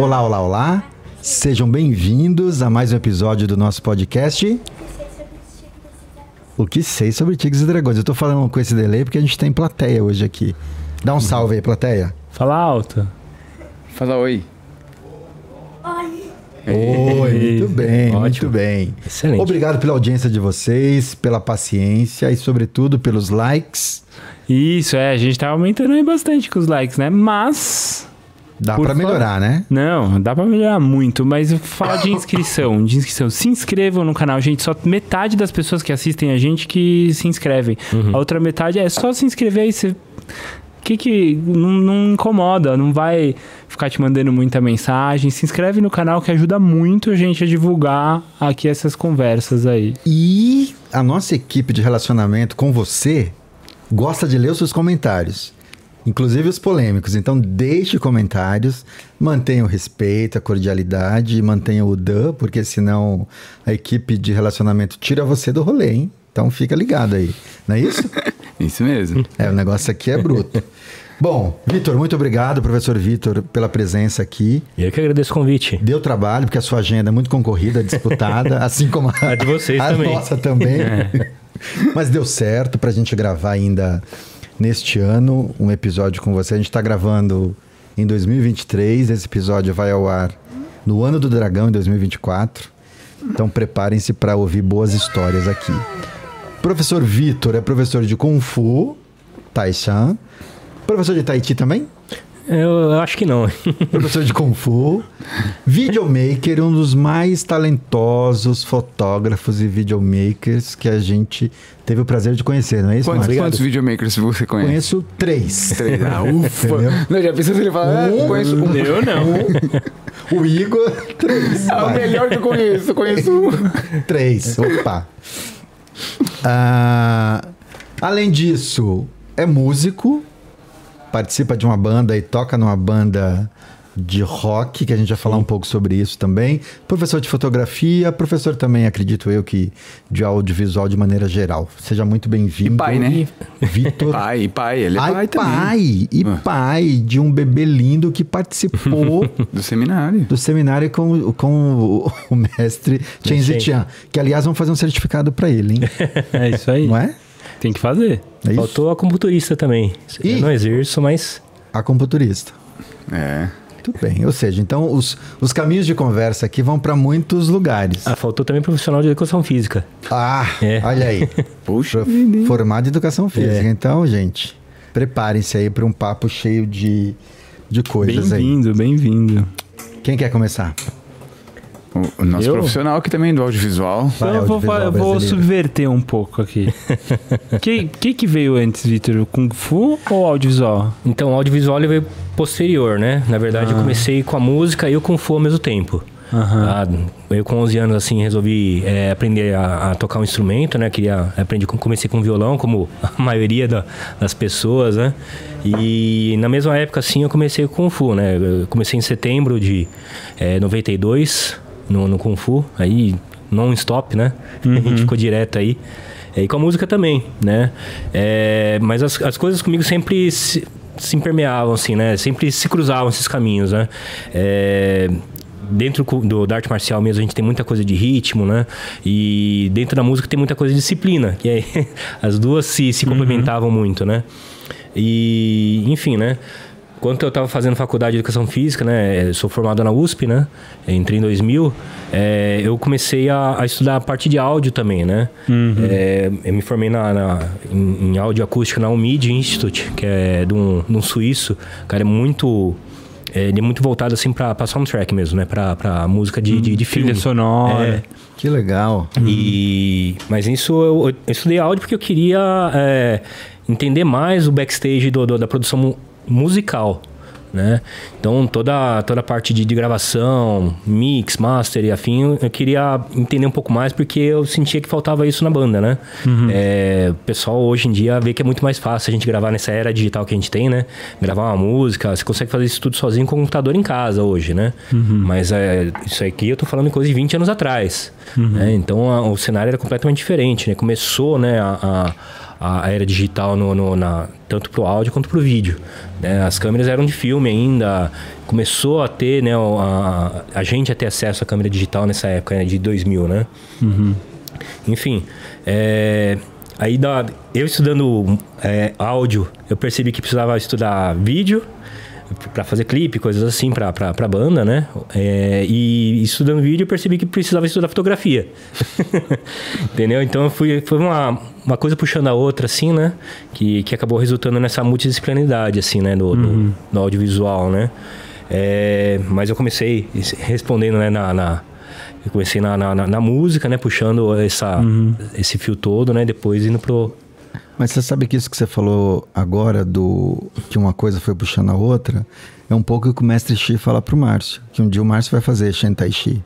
Olá, olá, olá. Sejam bem-vindos a mais um episódio do nosso podcast. O que sei sobre Tigres e Dragões? Eu tô falando com esse delay porque a gente tem plateia hoje aqui. Dá um salve aí, plateia. Fala alto. Fala oi. Oi, muito bem, muito Ótimo. bem. Excelente. Obrigado pela audiência de vocês, pela paciência e, sobretudo, pelos likes. Isso, é, a gente tá aumentando aí bastante com os likes, né? Mas. Dá favor. melhorar, né? Não, dá pra melhorar muito, mas fala de inscrição, de inscrição. Se inscrevam no canal, gente. Só metade das pessoas que assistem a gente que se inscrevem. A outra metade é só se inscrever aí. Você... Que que não, não incomoda, não vai ficar te mandando muita mensagem. Se inscreve no canal que ajuda muito a gente a divulgar aqui essas conversas aí. E a nossa equipe de relacionamento com você gosta de ler os seus comentários, inclusive os polêmicos. Então, deixe comentários, mantenha o respeito, a cordialidade, e mantenha o dan, porque senão a equipe de relacionamento tira você do rolê, hein? Então, fica ligado aí. Não é isso? Isso mesmo. É, o negócio aqui é bruto. Bom, Vitor, muito obrigado, professor Vitor, pela presença aqui. Eu que agradeço o convite. Deu trabalho, porque a sua agenda é muito concorrida, disputada, assim como a, A de vocês a também. nossa também. Mas deu certo pra gente gravar ainda neste ano um episódio com você. A gente tá gravando em 2023, esse episódio vai ao ar no ano do dragão, em 2024. Então preparem-se para ouvir boas histórias aqui. Professor Vitor é professor de Kung Fu, Taishan. Professor de Taiti também? Eu, eu acho que não. professor de Kung Fu, videomaker, um dos mais talentosos fotógrafos e videomakers que a gente teve o prazer de conhecer, não é isso, Quantos, Marcos? quantos videomakers você conhece? Conheço três. Três. Ah, ufa. Entendeu? Não, já pensou se ele fala, ah, conheço um. Eu não. O Igor, três. Ah, o melhor que eu conheço, eu conheço um. Três. Opa. Ah, além disso, é músico, participa de uma banda e toca numa banda de rock, que a gente vai falar um pouco sobre isso também. Professor de fotografia, professor também, acredito eu, que de audiovisual de maneira geral. Seja muito bem-vindo. E pai, né? Vitor. Pai, pai, ele é Ai, pai também. pai, e Ah. pai de um bebê lindo que participou Do seminário. do seminário com, com o, o mestre Chen. Zitian. Que, aliás, vamos fazer um certificado para ele, hein? É isso aí. Não é? Tem que fazer. É? Faltou a computurista também. Ih. Eu não exerço, mas A computurista. É. Muito bem. Ou seja, então os, os caminhos de conversa aqui vão para muitos lugares. ah, faltou também profissional de educação física. Ah, É. olha aí. Puxa. Formado em educação física. É. Então, gente, preparem-se aí para um papo cheio de, de coisas aí. Bem-vindo, bem-vindo. Quem quer começar? O, o nosso Eu? profissional aqui também do audiovisual. Vai, eu vou, audiovisual fa- eu vou subverter um pouco aqui. que, que que veio antes, Vitor? O Kung Fu ou audiovisual? Então, o audiovisual veio posterior, né? Na verdade, eu comecei com a música e o Kung Fu ao mesmo tempo. Ah, eu com 11 anos, assim, resolvi é, aprender a, a tocar um instrumento, né? Queria aprender, com- comecei com violão, como a maioria da- das pessoas, né? E na mesma época, assim, eu comecei com Kung Fu, né? Eu comecei em setembro de é, 92, no, no Kung Fu, aí non-stop, né? A gente ficou direto aí. É, E com a música também, né? É, mas as, as coisas comigo sempre se, se impermeavam, assim, né? Sempre se cruzavam esses caminhos, né? É, dentro do, da arte marcial mesmo a gente tem muita coisa de ritmo, né? E dentro da música tem muita coisa de disciplina, que aí as duas se, se complementavam muito, né? E, enfim, né? Quando eu estava fazendo faculdade de educação física, né? Sou formado na USP, né? Entrei em 2000. é, eu comecei a, a estudar a parte de áudio também, né? É, eu me formei na, na- em, em áudio acústica na UMID Institute, que é de um, de um suíço. O cara é muito... é, ele é muito voltado assim pra, pra soundtrack mesmo, né? Pra, pra música de, de, de filme. Trilha sonora. É, Que legal. e, mas isso eu, eu estudei áudio porque eu queria é, entender mais o backstage do, do- da produção musical. Né? Então toda, toda a parte de, de gravação, mix, master e afim, eu- queria entender um pouco mais porque eu sentia que faltava isso na banda, né? É, o pessoal hoje em dia vê que é muito mais fácil a gente gravar nessa era digital que a gente tem, né? Gravar uma música, você consegue fazer isso tudo sozinho com o computador em casa hoje, né? Mas é, isso aqui eu tô falando em coisa de 20 anos atrás. né? Então a- o cenário era completamente diferente, né? Começou, né, a, a, a era digital no, no- na, tanto pro áudio quanto pro vídeo. né? As câmeras eram de filme ainda, começou a ter, né, a, a gente a ter acesso à câmera digital nessa época, né, de 2000, né? Enfim, é, aí da, eu estudando é, áudio, eu percebi que precisava estudar vídeo para fazer clipe, coisas assim para para banda, né? É, e estudando vídeo eu percebi que precisava estudar fotografia, entendeu? Então fui foi uma, uma coisa puxando a outra assim, né? Que, que acabou resultando nessa multidisciplinaridade assim, né? Do, do, do audiovisual, né? É, mas eu comecei respondendo né, na, na eu comecei na, na, na, música, né? Puxando essa, esse fio todo, né? Depois indo pro, Mas você sabe que isso que você falou agora, do que uma coisa foi puxando a outra, é um pouco o que o mestre Xi fala pro Márcio. Que um dia o Márcio vai fazer Shen Tai Chi.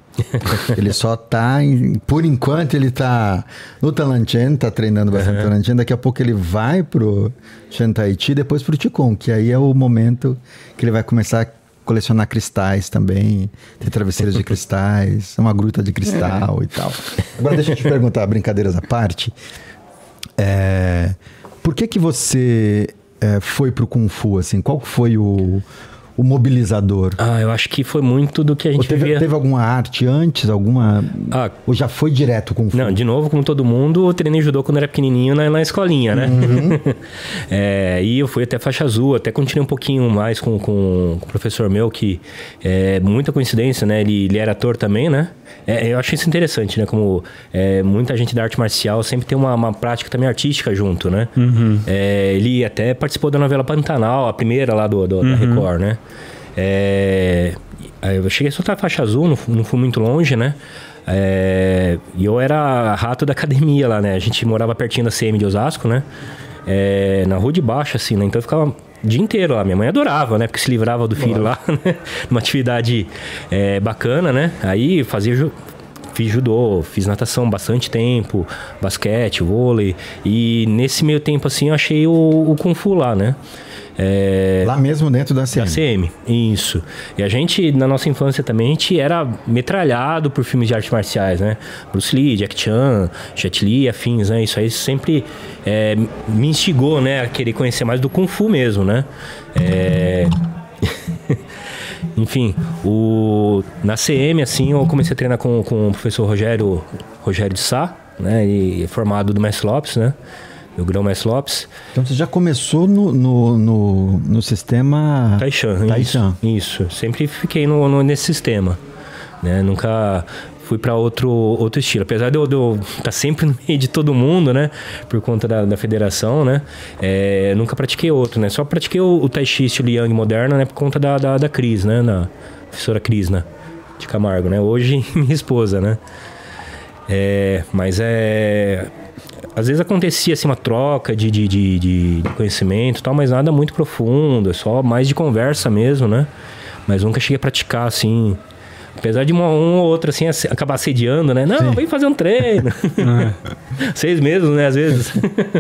ele só tá, em- por enquanto, ele tá no Talanchen, tá treinando bastante Talanchen. Daqui a pouco ele vai pro Shen Tai Chi, depois pro Qigong, que aí é o momento que ele vai começar a colecionar cristais também, ter travesseiros de cristais, uma gruta de cristal e tal. Agora deixa eu te perguntar, brincadeiras à parte. É, por que que você é, foi pro Kung Fu, assim? Qual foi o, o mobilizador? Ah, eu acho que foi muito do que a Ou gente teve, via. teve alguma arte antes? Alguma... Ah, Ou já foi direto Kung Fu? Não, de novo, como todo mundo, eu treinei judô quando era pequenininho na, na escolinha, né? É, e eu fui até faixa azul, até continuei um pouquinho mais com, com, com o professor meu, que é muita coincidência, né? Ele, ele era ator também, né? É, eu acho isso interessante, né? Como é, muita gente da arte marcial sempre tem uma, uma prática também artística junto, né? É, ele até participou da novela Pantanal, a primeira lá do, do- da Record, né? É, eu cheguei a soltar a faixa azul, não, não fui muito longe, né? É, e eu era rato da academia lá, né? A gente morava pertinho da CM de Osasco, né? É, na rua de baixo, assim, né? Então eu ficava o dia inteiro lá. Minha mãe adorava, né? Porque se livrava do filho lá, né? Uma atividade é, bacana, né? Aí fazia... ju- Fiz judô, fiz natação bastante tempo, basquete, vôlei. E nesse meio tempo, assim, eu achei o, o Kung Fu lá, né? É, Lá mesmo dentro da da CM. CM, isso. E a gente, na nossa infância também, a gente era metralhado por filmes de artes marciais, né? Bruce Lee, Jack Chan, Jet Li, afins, né? Isso aí sempre é, me instigou, né? A querer conhecer mais do Kung Fu mesmo, né? É... Enfim, o... na CM, assim, eu comecei a treinar com, com o professor Rogério, Rogério de Sá, né? E formado do Mestre Lopes, né? Do Grão Mestre Lopes. Então você já começou no, no, no, no sistema Taishan, Taishan. Isso, isso. Sempre fiquei no, no- nesse sistema. Né? Nunca fui para outro, outro estilo. Apesar de eu estar sempre no meio de todo mundo, né? Por conta da, da federação, né? É, nunca pratiquei outro, né? Só pratiquei o, o Tai Chi estilo Yang moderno, né? Por conta da, da, da Cris, né? Da professora Cris, né? De Camargo, né? Hoje, minha esposa, né? É, mas é. Às vezes acontecia assim uma troca de, de, de, de- de conhecimento e tal, mas nada muito profundo, é só mais de conversa mesmo, né? Mas nunca cheguei a praticar assim. Apesar de uma, um ou outro assim acabar assediando, né? Não, vem fazer um treino. Seis meses, né? Às vezes.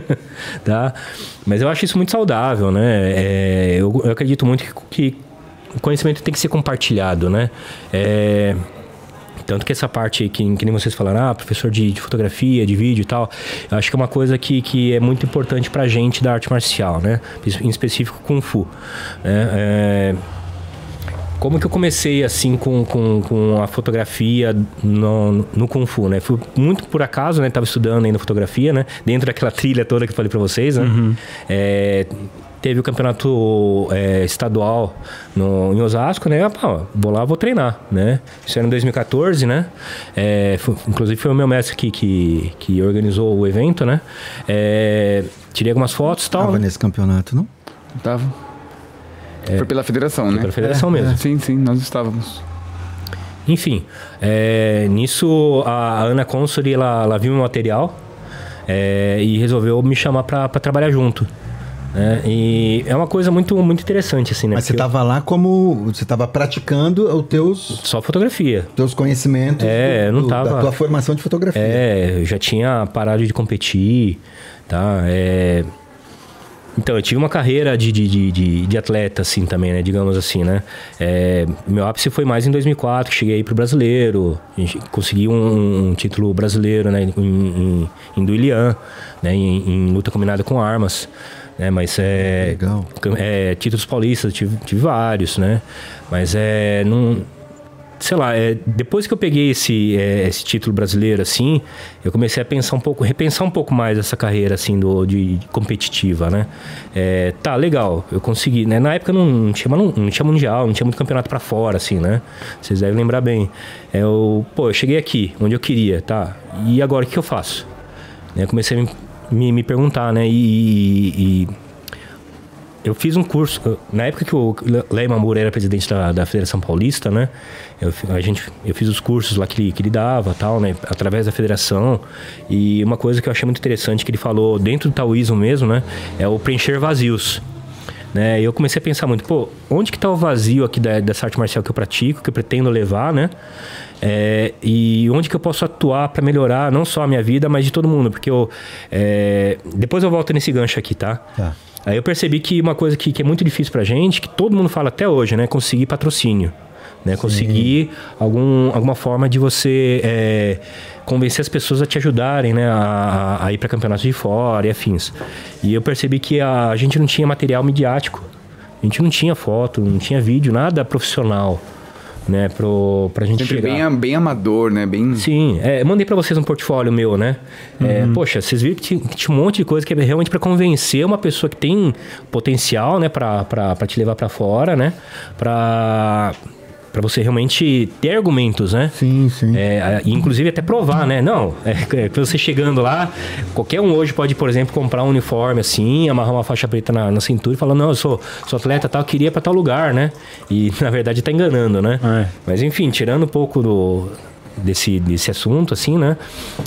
tá? Mas eu acho isso muito saudável, né? É, eu, eu acredito muito que, que o conhecimento tem que ser compartilhado, né? É, tanto que essa parte que, que nem vocês falaram, ah, professor de, de fotografia, de vídeo e tal, eu acho que é uma coisa que, que é muito importante pra gente da arte marcial, né? Em específico Kung Fu. né? É, como que eu comecei assim com, com, com a fotografia no, no Kung Fu, né? Fui muito por acaso, né? Tava estudando ainda fotografia, né? Dentro daquela trilha toda que eu falei pra vocês, né? É, teve o campeonato é, estadual no, em Osasco, né? Pá, vou lá, vou treinar, né? Isso era em 2014, né? É, foi- inclusive foi o meu mestre que, que, que organizou o evento, né? É, tirei algumas fotos e tal. Tava né? nesse campeonato, não? Tava. Foi pela federação, né? Pela federação mesmo. Sim, sim, nós estávamos. Enfim, é, nisso a Ana Consoli, ela, ela viu meu material é, e resolveu me chamar pra trabalhar junto. Né? E é uma coisa muito, muito interessante, assim, né? Mas você Porque eu- lá como... Você tava praticando os teus, Só fotografia. teus conhecimentos É, eu não tava- da tua formação de fotografia. É, eu já tinha parado de competir, tá? É... Então, eu tive uma carreira de, de, de, de, atleta, assim, também, né? Digamos assim, né? É, meu ápice foi mais em 2004, que cheguei pro brasileiro, consegui um, um título brasileiro, né? Em, em, em Duilian, né? Em, em luta combinada com armas, né? Mas é, Legal. é títulos paulistas, tive, tive vários, né? Mas é não sei lá, é, depois que eu peguei esse, é, esse título brasileiro, assim, eu comecei a pensar um pouco, repensar um pouco mais essa carreira, assim, do, de, de competitiva, né? É, tá, legal, eu consegui, né? Na época não, não tinha, não, não tinha mundial, não tinha muito campeonato pra fora, assim, né? Vocês devem lembrar bem. É, eu, pô, eu cheguei aqui, onde eu queria, tá? E agora, o que eu faço? Né, comecei a me, me, me perguntar, né? E, e- eu fiz um curso, na época que o Léo Mamura era presidente da, da Federação Paulista, né? Eu, a gente, eu fiz os cursos lá que ele, que ele dava, tal, né? Através da federação. E uma coisa que eu achei muito interessante que ele falou dentro do taoísmo mesmo, né? É o preencher vazios. Né? Eu comecei a pensar muito, pô, onde que tá o vazio aqui da- dessa arte marcial que eu pratico, que eu pretendo levar, né? É, e onde que eu posso atuar para melhorar não só a minha vida, mas de todo mundo, porque eu é, depois eu volto nesse gancho aqui, tá? Tá. Aí eu percebi que uma coisa que, que é muito difícil pra gente, que todo mundo fala até hoje, né? Conseguir patrocínio. Né? Conseguir algum, alguma forma de você é, convencer as pessoas a te ajudarem, né? A, a ir para campeonatos de fora e afins. E eu percebi que a, a gente não tinha material midiático. A gente não tinha foto, não tinha vídeo, nada profissional, né? Pro, pra gente Sempre chegar. bem, bem amador, né? Bem... Sim, é, eu mandei pra vocês um portfólio meu, né? É, poxa, vocês viram que tinha, que tinha um monte de coisa que é realmente pra convencer uma pessoa que tem potencial, né, Pra pra- pra te levar pra fora, né? Pra para você realmente ter argumentos, né? Sim, sim. É, inclusive até provar, né? Não, é, é, você chegando lá, qualquer um hoje pode, por exemplo, comprar um uniforme assim, amarrar uma faixa preta na, na cintura e falar, não, eu sou, sou atleta tal, queria para tal lugar, né? E na verdade tá enganando, né? É. Mas enfim, tirando um pouco do, desse, desse assunto, assim, né?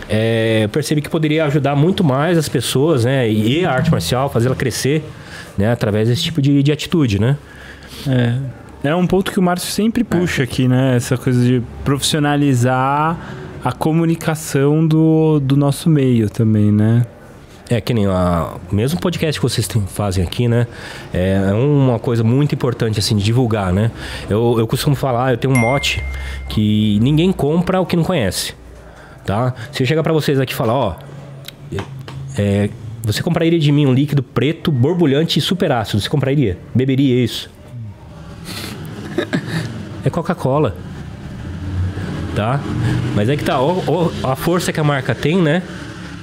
É, eu percebi que poderia ajudar muito mais as pessoas, né? E a arte marcial, fazê-la crescer, né? Através desse tipo de, de atitude, né? É. É um ponto que o Márcio sempre puxa aqui, né? Essa coisa de profissionalizar a comunicação do, do nosso meio também, né? É que nem a, o mesmo podcast que vocês têm- fazem aqui, né? É uma coisa muito importante, assim, de divulgar, né? Eu, eu costumo falar, eu tenho um mote que ninguém compra o que não conhece, tá? Se eu chegar pra vocês aqui e falar, ó... é, você compraria de mim um líquido preto, borbulhante e super ácido, você compraria? Beberia isso? É Coca-Cola. Tá? Mas é que tá, ó, ó, a força que a marca tem, né?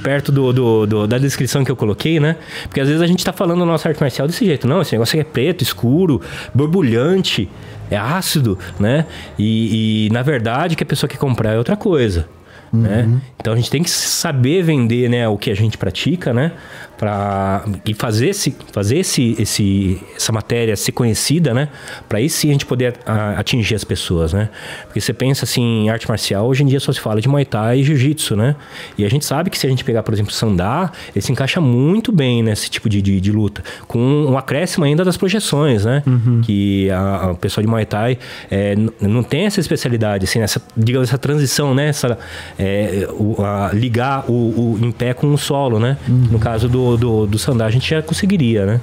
Perto do, do- do- da descrição que eu coloquei, né? Porque às vezes a gente tá falando da nossa arte marcial desse jeito. Não, esse negócio aqui é preto, escuro, borbulhante, é ácido, né? E, e, na verdade, que a pessoa quer comprar é outra coisa. Né? Então a gente tem que saber vender né, o que a gente pratica, né? Pra, e fazer, esse, fazer esse, esse, essa matéria ser conhecida, né? Para aí sim a gente poder atingir as pessoas, né? Porque você pensa assim, em arte marcial, hoje em dia só se fala de Muay Thai e Jiu-Jitsu, né? E a gente sabe que se a gente pegar, por exemplo, Sandá, ele se encaixa muito bem nesse tipo de, de, de luta. Com um acréscimo ainda das projeções, né? Que a, a pessoa de Muay Thai é, não tem essa especialidade, assim, essa, digamos, essa transição, né? Essa, é, o- a- ligar o, o em pé com o solo, né? No caso do, do, do Sandá, a gente já conseguiria, né?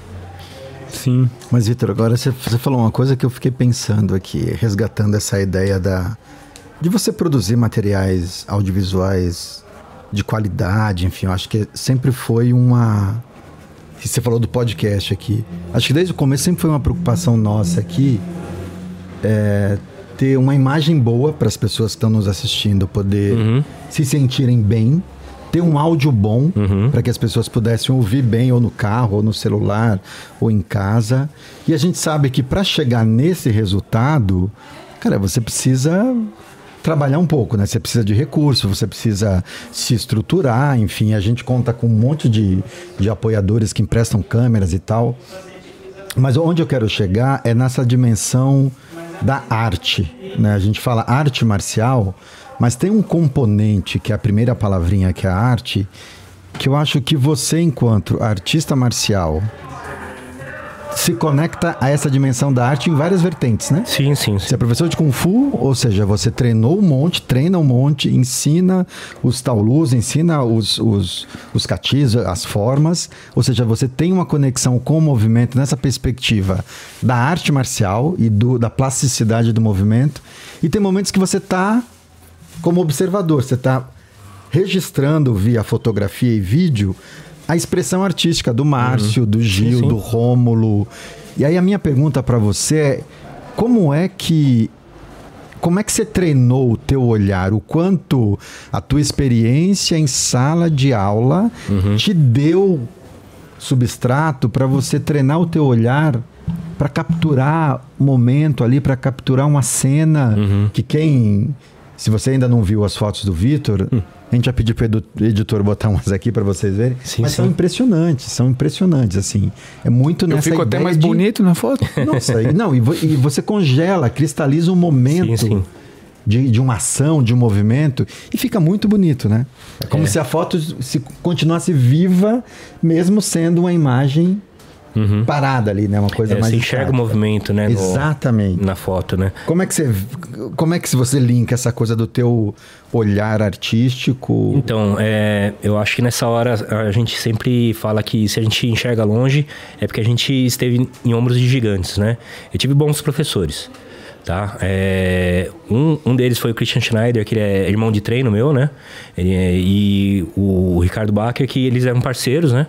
Sim. Mas, Vitor, agora você, você falou uma coisa que eu fiquei pensando aqui, resgatando essa ideia da de você produzir materiais audiovisuais de qualidade, enfim, eu acho que sempre foi uma. Você falou do podcast aqui. Acho que desde o começo sempre foi uma preocupação nossa aqui é, ter uma imagem boa para as pessoas que estão nos assistindo poder se sentirem bem, ter um áudio bom para que as pessoas pudessem ouvir bem ou no carro, ou no celular, ou em casa. E a gente sabe que para chegar nesse resultado, cara, você precisa trabalhar um pouco, né? Você precisa de recursos, você precisa se estruturar, enfim, a gente conta com um monte de, de apoiadores que emprestam câmeras e tal. Mas onde eu quero chegar é nessa dimensão da arte. Né? A gente fala arte marcial, mas tem um componente que é a primeira palavrinha que é a arte, que eu acho que você, enquanto artista marcial, se conecta a essa dimensão da arte em várias vertentes, né? Sim, sim, sim. Você é professor de Kung Fu, ou seja, você treinou um monte, treina um monte, ensina os taolus, ensina os, os, os catis, as formas, ou seja, você tem uma conexão com o movimento nessa perspectiva da arte marcial e do, da plasticidade do movimento, e tem momentos que você está como observador, você está registrando via fotografia e vídeo a expressão artística do Márcio, do Gil, Uhum. sim. do Rômulo. E aí a minha pergunta para você é: como é que como é que você treinou o teu olhar? O quanto a tua experiência em sala de aula Uhum. te deu substrato para você treinar o teu olhar para capturar o momento ali, para capturar uma cena Uhum. que quem se você ainda não viu as fotos do Vitor, a gente já pediu para o editor botar umas aqui para vocês verem, Hum. Sim, mas são sim. impressionantes, são impressionantes assim. É muito Eu nessa fico até mais de- bonito na foto. nossa, e, não, e, vo- e você congela, cristaliza um momento sim. De, de uma ação, de um movimento, e fica muito bonito, né? É como É. se a foto se continuasse viva, mesmo sendo uma imagem parada ali, né? Uma coisa É, mais. você enxerga o estática. movimento, né? no- Exatamente. na foto, né? Como é que você como é que você linka essa coisa do teu olhar artístico? Então, é, eu acho que nessa hora a gente sempre fala que se a gente enxerga longe é porque a gente esteve em ombros de gigantes, né? Eu tive bons professores, tá? É, um, um deles foi o Christian Schneider, que ele é irmão de treino meu, né? Ele é- e o Ricardo Bacher, que eles eram parceiros, né?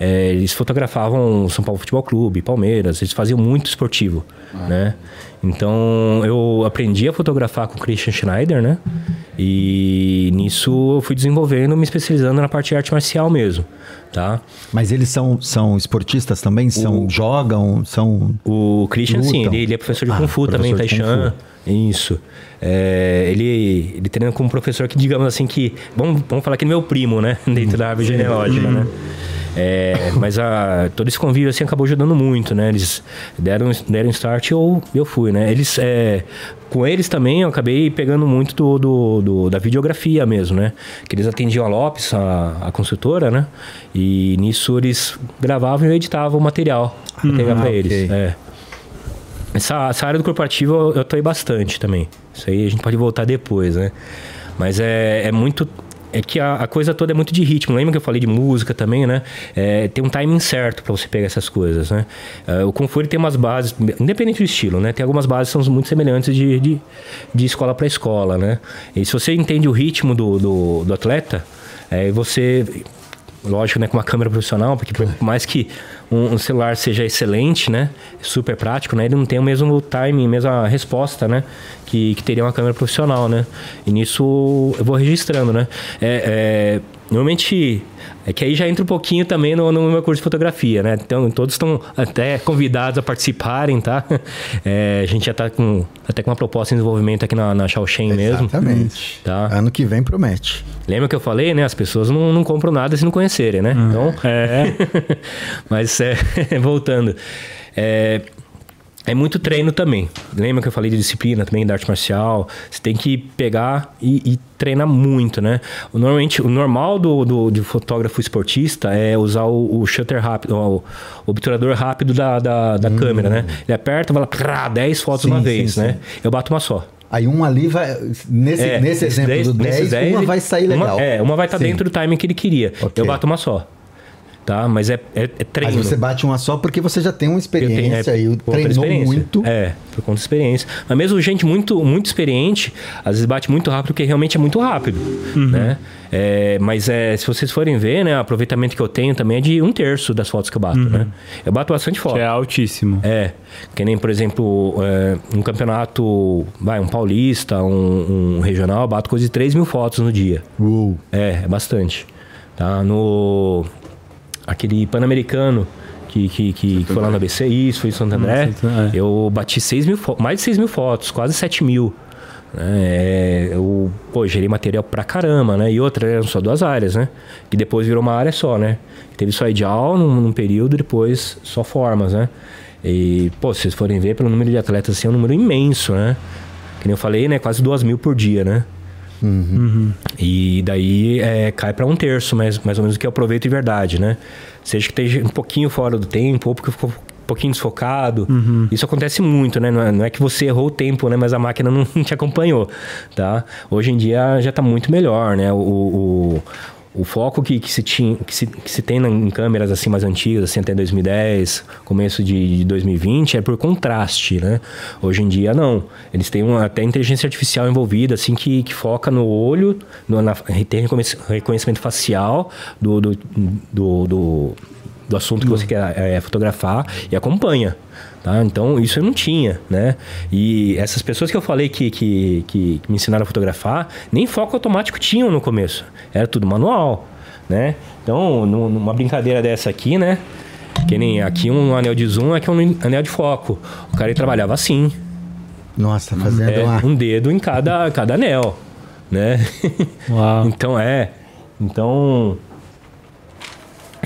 É, eles fotografavam São Paulo Futebol Clube, Palmeiras, eles faziam muito esportivo, né? Então, eu aprendi a fotografar com o Christian Schneider, né? E nisso eu fui desenvolvendo, me especializando na parte de arte marcial mesmo, tá? Mas eles são, são esportistas também? São, jogam? São. O Christian, sim, Lutam. ele, ele é professor de Ah, Kung Fu também, Taishan. Isso. É, ele, ele treina com um professor que, digamos assim, que. Vamos, vamos falar que é meu primo, né? Dentro da árvore genealógica, né? É, mas a, todo esse convívio assim acabou ajudando muito, né? Eles deram, deram start e eu, eu fui, né? Eles, é, com eles também eu acabei pegando muito do, do- do- da videografia mesmo, né? Que eles atendiam a Lopes, a, a consultora, né? E nisso eles gravavam e eu editava o material pra pegar pra ok. eles. É. Essa, essa área do corporativo eu, eu atuei bastante também. Isso aí a gente pode voltar depois, né? Mas é, é muito. É que a, a coisa toda é muito de ritmo. Lembra que eu falei de música também, né? É, tem um timing certo para você pegar essas coisas, né? É, o ele tem umas bases, independente do estilo, né? Tem algumas bases que são muito semelhantes de, de, de escola para escola, né? E se você entende o ritmo do, do, do atleta, é, você lógico, né, com uma câmera profissional, porque por mais que um, um celular seja excelente, né, super prático, né, ele não tem o mesmo timing, mesma resposta, né, que, que teria uma câmera profissional, né. E nisso eu vou registrando, né. É, é, normalmente é que aí já entra um pouquinho também no, no meu curso de fotografia, né? Então, todos estão até convidados a participarem, tá? É, a gente já tá com, até com uma proposta em desenvolvimento aqui na, na Shaoxing mesmo. Exatamente. Tá. Ano que vem promete. Lembra que eu falei, né? As pessoas não, não compram nada se não conhecerem, né? Então, É. mas é, voltando. É, é muito treino também. Lembra que eu falei de disciplina também, da arte marcial? Você tem que pegar e, e treinar muito, né? Normalmente, o normal do, do, de fotógrafo esportista é usar o, o shutter rápido, o, o obturador rápido da, da, da câmera, né? Ele aperta e fala, prá, 10 fotos Sim, uma sim, vez, sim. né? Eu bato uma só. Aí um ali vai. Nesse, É, nesse exemplo do nesses 10, uma vai sair uma- legal. é, uma vai estar Sim. dentro do timing que ele queria. Ok. Eu bato uma só. Tá? Mas é, é, é treino. Mas você bate uma só porque você já tem uma Eu tenho- experiência é, e treinou experiência. muito. É, por conta da experiência. Mas mesmo gente muito, muito experiente, às vezes bate muito rápido, porque realmente é muito rápido. Né? É, mas é, se vocês forem ver, né, o aproveitamento que eu tenho também é de um terço das fotos que eu bato. Né? Eu bato bastante foto. Que é altíssimo. É, que nem, por exemplo, é, um campeonato, vai, um paulista, um, um regional, eu bato coisa de 3 mil fotos no dia. Uou. É, é bastante. Tá? No. Aquele Pan-Americano que, que, que foi lá no ABC, isso, foi em Santo André. Santo André. Eu bati 6 mil mais de 6 mil fotos, quase 7 mil. É, eu, pô, gerei material pra caramba, né? E outra, eram só duas áreas, né? Que depois virou uma área só, né? Teve só ideal num, num período, depois só formas, né? E, pô, se vocês forem ver pelo número de atletas, assim, é um número imenso, né? Que nem eu falei, né? Quase duas mil por dia, né? E daí é, cai para um terço, mais, mais ou menos, o que eu aproveito de verdade, né? Seja que esteja um pouquinho fora do tempo, ou porque ficou um pouquinho desfocado. Isso acontece muito, né? Não é, não é que você errou o tempo, né? Mas a máquina não te acompanhou, tá? Hoje em dia já tá muito melhor, né? O, o, o foco que, que, se tinha, que, se, que se tem em câmeras assim mais antigas, assim até 2010, começo de, de 2020, é por contraste, né? Hoje em dia não. Eles têm uma, até inteligência artificial envolvida, assim, que, que foca no olho, no, na, tem reconhecimento facial do, do, do, do, do assunto que você quer é, fotografar e acompanha. Tá? Então, isso eu não tinha, né? E essas pessoas que eu falei que, que, que, me ensinaram a fotografar, nem foco automático tinham no começo. Era tudo manual, né? Então, numa brincadeira dessa aqui, né? Que nem aqui um anel de zoom, aqui um anel de foco. O cara trabalhava assim. Nossa, fazendo é, uma... um dedo em cada, cada anel, né? Uau. então, é... Então,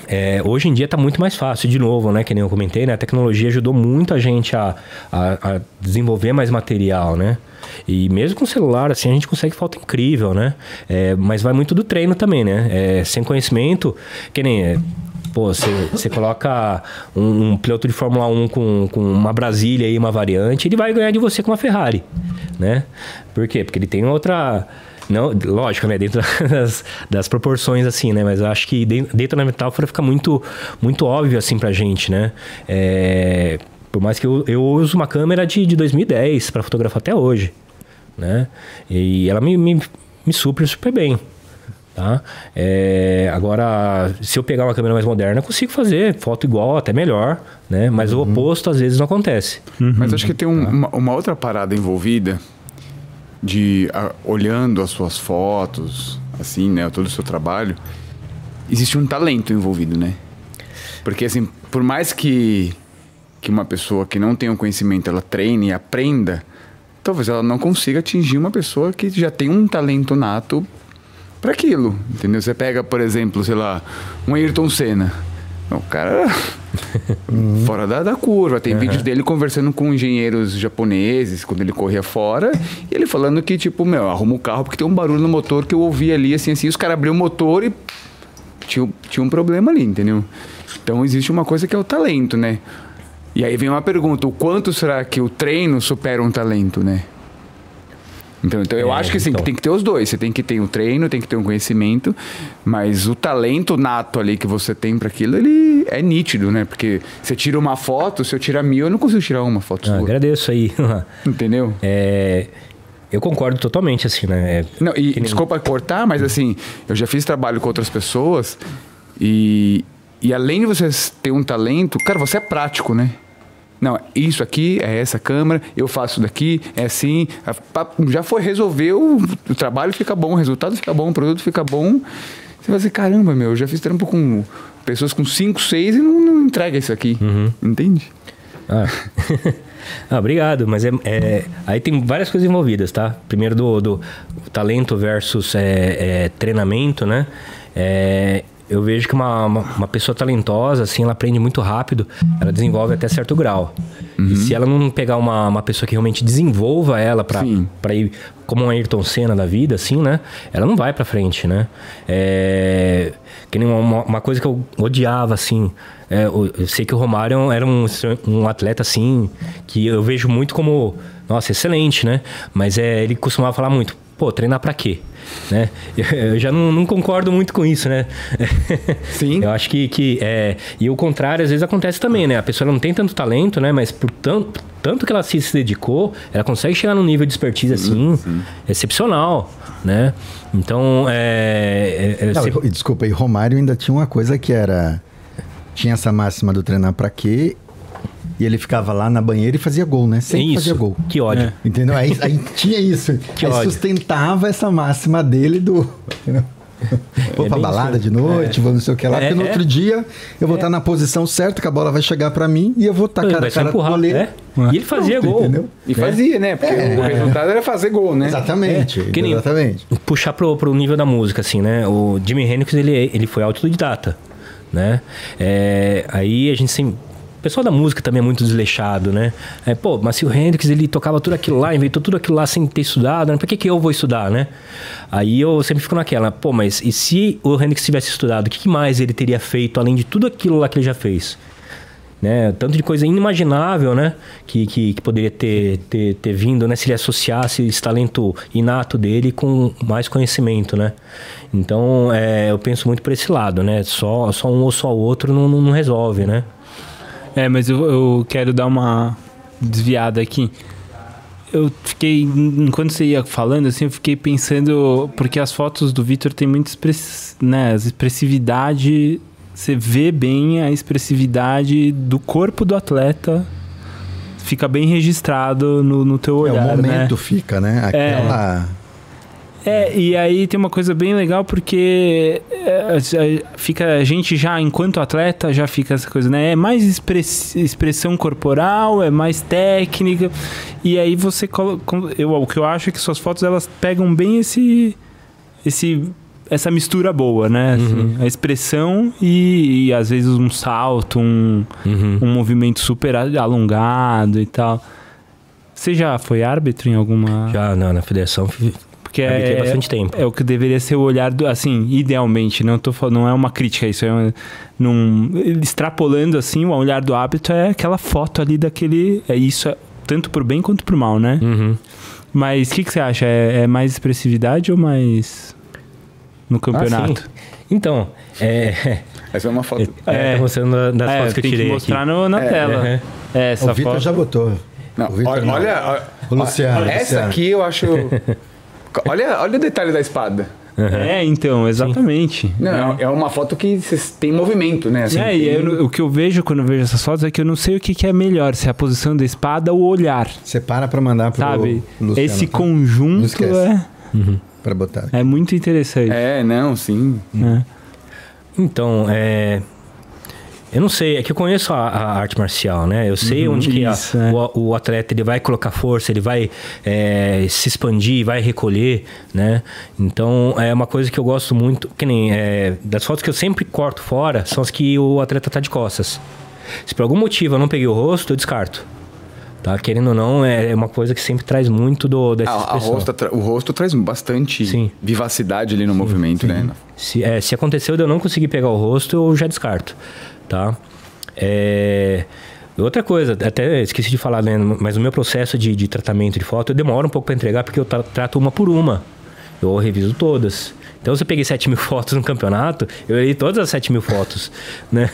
é, hoje em dia está muito mais fácil, de novo, né? Que nem eu comentei, né? A tecnologia ajudou muito a gente a, a, a desenvolver mais material, né? E mesmo com celular, assim, a gente consegue foto incrível, né? É, mas vai muito do treino também, né? É, sem conhecimento, que nem... É, pô, você coloca um, um, piloto de Fórmula 1 com, com uma Brasília e uma variante, ele vai ganhar de você com uma Ferrari, né? Por quê? Porque ele tem outra não, lógico, né? Dentro das, das proporções, assim, né? Mas eu acho que dentro, da metáfora fica muito, muito óbvio, assim, pra gente, né? É, por mais que eu, eu uso uma câmera de, de 2010 para fotografar até hoje, né? E ela me, me, me supre super bem. Tá? É, agora, se eu pegar uma câmera mais moderna, eu consigo fazer foto igual, até melhor, né? Mas uhum. o oposto às vezes não acontece. Uhum. Mas acho que tem um, tá? uma, uma, outra parada envolvida de a, olhando as suas fotos, assim, né, todo o seu trabalho, existe um talento envolvido, né? Porque assim, por mais que que uma pessoa que não tem um conhecimento, ela treine e aprenda, talvez ela não consiga atingir uma pessoa que já tem um talento nato para aquilo, entendeu? Você pega, por exemplo, sei lá, um Ayrton Senna. O cara fora da, da, curva. Tem uhum. vídeos dele conversando com engenheiros japoneses quando ele corria fora. E ele falando que, tipo, meu, arruma o carro porque tem um barulho no motor que eu ouvi ali, assim, assim. Os caras abriam o motor e tinha, tinha um problema ali, entendeu? Então existe uma coisa que é o talento, né? E aí vem uma pergunta: o quanto será que o treino supera um talento, né? Então, então eu é, acho que sim, então. tem que ter os dois. Você tem que ter um treino, tem que ter um conhecimento, mas o talento nato ali que você tem para aquilo, ele é nítido, né? Porque você tira uma foto, se eu tirar mil, eu não consigo tirar uma foto ah. Agradeço aí. Entendeu? É, eu concordo totalmente, assim, né? É, não, e nem... desculpa cortar, mas assim, eu já fiz trabalho com outras pessoas e, e além de você ter um talento, cara, você é prático, né? Não, isso aqui é essa câmera, eu faço daqui, é assim. Já foi, resolveu, o trabalho fica bom, o resultado fica bom, o produto fica bom. Você vai dizer, caramba, meu, eu já fiz trampo com pessoas com 5, 6 e não, não, entrega isso aqui. Uhum. Entende? Ah. ah. obrigado, mas é, é, aí tem várias coisas envolvidas, tá? Primeiro do, do talento versus é, é treinamento, né? É, eu vejo que uma, uma, uma, pessoa talentosa, assim, ela aprende muito rápido, ela desenvolve até certo grau. Uhum. E se ela não pegar uma, uma pessoa que realmente desenvolva ela para ir como um Ayrton Senna da vida, assim, né? Ela não vai para frente, né? É, que nem uma, uma, coisa que eu odiava, assim. É, eu sei que o Romário era um, um atleta, assim, que eu vejo muito como, nossa, excelente, né? Mas é, ele costumava falar muito, pô, treinar para quê? né? Eu já não, não, concordo muito com isso, né? Sim. Eu acho que, que é... E o contrário, às vezes, acontece também, né? A pessoa não tem tanto talento, né? Mas por tanto, tanto que ela se, se dedicou, ela consegue chegar num nível de expertise, assim, sim. excepcional, né? Então, é... é, é não, sempre... Desculpa, e Romário ainda tinha uma coisa que era... Tinha essa máxima do treinar para quê e ele ficava lá na banheira e fazia gol, né? Sempre isso. fazia gol. Que ódio. É. Entendeu? Aí, aí, tinha isso. Que aí ódio. sustentava essa máxima dele do. Entendeu? Vou é pra balada isso. de noite, é. vou não sei o que lá, é, porque no é. outro dia eu vou estar é. tá na posição certa, que a bola vai chegar para mim e eu vou estar tá cara a cara o é. E ele fazia Pronto, gol. Entendeu? E fazia, né? Porque o resultado era fazer gol, né? Exatamente. Que nem exatamente. Puxar pro, pro nível da música, assim, né? O Jimi Hendrix, ele, ele foi autodidata, né? aí a gente sempre o pessoal da música também é muito desleixado, né? É, pô, mas se o Hendrix ele tocava tudo aquilo lá, inventou tudo aquilo lá sem ter estudado, né? por que, que eu vou estudar, né? Aí eu sempre fico naquela, pô, mas e se o Hendrix tivesse estudado, o que mais ele teria feito além de tudo aquilo lá que ele já fez? né? Tanto de coisa inimaginável, né? Que, que, que poderia ter, ter, ter vindo, né? Se ele associasse esse talento inato dele com mais conhecimento, né? Então, é, eu penso muito por esse lado, né? Só, só um ou só outro não, não resolve, né? É, mas eu, eu quero dar uma desviada aqui. Eu fiquei, enquanto você ia falando, assim, eu fiquei pensando, porque as fotos do Vitor tem muita express, né, expressividade você vê bem a expressividade do corpo do atleta fica bem registrado no, no teu olhar, é, o momento né? fica, né? Aquela... É. é, e aí tem uma coisa bem legal porque é, fica a gente já enquanto atleta já fica essa coisa, né? É mais express, expressão corporal, é mais técnica. E aí você eu o que eu acho é que suas fotos elas pegam bem esse esse essa mistura boa, né? Assim, uhum. A expressão e, e, às vezes um salto, um, uhum. um movimento super alongado e tal. Você já foi árbitro em alguma. Já, não, na federação. Porque é, bastante tempo. É o que deveria ser o olhar do. Assim, idealmente, não, tô falando, não é uma crítica, isso é. Um, num, extrapolando assim, o olhar do árbitro é aquela foto ali daquele. É isso, é, tanto pro bem quanto pro mal, né? Uhum. Mas o que, que você acha? É, é mais expressividade ou mais no campeonato. Ah, então, é. Essa é uma foto. É, é mostrando das é, fotos que eu tirei. Que mostrar no, na é, tela. É, é essa o Vitor foto... já botou. Não, o Victor olha, não. olha, o Luciano. Essa Luciano. aqui eu acho. olha, olha o detalhe da espada. Uhum. É, então, exatamente. Não, é. é uma foto que tem movimento, né? Assim, é, e eu, o que eu vejo quando eu vejo essas fotos é que eu não sei o que, que é melhor, se é a posição da espada ou o olhar. Você para pra mandar pro Sabe? Luciano, Esse tá? conjunto é... Uhum para botar. É muito interessante. É, não, sim. É. Então, é. Eu não sei, é que eu conheço a, a arte marcial, né? Eu sei uhum, onde que isso, a, é. o, o, atleta ele vai colocar força, ele vai é, se expandir, vai recolher, né? Então é uma coisa que eu gosto muito, que nem é, das fotos que eu sempre corto fora são as que o atleta tá de costas. Se por algum motivo eu não peguei o rosto, eu descarto. Tá? Querendo ou não, é, é uma coisa que sempre traz muito do, dessa a, a rosto, O rosto traz bastante Sim. vivacidade ali no Sim. movimento, Sim. né? Se, é, se aconteceu de eu não conseguir pegar o rosto, eu já descarto, tá? É... Outra coisa, até esqueci de falar, né? Mas o meu processo de, de tratamento de foto, eu demoro um pouco para entregar porque eu trato uma por uma. Eu reviso todas. Então, se eu peguei 7 mil fotos no campeonato, eu olhei todas as 7 mil fotos, né?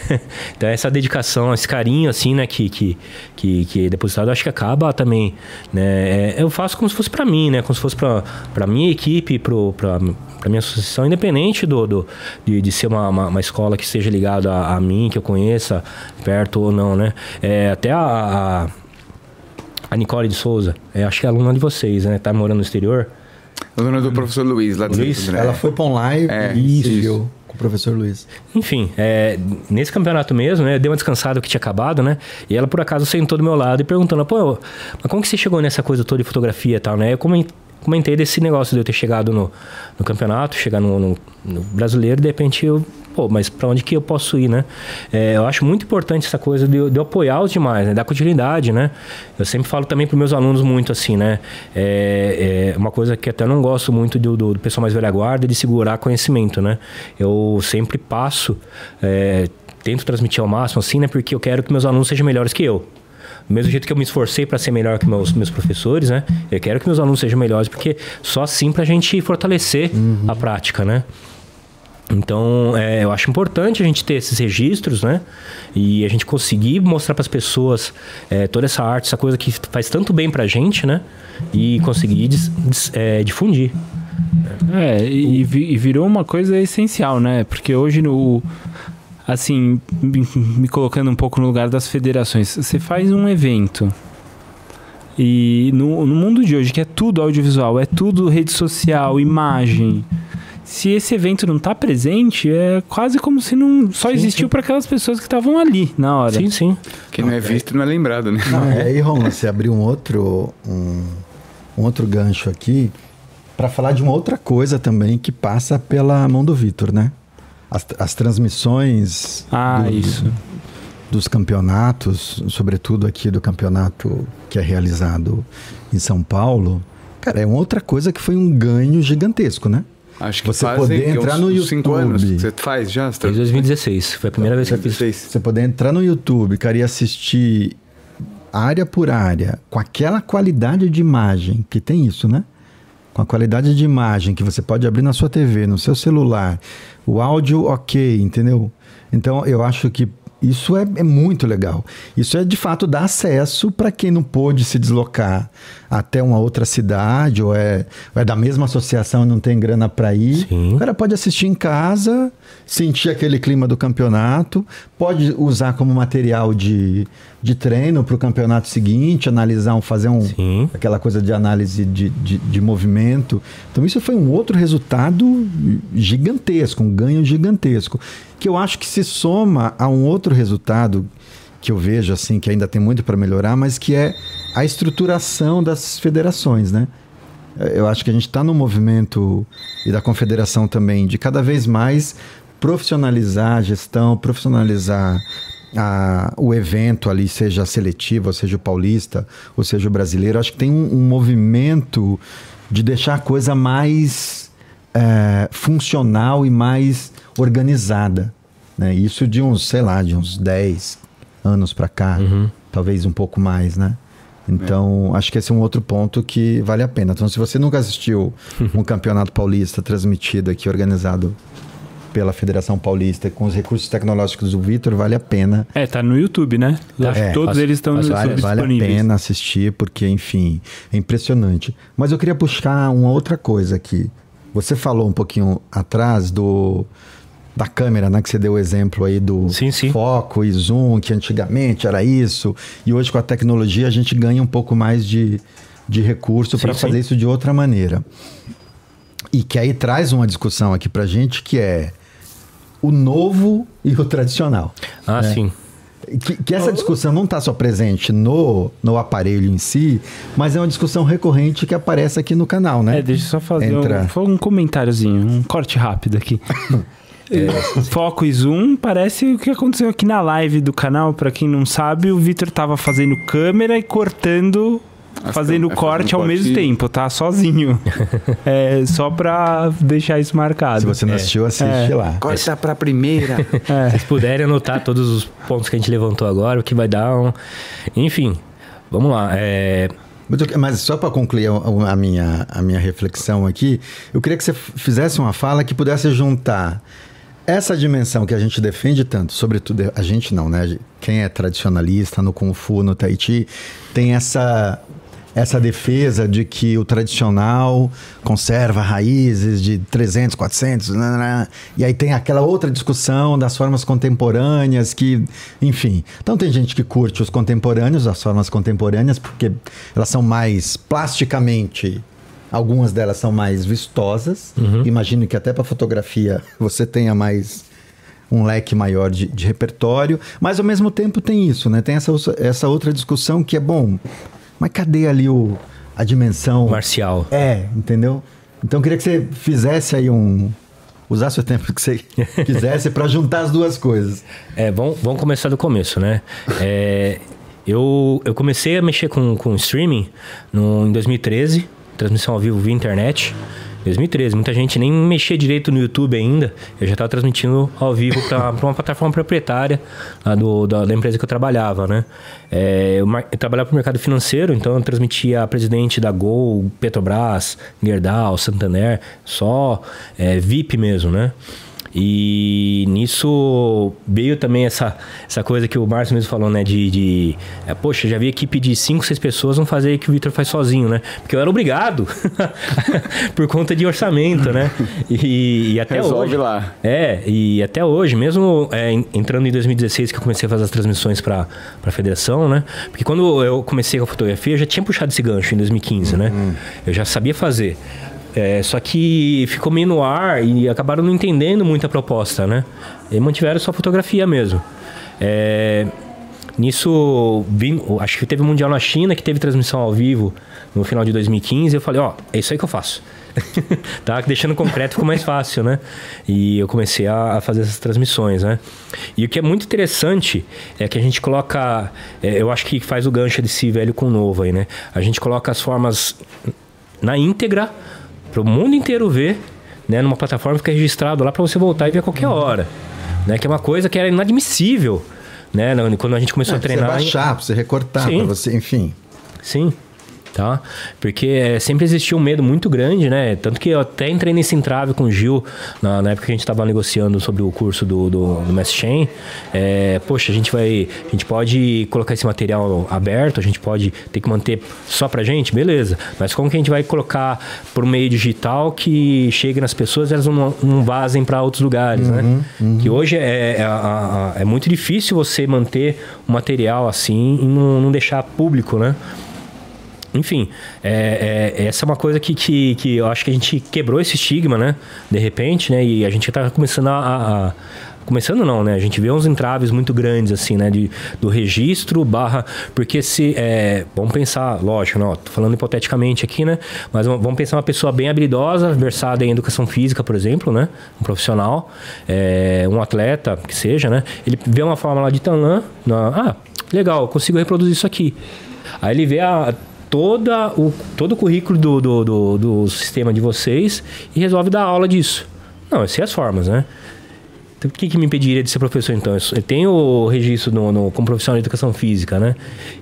Então, essa dedicação, esse carinho, assim, né, que, que, que, que é depositado, acho que acaba também, né? É, eu faço como se fosse para mim, né? Como se fosse para minha equipe, para para minha associação, independente do, do de, de ser uma, uma, uma, escola que seja ligada a, a, mim, que eu conheça, perto ou não, né? É, até a, a, a Nicole de Souza, é, acho que é aluna de vocês, né? Tá morando no exterior. Aluna do professor Luiz, lá do Luiz, Ela foi para um live é, e isso. com o professor Luiz. Enfim, é, nesse campeonato mesmo, né? Deu uma descansada que tinha acabado, né? E ela, por acaso, sentou do meu lado e perguntando, pô, mas como que você chegou nessa coisa toda de fotografia e tal, né? Eu comentei desse negócio de eu ter chegado no, no campeonato, chegar no, no, no brasileiro, de repente eu pô, mas para onde que eu posso ir, né? É, eu acho muito importante essa coisa de, de apoiar os demais, né? Dar continuidade, né? Eu sempre falo também para meus alunos muito assim, né? É, é, uma coisa que até não gosto muito do, do, do pessoal mais velha guarda, de segurar conhecimento, né? Eu sempre passo, é, tento transmitir ao máximo assim, né? Porque eu quero que meus alunos sejam melhores que eu. Do mesmo jeito que eu me esforcei para ser melhor que meus, meus professores, né? Eu quero que meus alunos sejam melhores, porque só assim para a gente fortalecer uhum. a prática, né? Então, é, eu acho importante a gente ter esses registros, né? E a gente conseguir mostrar para as pessoas é, toda essa arte, essa coisa que faz tanto bem para a gente, né? E conseguir dis, dis, é, difundir. É, e, e, virou uma coisa essencial, né? Porque hoje no. Assim, me colocando um pouco no lugar das federações, você faz um evento. E no, no mundo de hoje, que é tudo audiovisual, é tudo rede social, imagem se esse evento não está presente, é quase como se não só sim, existiu para aquelas pessoas que estavam ali na hora. Sim, sim. Quem não é visto não é lembrado, né? Não, e aí, Ron, você abriu um outro, um, um outro gancho aqui para falar de uma outra coisa também que passa pela mão do Vitor, né? As, as transmissões ah, do, isso. dos campeonatos, sobretudo aqui do campeonato que é realizado em São Paulo. Cara, é outra coisa que foi um ganho gigantesco, né? Acho que Você poder que entrar uns- no uns cinco anos. YouTube. Você faz já? Tá- Desde 2016. Foi a primeira vez que eu fiz. 2016. Você poder entrar no YouTube, cara, e assistir área por área, com aquela qualidade de imagem, que tem isso, né? Com a qualidade de imagem que você pode abrir na sua TV, no seu celular, o áudio ok, entendeu? Então eu acho que isso é, é muito legal. Isso é de fato dar acesso para quem não pôde se deslocar até uma outra cidade, ou é, ou é da mesma associação e não tem grana para ir. Sim. O cara pode assistir em casa, sentir aquele clima do campeonato, pode usar como material de, de treino para o campeonato seguinte, analisar, um, fazer um, Sim. aquela coisa de análise de, de, de movimento. Então, isso foi um outro resultado gigantesco, um ganho gigantesco, que eu acho que se soma a um outro resultado que eu vejo assim que ainda tem muito para melhorar, mas que é a estruturação das federações, né? Eu acho que a gente está no movimento e da confederação também de cada vez mais profissionalizar a gestão, profissionalizar a- o evento ali, seja seletivo, seja o paulista, ou seja o brasileiro. Acho que tem um, um movimento de deixar a coisa mais eh, funcional e mais organizada. Né? Isso de uns, sei lá, de uns 10 anos para cá, talvez um pouco mais, né? Então, acho que esse é um outro ponto que vale a pena. Então, se você nunca assistiu um campeonato paulista transmitido aqui, organizado pela Federação Paulista, com os recursos tecnológicos do Vitor, vale a pena. É, tá no YouTube, né? É, todos eles estão no faz YouTube Vale, vale a disponíveis. pena assistir, porque, enfim, é impressionante. Mas eu queria puxar uma outra coisa aqui. Você falou um pouquinho atrás do da câmera, né? Que você deu o exemplo aí do Sim, sim. foco e zoom, que antigamente era isso. E hoje, com a tecnologia, a gente ganha um pouco mais de, de recurso para fazer isso de outra maneira. E que aí traz uma discussão aqui pra gente que é o novo e o tradicional. Ah, sim. Que, que essa discussão não está só presente no, no aparelho em si, mas é uma discussão recorrente que aparece aqui no canal, né? É, deixa eu só fazer Entra. um, foi um comentáriozinho, um corte rápido aqui. Foco e zoom parece o que aconteceu aqui na live do canal. Pra quem não sabe, o Vitor tava fazendo câmera e cortando, As fazendo é, corte fazendo ao mesmo tempo, tá? Sozinho. é, só pra deixar isso marcado. Se você não assistiu, assiste É. lá. Corta pra primeira. É. Se vocês puderem anotar todos os pontos que a gente levantou agora, o que vai dar um... Enfim, vamos lá. É... Mas, só para concluir a, a minha, a minha reflexão aqui, eu queria que você fizesse uma fala que pudesse juntar essa dimensão que a gente defende tanto, sobretudo a gente não, né? Quem é tradicionalista no Kung Fu, no Tai tem essa essa defesa de que o tradicional conserva raízes de 300, 400, né, né, e aí tem aquela outra discussão das formas contemporâneas que, enfim. Então tem gente que curte os contemporâneos, as formas contemporâneas, porque elas são mais plasticamente Algumas delas são mais vistosas. Imagino que até para fotografia você tenha mais um leque maior de, de repertório. Mas ao mesmo tempo tem isso, né? Tem essa, essa outra discussão que é bom. Mas cadê ali o, a dimensão Marcial. É, entendeu? Então eu queria que você fizesse aí um usasse o tempo que você quisesse para juntar as duas coisas. É, vamos, vamos começar do começo, né? É, eu, eu comecei a mexer com, com streaming no, em 2013, transmissão ao vivo via internet. 2013, muita gente nem mexia direito no YouTube ainda. Eu já estava transmitindo ao vivo para uma plataforma proprietária lá do, da, da empresa que eu trabalhava, né? É, eu, eu trabalhava para o mercado financeiro, então eu transmitia a presidente da Gol, Petrobras, Gerdau, Santander, só é, VIP mesmo, né? E nisso veio também essa, essa coisa que o Márcio mesmo falou, né? De, de é, poxa, já vi equipe de 5, 6 pessoas vão fazer o que o Victor faz sozinho, né? Porque eu era obrigado por conta de orçamento, né? E, e até Resolve hoje. lá. É, e até hoje, mesmo é, en- entrando em 2016, que eu comecei a fazer as transmissões para a federação, né? Porque quando eu comecei com a fotografia, eu já tinha puxado esse gancho em 2015, né? Eu já sabia fazer. É, só que ficou meio no ar e acabaram não entendendo muito a proposta, né? E mantiveram só fotografia mesmo. É, nisso, acho que teve o Mundial na China, que teve transmissão ao vivo no final de 2015. Eu falei, ó, é isso aí que eu faço. tá? Deixando concreto ficou mais fácil, né? E eu comecei a, a fazer essas transmissões, né? E o que é muito interessante é que a gente coloca... é, eu acho que faz o gancho desse velho com novo aí, né? A gente coloca as formas na íntegra para o mundo inteiro ver, né, numa plataforma fica registrado lá para você voltar e ver a qualquer hora, né? Que é uma coisa que era inadmissível, né? Quando a gente começou É, a pra treinar. você baixar, pra você recortar, pra você, enfim. Sim. Tá? Porque é, sempre existiu um medo muito grande, né? Tanto que eu até entrei nesse entrave com o Gil, na, na época que a gente estava negociando sobre o curso do, do, do Mestre Chain. É, poxa, a gente vai. A gente pode colocar esse material aberto, a gente pode ter que manter só pra gente, beleza. Mas como que a gente vai colocar por meio digital que chegue nas pessoas e elas não, não vazem para outros lugares, né? Que hoje é, é, é muito difícil você manter um material assim e não, não deixar público, né? Enfim, é, é- essa é uma coisa que, que, que eu acho que a gente quebrou esse estigma, né? De repente, né? E a gente tá começando a... a- a- começando não, né? A gente vê uns entraves muito grandes, assim, né? De, do registro barra... Porque se... É, vamos pensar, lógico, não, tô falando hipoteticamente aqui, né? Mas vamos pensar uma pessoa bem habilidosa, versada em educação física, por exemplo, né? Um profissional, é, um atleta, que seja, né? Ele vê uma forma lá de Tanlan, ah, legal, consigo reproduzir isso aqui. Aí ele vê a, toda o, todo o currículo do, do, do, do sistema de vocês e resolve dar aula disso. Não, essas são as formas, né? Então, o que, que me impediria de ser professor, então? Eu tenho o registro no, no, como profissional de educação física, né?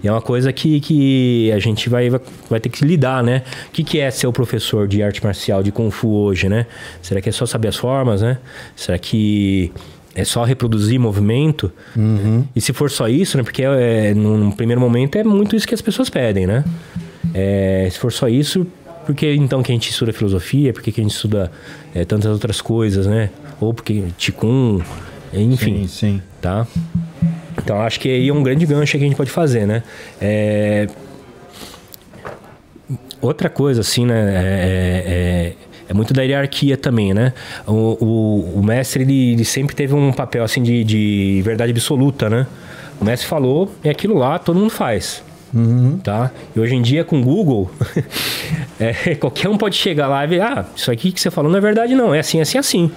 E é uma coisa que, que a gente vai, vai, vai ter que lidar, né? O que, que é ser o professor de arte marcial, de Kung Fu hoje, né? Será que é só saber as formas, né? Será que é só reproduzir movimento? E se for só isso, né? Porque é, num primeiro momento é muito isso que as pessoas pedem, né? É, se for só isso, por que então que a gente estuda filosofia? Por que, que a gente estuda é, tantas outras coisas, né? Ou porque Ticum, enfim, Sim, sim. tá? Então acho que aí é um grande gancho que a gente pode fazer, né? É, Outra coisa, assim, né? É, é- muito da hierarquia também, né? O, o, o mestre, ele, ele sempre teve um papel, assim, de, de verdade absoluta, né? O mestre falou, é aquilo lá, todo mundo faz. Tá? E hoje em dia, com o Google, é, qualquer um pode chegar lá e ver, ah, isso aqui que você falou não é verdade, não. É assim, assim, assim.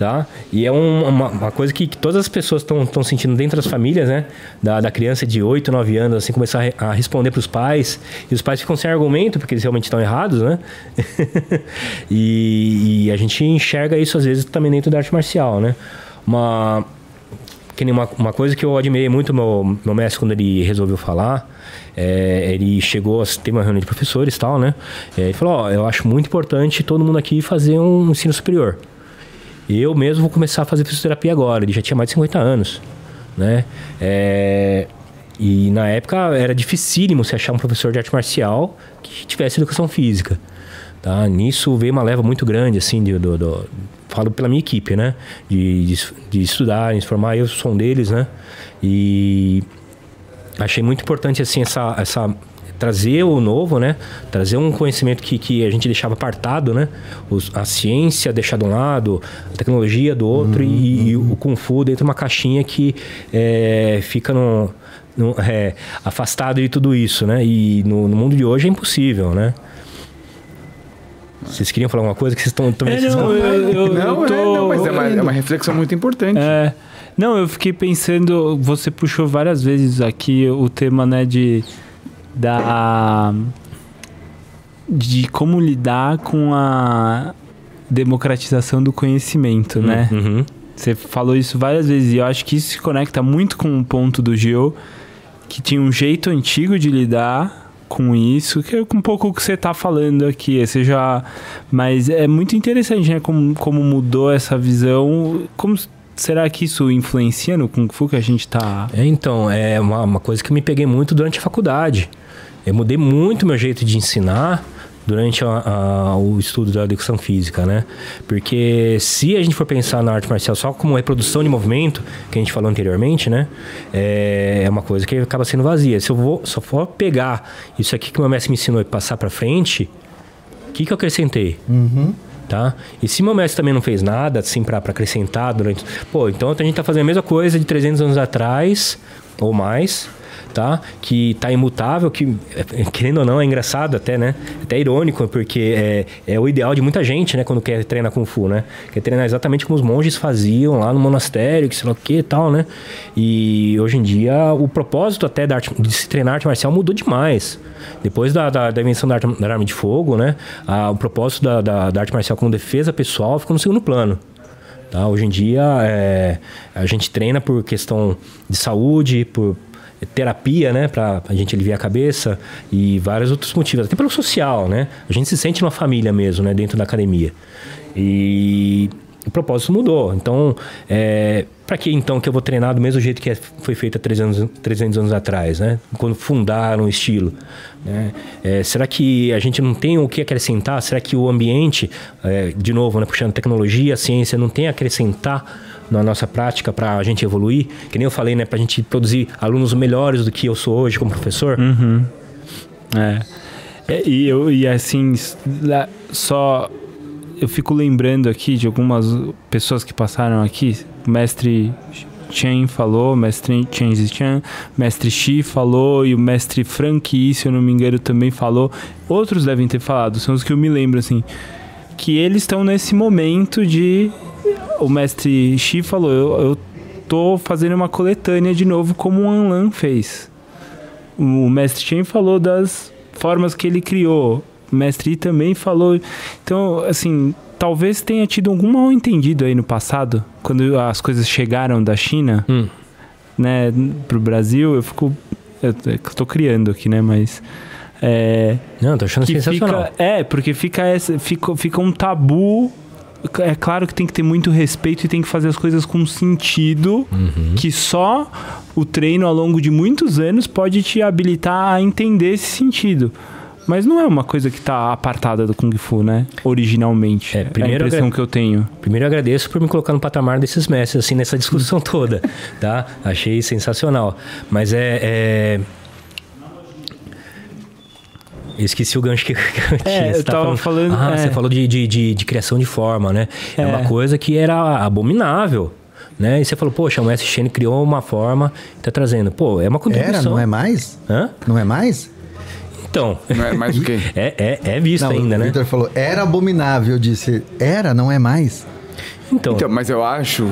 Tá? E é um- uma, uma coisa que, que todas as pessoas estão sentindo dentro das famílias, né? Da, da criança de 8, 9 anos, assim, começar a, a responder para os pais. E os pais ficam sem argumento, porque eles realmente estão errados, né? e, e a gente enxerga isso, às vezes, também dentro da arte marcial, né? Uma, que uma, uma coisa que eu admirei muito meu, meu mestre quando ele resolveu falar, é, ele chegou a ter uma reunião de professores e tal, né? É, ele falou, ó, eu acho muito importante todo mundo aqui fazer um ensino superior. Eu mesmo vou começar a fazer fisioterapia agora. Ele já tinha mais de 50 anos, né? É, e na época era dificílimo se achar um professor de arte marcial que tivesse educação física. Tá? Nisso veio uma leva muito grande, assim, de, do, do- falo pela minha equipe, né? De, de, de estudar, de se formar. Eu sou um deles, né? E achei muito importante assim essa, essa trazer o novo, né? Trazer um conhecimento que, que a gente deixava apartado, né? Os- a ciência deixar de um lado, a tecnologia do outro e, e o kung fu dentro de uma caixinha que é, fica no, no- é, afastado de tudo isso, né? E no, no mundo de hoje é impossível, né? Vocês queriam falar alguma coisa que vocês estão também É, não, eu, eu, não, eu tô... é, não, mas é uma, é uma reflexão muito importante. É. Não, eu fiquei pensando, você puxou várias vezes aqui o tema, né, de da de como lidar com a democratização do conhecimento, né? Uhum. Você falou isso várias vezes e eu acho que isso se conecta muito com o ponto do Geo, que tinha um jeito antigo de lidar com isso, que é um pouco o que você tá falando aqui, você já... Mas é muito interessante, né, como, como mudou essa visão, como será que isso influencia no Kung Fu que a gente tá... É, então, é uma, uma coisa que eu me peguei muito durante a faculdade. Eu mudei muito meu jeito de ensinar durante a- a- o estudo da educação física, né? Porque se a gente for pensar na arte marcial só como reprodução de movimento, que a gente falou anteriormente, né? É, é uma coisa que acaba sendo vazia. Se eu vou, só for pegar isso aqui que o meu mestre me ensinou e passar pra frente, o que, que eu acrescentei? Tá? E se meu mestre também não fez nada, assim, pra acrescentar durante... Pô, então a gente tá fazendo a mesma coisa de 300 anos atrás, ou mais, tá? Que tá imutável, que é, querendo ou não é engraçado até, né? Até irônico, porque é, é o ideal de muita gente, né? Quando quer treinar Kung Fu, né? Quer treinar exatamente como os monges faziam lá no monastério, que sei lá o que e tal, né? E hoje em dia o propósito até da arte, de se treinar arte marcial mudou demais. Depois da, da, da invenção da, arte, da arma de fogo, né? A, o propósito da, da, da arte marcial como defesa pessoal ficou no segundo plano. Tá? Hoje em dia, é, a gente treina por questão de saúde, por terapia, né, para a gente aliviar a cabeça e vários outros motivos, até pelo social, né? A gente se sente uma família mesmo, né, dentro da academia. E o propósito mudou. Então, é, para que então que eu vou treinar do mesmo jeito que é, foi feito há 300, 300 anos atrás, né? Quando fundaram o estilo. Né? É, será que a gente não tem o que acrescentar? Será que o ambiente, é, de novo, né, puxando tecnologia, ciência, não tem a acrescentar na nossa prática para a gente evoluir? Que nem eu falei, né? Para a gente produzir alunos melhores do que eu sou hoje como professor? Uhum. É. é e, eu, e assim, só eu fico lembrando aqui de algumas pessoas que passaram aqui. Mestre Chen falou, mestre Chen Zichan, mestre Xi falou e o mestre Frank, se eu não me engano, também falou. Outros devem ter falado, são os que eu me lembro, assim. Que eles estão nesse momento de. O mestre Xi falou, eu, eu tô fazendo uma coletânea de novo, como o Anlan fez. O mestre Chen falou das formas que ele criou mestre também falou. Então, assim, talvez tenha tido algum mal entendido aí no passado, quando as coisas chegaram da China, hum. né, pro Brasil. Eu fico. Eu tô criando aqui, né, mas. É, Não, tô achando sensacional. Fica, é, porque fica, essa, fica, fica um tabu é claro que tem que ter muito respeito e tem que fazer as coisas com sentido, uhum. que só o treino ao longo de muitos anos pode te habilitar a entender esse sentido. Mas não é uma coisa que está apartada do Kung Fu, né? Originalmente. É, primeiro é a impressão que eu tenho. Primeiro agradeço por me colocar no patamar desses mestres, assim, nessa discussão toda, tá? Achei sensacional. Mas é... é... Eu esqueci o gancho que, eu tinha. É, eu tava falando... falando ah, é. você falou de, de, de, de, criação de forma, né? É. é uma coisa que era abominável. Né? E você falou, poxa, o Shane criou uma forma, tá trazendo. Pô, é uma contribuição. Era, não é mais? Hã? Não é mais? Então. Não é mais o quê? É, é, é visto não, ainda, o né? O Victor falou, era abominável. Eu disse, era, não é mais. Então, então mas eu acho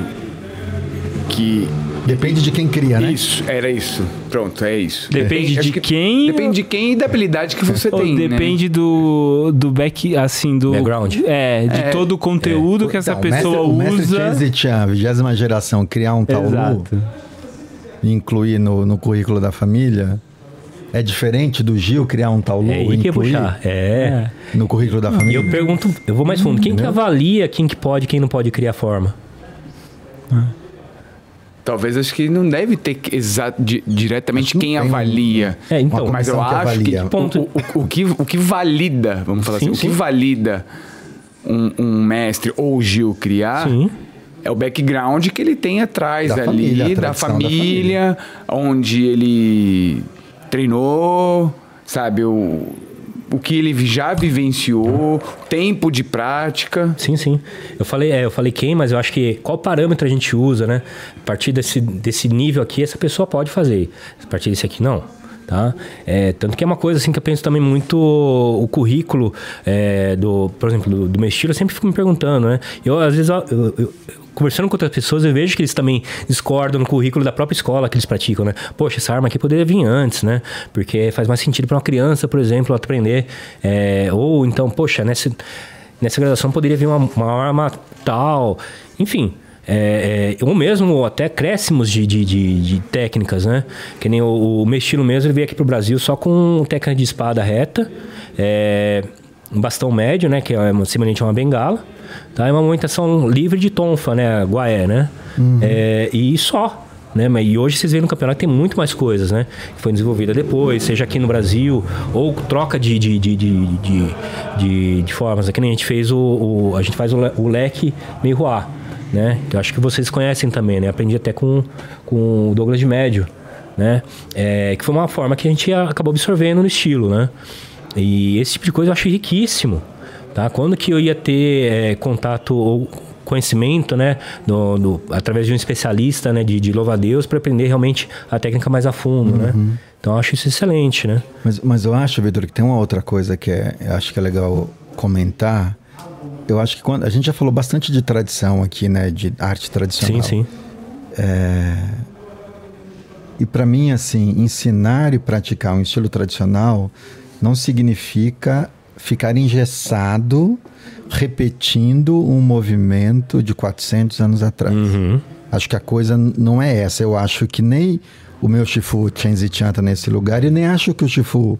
que Depende de quem cria, né? Isso, era isso. Pronto, é isso. Depende de quem. Depende de quem e da habilidade que você tem. Né? Depende né? do, do back, assim, do. Background. É, de é, todo o conteúdo é. que essa então, pessoa mestre, usa. O mestre Chan, vigésima geração, criar um tal e incluir no, no currículo da família. É diferente do Gil criar um tal É aí que puxar. É. No currículo da família. E eu pergunto, eu vou mais fundo. Quem que avalia quem que pode quem não pode criar forma? Talvez acho que não deve ter di diretamente quem avalia. É, então, mas eu que acho que, que ponto... o, o, o, que o que valida, vamos falar sim, assim, sim. o que valida um, um, mestre ou Gil criar sim. é o background que ele tem atrás da ali, família, da, família, da família, onde ele treinou, sabe? O, o que ele já vivenciou, tempo de prática. Sim, sim. Eu falei, é, eu falei quem, mas eu acho que qual parâmetro a gente usa, né? A partir desse, desse nível aqui, essa pessoa pode fazer. A partir desse aqui, não. Tá? É, tanto que é uma coisa assim que eu penso também muito o currículo é, do, por exemplo, do, do, meu estilo, eu sempre fico me perguntando, né? Eu, às vezes, eu, eu, eu conversando com outras pessoas, eu vejo que eles também discordam no currículo da própria escola que eles praticam, né? Poxa, essa arma aqui poderia vir antes, né? Porque faz mais sentido para uma criança, por exemplo, aprender. É, ou então, poxa, nessa, nessa graduação poderia vir uma, uma arma tal. Enfim, é, é, ou mesmo até acréscimos de, de, de, de, técnicas, né? Que nem o, o meu estilo mesmo, ele veio aqui pro Brasil só com técnica de espada reta, é, um bastão médio, né? Que é semelhante a uma bengala. Tá? É uma movimentação livre de tonfa, né? Guaé, né? Uhum. É, e só. Né? E hoje vocês veem no campeonato que tem muito mais coisas, né? Que foi desenvolvida depois, seja aqui no Brasil, ou troca de, de, de, de, de, de, de formas. Aqui a gente fez o, o, A gente faz o, o leque meio ruá, né? Que eu acho que vocês conhecem também, né? Aprendi até com, com o Douglas de Médio, né? É, que foi uma forma que a gente acabou absorvendo no estilo, né? E esse tipo de coisa eu acho riquíssimo. Tá? Quando que eu ia ter é, contato ou conhecimento, né, do, do, através de um especialista, né, de, de louva-a-Deus para aprender realmente a técnica mais a fundo, né? uhum. né? Então eu acho isso excelente, né? Mas, mas eu acho, Vitor, que tem uma outra coisa que é, eu acho que é legal comentar. Eu acho que quando a gente já falou bastante de tradição aqui, né, de arte tradicional. Sim, sim. É... E para mim, assim, ensinar e praticar um estilo tradicional não significa ficar engessado repetindo um movimento de 400 anos atrás. Uhum. Acho que a coisa não é essa. Eu acho que nem o meu Shifu Chenzi Chan tá nesse lugar e nem acho que o Shifu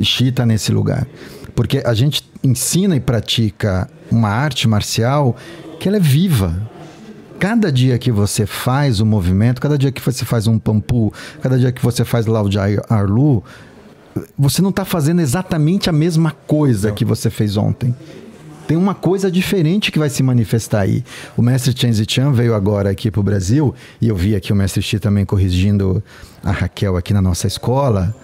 Shi está nesse lugar. Porque a gente ensina e pratica uma arte marcial que ela é viva. Cada dia que você faz o movimento, cada dia que você faz um pampu, cada dia que você faz Lao Jai Arlu, você não está fazendo exatamente a mesma coisa não. que você fez ontem. Tem uma coisa diferente que vai se manifestar aí. O mestre Chen Zichan veio agora aqui para o Brasil, e eu vi aqui o mestre Xi também corrigindo a Raquel aqui na nossa escola.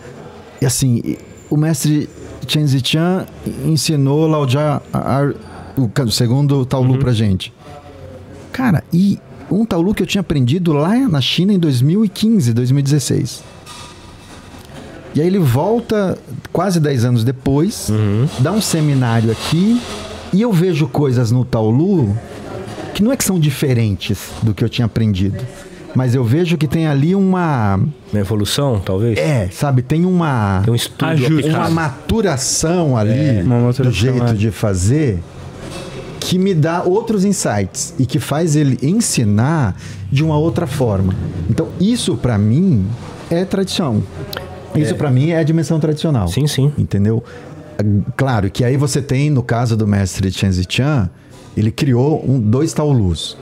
E assim, o mestre Chen Zichan ensinou Lao Jia, o segundo Taolu uhum. para gente. Cara, e um Taolu que eu tinha aprendido lá na China em 2015, 2016. E aí ele volta quase 10 anos depois, uhum. dá um seminário aqui, e eu vejo coisas no Taolu que não é que são diferentes do que eu tinha aprendido. Mas eu vejo que tem ali uma. Uma evolução, talvez? É, sabe? Tem uma. Tem um estudo Ajuste. Uma maturação ali é, uma maturação, do jeito é. de fazer que me dá outros insights e que faz ele ensinar de uma outra forma. Então, isso para mim é tradição. Isso é. para mim é a dimensão tradicional. Sim, sim. Entendeu? Claro que aí você tem, no caso do mestre Chen Zichan, ele criou um, dois taulus.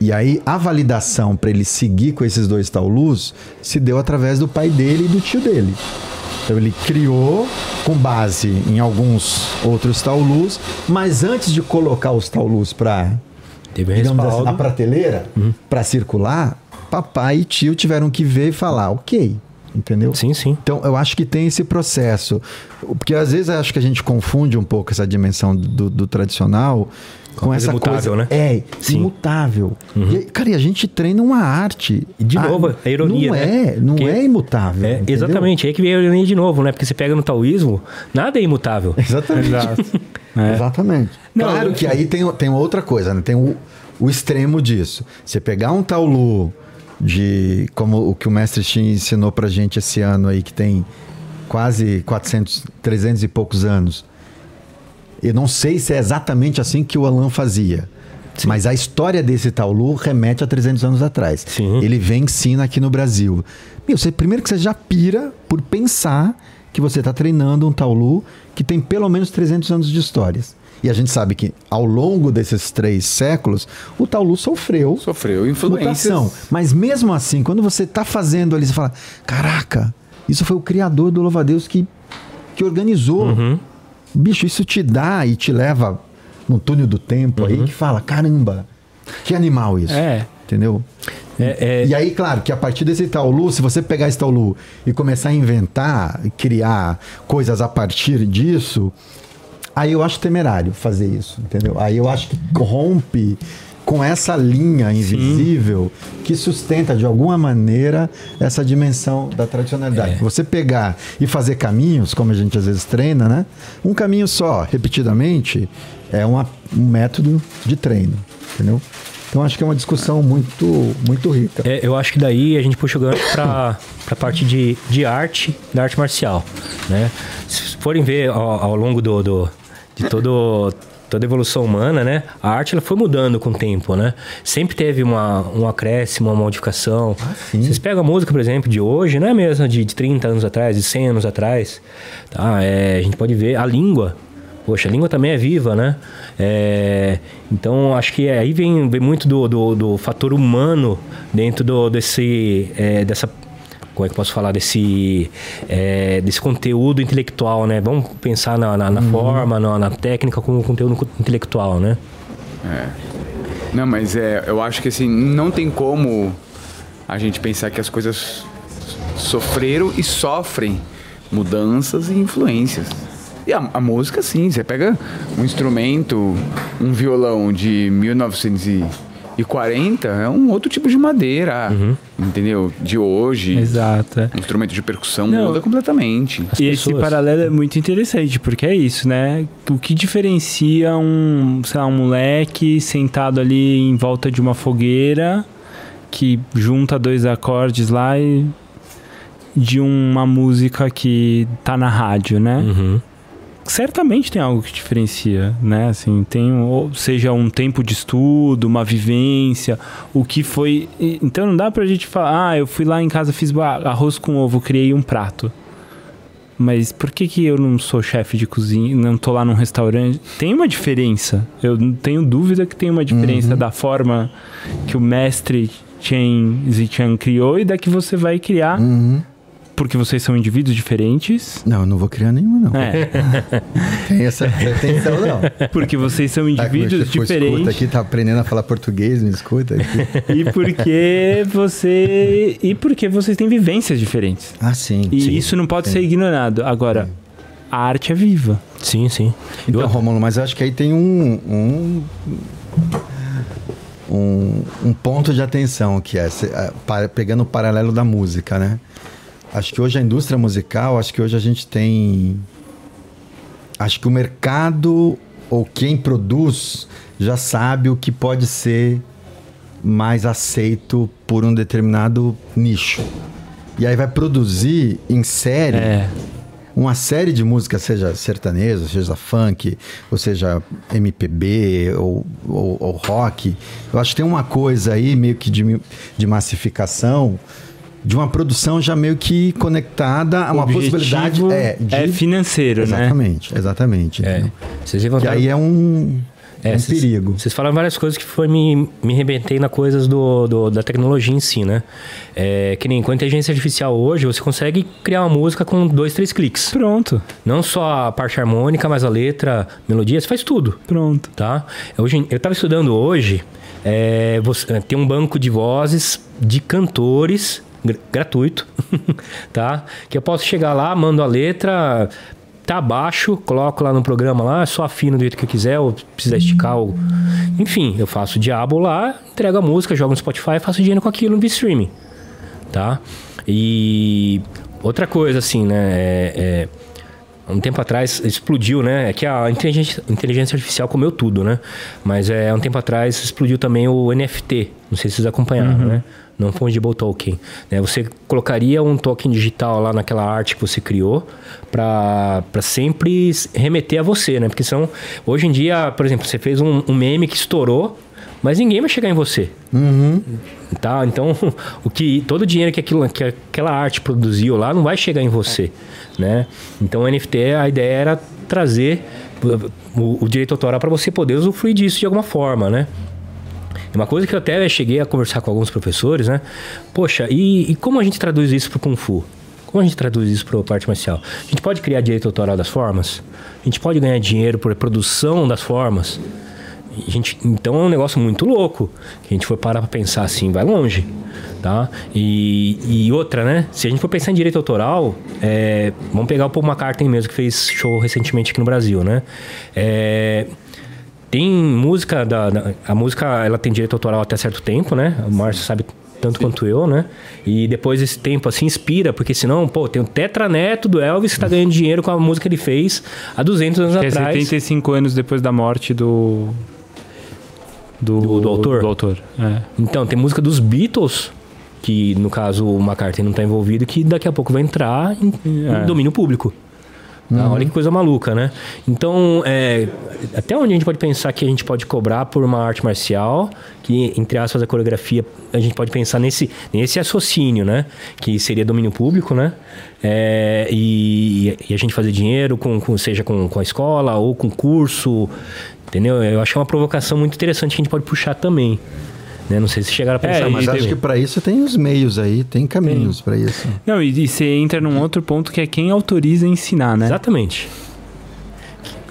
E aí a validação para ele seguir com esses dois taulus se deu através do pai dele e do tio dele. Então ele criou com base em alguns outros taulus, mas antes de colocar os taulus para assim, na prateleira uhum. para circular, papai e tio tiveram que ver e falar, ok, entendeu? Sim, sim. Então eu acho que tem esse processo, porque às vezes eu acho que a gente confunde um pouco essa dimensão do, do tradicional com essa imutável, coisa, né? É, Sim. imutável. Uhum. E, cara, e a gente treina uma arte. E de novo, a, a ironia, não né? É, não é imutável. É, exatamente, aí que vem a ironia de novo, né? Porque você pega no taoísmo, nada é imutável. Exatamente. é. Exatamente. Não, claro que aí tem, tem outra coisa, né? Tem o, o extremo disso. Você pegar um taolu de como o que o mestre Shin ensinou pra gente esse ano aí que tem quase 400, 300 e poucos anos eu não sei se é exatamente assim que o Alan fazia. Sim. Mas a história desse Taulu remete a 300 anos atrás. Sim. Ele vem ensina aqui no Brasil. Meu, você, primeiro que você já pira por pensar que você está treinando um Taulu que tem pelo menos 300 anos de histórias. E a gente sabe que ao longo desses três séculos, o Taulu sofreu. Sofreu influências. Mutação. Mas mesmo assim, quando você está fazendo ali, você fala: caraca, isso foi o criador do Louva-a-Deus que, que organizou. Uhum. Bicho, isso te dá e te leva no túnel do tempo uhum. aí que fala: caramba, que animal isso. É. Entendeu? É, é... E aí, claro, que a partir desse Taulu, se você pegar esse Taulu e começar a inventar, criar coisas a partir disso, aí eu acho temerário fazer isso, entendeu? Aí eu acho que rompe com essa linha invisível Sim. que sustenta de alguma maneira essa dimensão da tradicionalidade. É. Você pegar e fazer caminhos, como a gente às vezes treina, né? Um caminho só, repetidamente, é uma, um método de treino, entendeu? Então acho que é uma discussão muito, muito rica. É, eu acho que daí a gente puxa o gancho para a parte de, de arte, da arte marcial. Né? Se forem ver ao, ao longo do, do, de todo toda a evolução humana, né? A arte ela foi mudando com o tempo, né? Sempre teve uma, um acréscimo, uma modificação. Ah, Vocês pegam a música, por exemplo, de hoje, não é mesmo de, de 30 anos atrás, de 100 anos atrás. Tá? É, a gente pode ver a língua. Poxa, a língua também é viva, né? É, então, acho que aí vem, vem muito do, do, do fator humano dentro do, desse, é, dessa como é que eu posso falar desse, é, desse conteúdo intelectual, né? Vamos pensar na, na, na uhum. forma, na, na, técnica como conteúdo intelectual, né? É. Não, mas é, eu acho que assim, não tem como a gente pensar que as coisas sofreram e sofrem mudanças e influências. E a, a, música, sim, você pega um instrumento, um violão de 1900 e E 40 é um outro tipo de madeira, Uhum. entendeu? De hoje. Exato. é. O instrumento de percussão Não. muda completamente. As E esse paralelo é muito interessante, porque é isso, né? O que diferencia um, sei lá, um moleque sentado ali em volta de uma fogueira que junta dois acordes lá e de uma música que tá na rádio, né? Uhum. Certamente tem algo que diferencia, né? Assim, tem um- ou seja um tempo de estudo, uma vivência, o que foi. Então não dá pra gente falar, ah, eu fui lá em casa fiz arroz com ovo, criei um prato. Mas por que que eu não sou chefe de cozinha, não tô lá num restaurante? Tem uma diferença. Eu não tenho dúvida que tem uma diferença da forma que o mestre Chen Zichang criou e da que você vai criar, Uhum. Porque vocês são indivíduos diferentes. Não, eu não vou criar nenhuma, não. É, Tem essa pretensão, não. porque vocês são Tá, indivíduos for escuta diferentes. aqui, tá aprendendo a falar português, me escuta aqui. E porque você. E porque vocês têm vivências diferentes. Ah, sim. E sim. isso não pode ser ignorado. Agora, a arte é viva. Sim, sim. Então, Eu- Rômulo, mas eu acho que aí tem um, um, um, um ponto de atenção, que é se- a- pa- pegando o paralelo da música, né? Acho que hoje a indústria musical, acho que hoje a gente tem. Acho que o mercado ou quem produz já sabe o que pode ser mais aceito por um determinado nicho. E aí vai produzir em série É. uma série de músicas, seja sertanejo, seja funk, ou seja MPB ou, ou- ou rock. Eu acho que tem uma coisa aí meio que de, de massificação, de uma produção já meio que conectada a uma possibilidade é, de, é financeiro, né? exatamente, exatamente. É, vocês Que levantaram aí é um, É, um cês- perigo. Vocês falaram várias coisas que foi me, me rebentei na coisas do, do- da tecnologia em si, né? É, que nem com a inteligência artificial hoje, você consegue criar uma música com dois, três cliques. Pronto, Não só a parte harmônica, mas a letra, melodia, você faz tudo, pronto. tá? Hoje, eu estava estudando hoje, é, você, é, tem um banco de vozes de cantores, gr- gratuito, tá? Que eu posso chegar lá, mando a letra, tá abaixo, coloco lá no programa lá, só afino do jeito que eu quiser, ou precisar esticar, ou... enfim, eu faço o diabo lá, entrego a música, jogo no Spotify, faço dinheiro com aquilo no streaming, tá? E outra coisa assim, né? é- é, um tempo atrás explodiu, né? É que a inteligência, inteligência artificial comeu tudo, né? Mas é um tempo atrás explodiu também o NFT. Não sei se vocês acompanharam, né? Não fungible token. Né? Você colocaria um token digital lá naquela arte que você criou para sempre remeter a você, né? Porque são hoje em dia, por exemplo, você fez um, um meme que estourou, mas ninguém vai chegar em você. Tá? Então, o que todo o dinheiro que, aquilo, que aquela arte produziu lá não vai chegar em você, né? Então, o NFT, a ideia era trazer o, o direito autoral para você poder usufruir disso de alguma forma, né? E Uma coisa que eu até cheguei a conversar com alguns professores, né? Poxa, e, e como a gente traduz isso para o Kung Fu? Como a gente traduz isso para a parte marcial? A gente pode criar direito autoral das formas? A gente pode ganhar dinheiro por produção das formas? A gente, então é um negócio muito louco. Que a gente for parar para pensar assim, vai longe. Tá? E, e outra, né? Se a gente for pensar em direito autoral, é, vamos pegar o Paul McCartney mesmo, que fez show recentemente aqui no Brasil, né? É, tem música da, da- a música ela tem direito autoral até certo tempo, né? O Márcio sabe tanto quanto eu, né? E depois esse tempo assim inspira, porque senão, pô, tem o tetraneto do Elvis que tá ganhando dinheiro com a música que ele fez há 200 anos Que é atrás. 75 anos depois da morte do. Do, Do- do autor? Do autor. É. Então, tem música dos Beatles, que no caso o McCartney não tá envolvido, que daqui a pouco vai entrar em, em É. domínio público. Tá? Olha que coisa maluca, né? Então, é, até onde a gente pode pensar que a gente pode cobrar por uma arte marcial, que, entre aspas, a coreografia, a gente pode pensar nesse, nesse raciocínio, né? Que seria domínio público, né? É, e, e a gente fazer dinheiro, com, com- seja com, com a escola ou com curso, entendeu? Eu acho que é uma provocação muito interessante que a gente pode puxar também. Né? Não sei se chegaram a pensar É, Mas acho que para isso tem os meios aí, tem caminhos para isso. Não, e, e você entra num outro ponto que é quem autoriza a ensinar, né? Exatamente.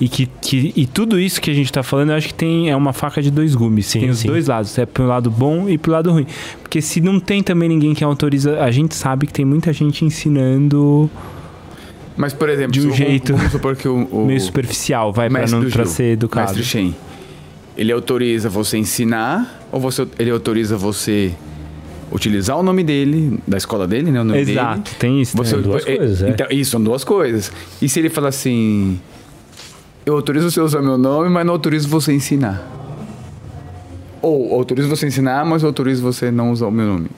E, que, que- e tudo isso que a gente tá falando, eu acho que tem, é uma faca de dois gumes. Sim, tem os sim. dois lados, é pro lado bom e pro lado ruim. Porque se não tem também ninguém que autoriza, a gente sabe que tem muita gente ensinando Mas, por exemplo, De um jeito vamos supor que o, o meio superficial, vai mestre não, do pra Gil, ser educado. Mestre Shen, ele autoriza você ensinar Ou você, ele autoriza você utilizar o nome dele, da escola dele, né? O nome Exato, dele. tem isso. Você, né? duas é, coisas, é. então, isso, são duas coisas. E se ele fala assim, eu autorizo você usar meu nome, mas não autorizo você ensinar. Ou autorizo você ensinar, mas autorizo você não usar o meu nome.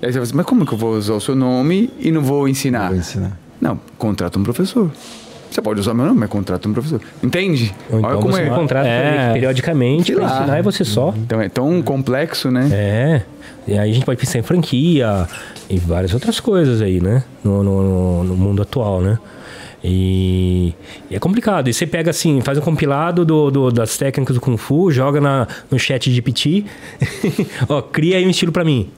E aí você fala assim, mas como que eu vou usar o seu nome e não vou ensinar? Vou ensinar. Não, contrata um professor. Você pode usar meu nome, mas contrata um professor. Entende? Ou então Olha como você é. contrata É. periodicamente lá. ensinar e você só. Então é tão complexo, né? É. E aí a gente pode pensar em franquia e várias outras coisas aí, né? No, no, no- mundo atual, né? E, e é complicado. E você pega assim, faz um compilado do, do- das técnicas do Kung Fu, joga na, no chat de PT, ó, cria aí um estilo pra mim.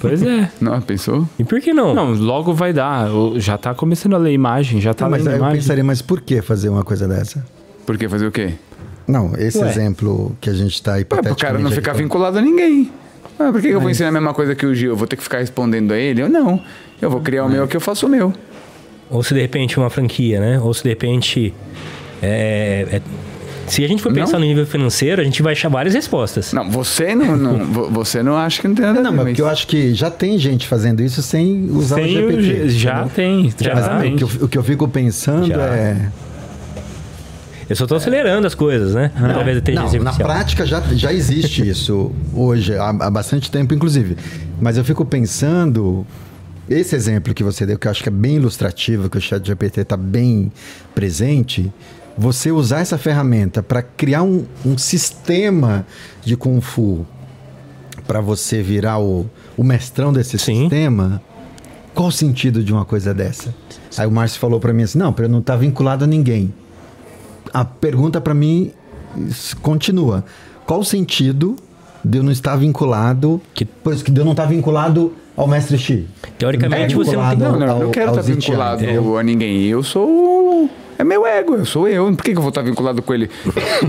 Pois é. Não, pensou? E por que não? Não, logo vai dar. O- Já tá começando a ler imagem, já tá Tá, mas lendo aí eu imagem. pensaria, mas por que fazer uma coisa dessa? Por quê? Fazer o quê? Não, esse Ué. exemplo que a gente está Ué, hipoteticamente... pro cara não ficar vinculado a ninguém. Ah, por que, que eu vou ensinar a mesma coisa que o Gil? Eu vou ter que ficar respondendo a ele? Eu não. Eu vou criar o meu aqui, eu faço o meu. Ou se de repente uma franquia, né? Ou se de repente. é- é- se a gente for pensar Não. no nível financeiro, a gente vai achar várias respostas. Não, você não, não vo- você não acha que não tem nada Não, a ver, mas porque eu acho que já tem gente fazendo isso sem usar Tem o o GPT. G- já entendeu? tem, Mas o exatamente. que, eu, o que eu fico pensando Já. é... Eu só tô acelerando as coisas, né? Através da inteligência Não, na artificial. prática já, já existe isso hoje, há, há bastante tempo, inclusive. Mas eu fico pensando, esse exemplo que você deu, que eu acho que é bem ilustrativo, que o chat GPT está bem presente, você usar essa ferramenta para criar um, um sistema de Kung Fu para você virar o, o mestrão desse Sim. sistema, qual o sentido de uma coisa dessa? Aí o Márcio falou para mim assim, não, para eu não estar vinculado a ninguém a pergunta para mim continua. Qual o sentido de eu não estar vinculado, Que- pois que de eu não estar vinculado ao mestre Xi? Teoricamente, Eu você não tem- vinculado Não, não, eu não ao- quero ao estar Zitian, vinculado a ninguém. Eu sou. É meu ego, eu sou eu. Por que, que eu vou estar vinculado com ele?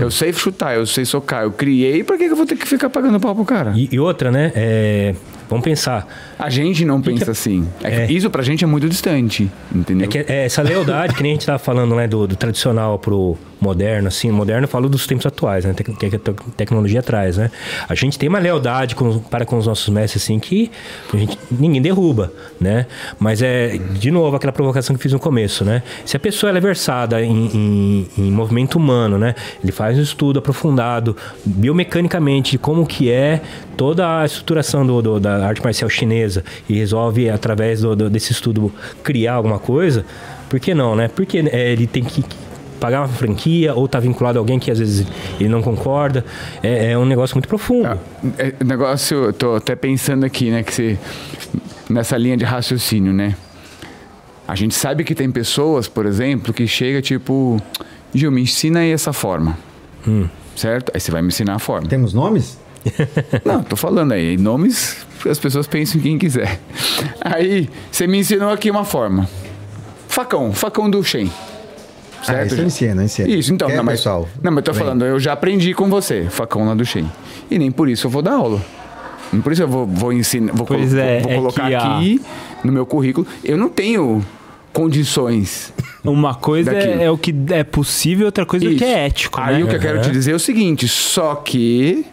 Eu sei chutar, eu sei socar, eu criei, por que, que eu vou ter que ficar pagando pau pro cara? E, e outra, né? é, Vamos pensar. A gente não pensa que- assim. É que É. Isso pra gente é muito distante, entendeu? É que é essa lealdade que nem a gente tava falando, né? Do, do tradicional pro moderno, assim. Moderno eu falo dos tempos atuais, né? Que a tec- tecnologia traz, né? A gente tem uma lealdade com- para com os nossos mestres, assim, que a gente, ninguém derruba, né? Mas é, de novo, aquela provocação que fiz no começo, né? Se a pessoa ela é versada em, em- em movimento humano, né? Ele faz um estudo aprofundado, biomecanicamente, de como que é toda a estruturação do, do- da arte marcial chinesa e resolve, através do- do- desse estudo, criar alguma coisa, por que não, né? Porque é, ele tem que pagar uma franquia ou tá vinculado a alguém que às vezes ele não concorda. É, é um negócio muito profundo. Ah, é, o negócio, eu tô até pensando aqui, né, que você, nessa linha de raciocínio, né? A gente sabe que tem pessoas, por exemplo, que chega tipo, Gil, me ensina aí essa forma. Hum. Certo? Aí você vai me ensinar a forma. Temos nomes? Não, tô falando aí, nomes, as pessoas pensam em quem quiser. Aí, você me ensinou aqui uma forma. Facão, facão do Shen. Ah, Certo? isso eu ensino, ensino. Isso, então, Quer, não, mas, pessoal? não, mas eu tô Vem. falando, eu já aprendi com você, facão lá do Shen. E nem por isso eu vou dar aula. Nem por isso eu vou, vou ensinar, vou, Pois colo- é, vou é colocar que aqui no meu currículo. Eu não tenho condições. Uma coisa é, é o que é possível, outra coisa é o que Isso. é ético, Aí né? o que eu quero te dizer é o seguinte, só que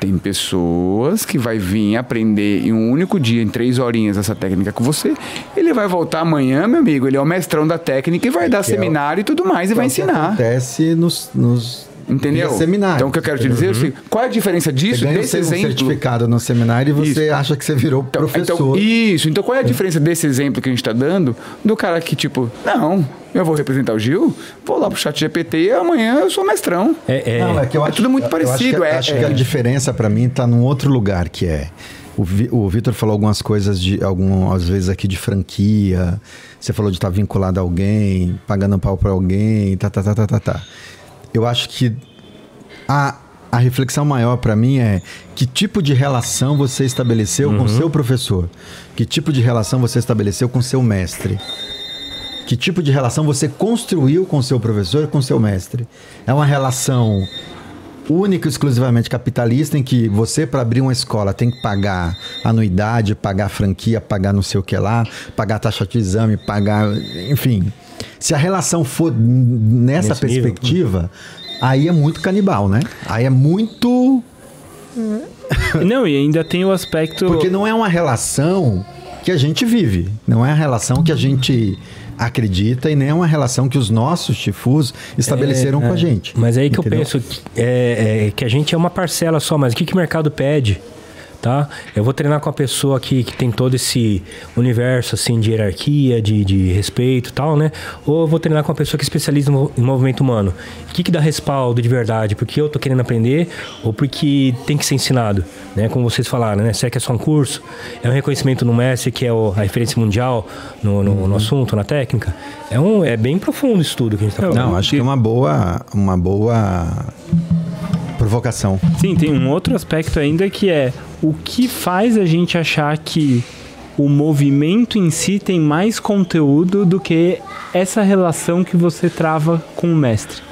tem pessoas que vai vir aprender em um único dia, em três horinhas, essa técnica com você. Ele vai voltar amanhã, meu amigo. Ele é o mestrão da técnica e vai dar Que é o- seminário e tudo mais e vai É ensinar. Acontece nos, nos Entendeu? via seminários. Então o que eu quero te dizer é seguinte, qual é a diferença Você disso, ganha desse um exemplo? certificado no seminário e você Isso. acha que você virou Então, professor. então, isso. Então, qual é a diferença desse exemplo que a gente está dando do cara que, tipo, não, eu vou representar o Gil, vou lá pro chat GPT e amanhã eu sou mestrão. É, é- Não, é que eu É acho, tudo muito eu acho parecido, que- é- acho é- que a diferença para mim tá num outro lugar que é. O, Vi- o Vitor falou algumas coisas de algumas vezes aqui de franquia. Você falou de estar vinculado a alguém, pagando pau para alguém, tá, tá, tá, tá, tá, tá. Eu acho que a, a reflexão maior para mim é que tipo de relação você estabeleceu com seu professor? Que tipo de relação você estabeleceu com seu mestre? Que tipo de relação você construiu com seu professor e com seu mestre? É uma relação única e exclusivamente capitalista em que você para abrir uma escola tem que pagar anuidade, pagar franquia, pagar não sei o que lá, pagar taxa de exame, pagar, enfim. Se a relação for nessa Nesse nível. perspectiva, aí é muito canibal, né? Aí é muito Não, e ainda tem o aspecto. Porque não é uma relação que a gente vive. Não é a relação que a gente acredita e nem é uma relação que os nossos tifus estabeleceram É, com a é. gente. Mas é aí que entendeu? eu penso que, é, é que a gente é uma parcela só, mas o que, que o mercado pede? Tá? Eu vou treinar com a pessoa que, que tem todo esse universo assim de hierarquia, de, de respeito e tal, né? Ou eu vou treinar com uma pessoa que especializa no- em movimento humano. O que, que dá respaldo de verdade? Porque eu tô querendo aprender ou porque tem que ser ensinado? Né? Como vocês falaram, né? Será que é só um curso? É um reconhecimento no mestre que é o- a referência mundial no, no, no assunto, na técnica? É, um, é bem profundo isso tudo que a gente tá falando. Não, acho que é uma boa, uma boa provocação. Sim, tem um outro aspecto ainda que é o que faz a gente achar que o movimento em si tem mais conteúdo do que essa relação que você trava com o mestre.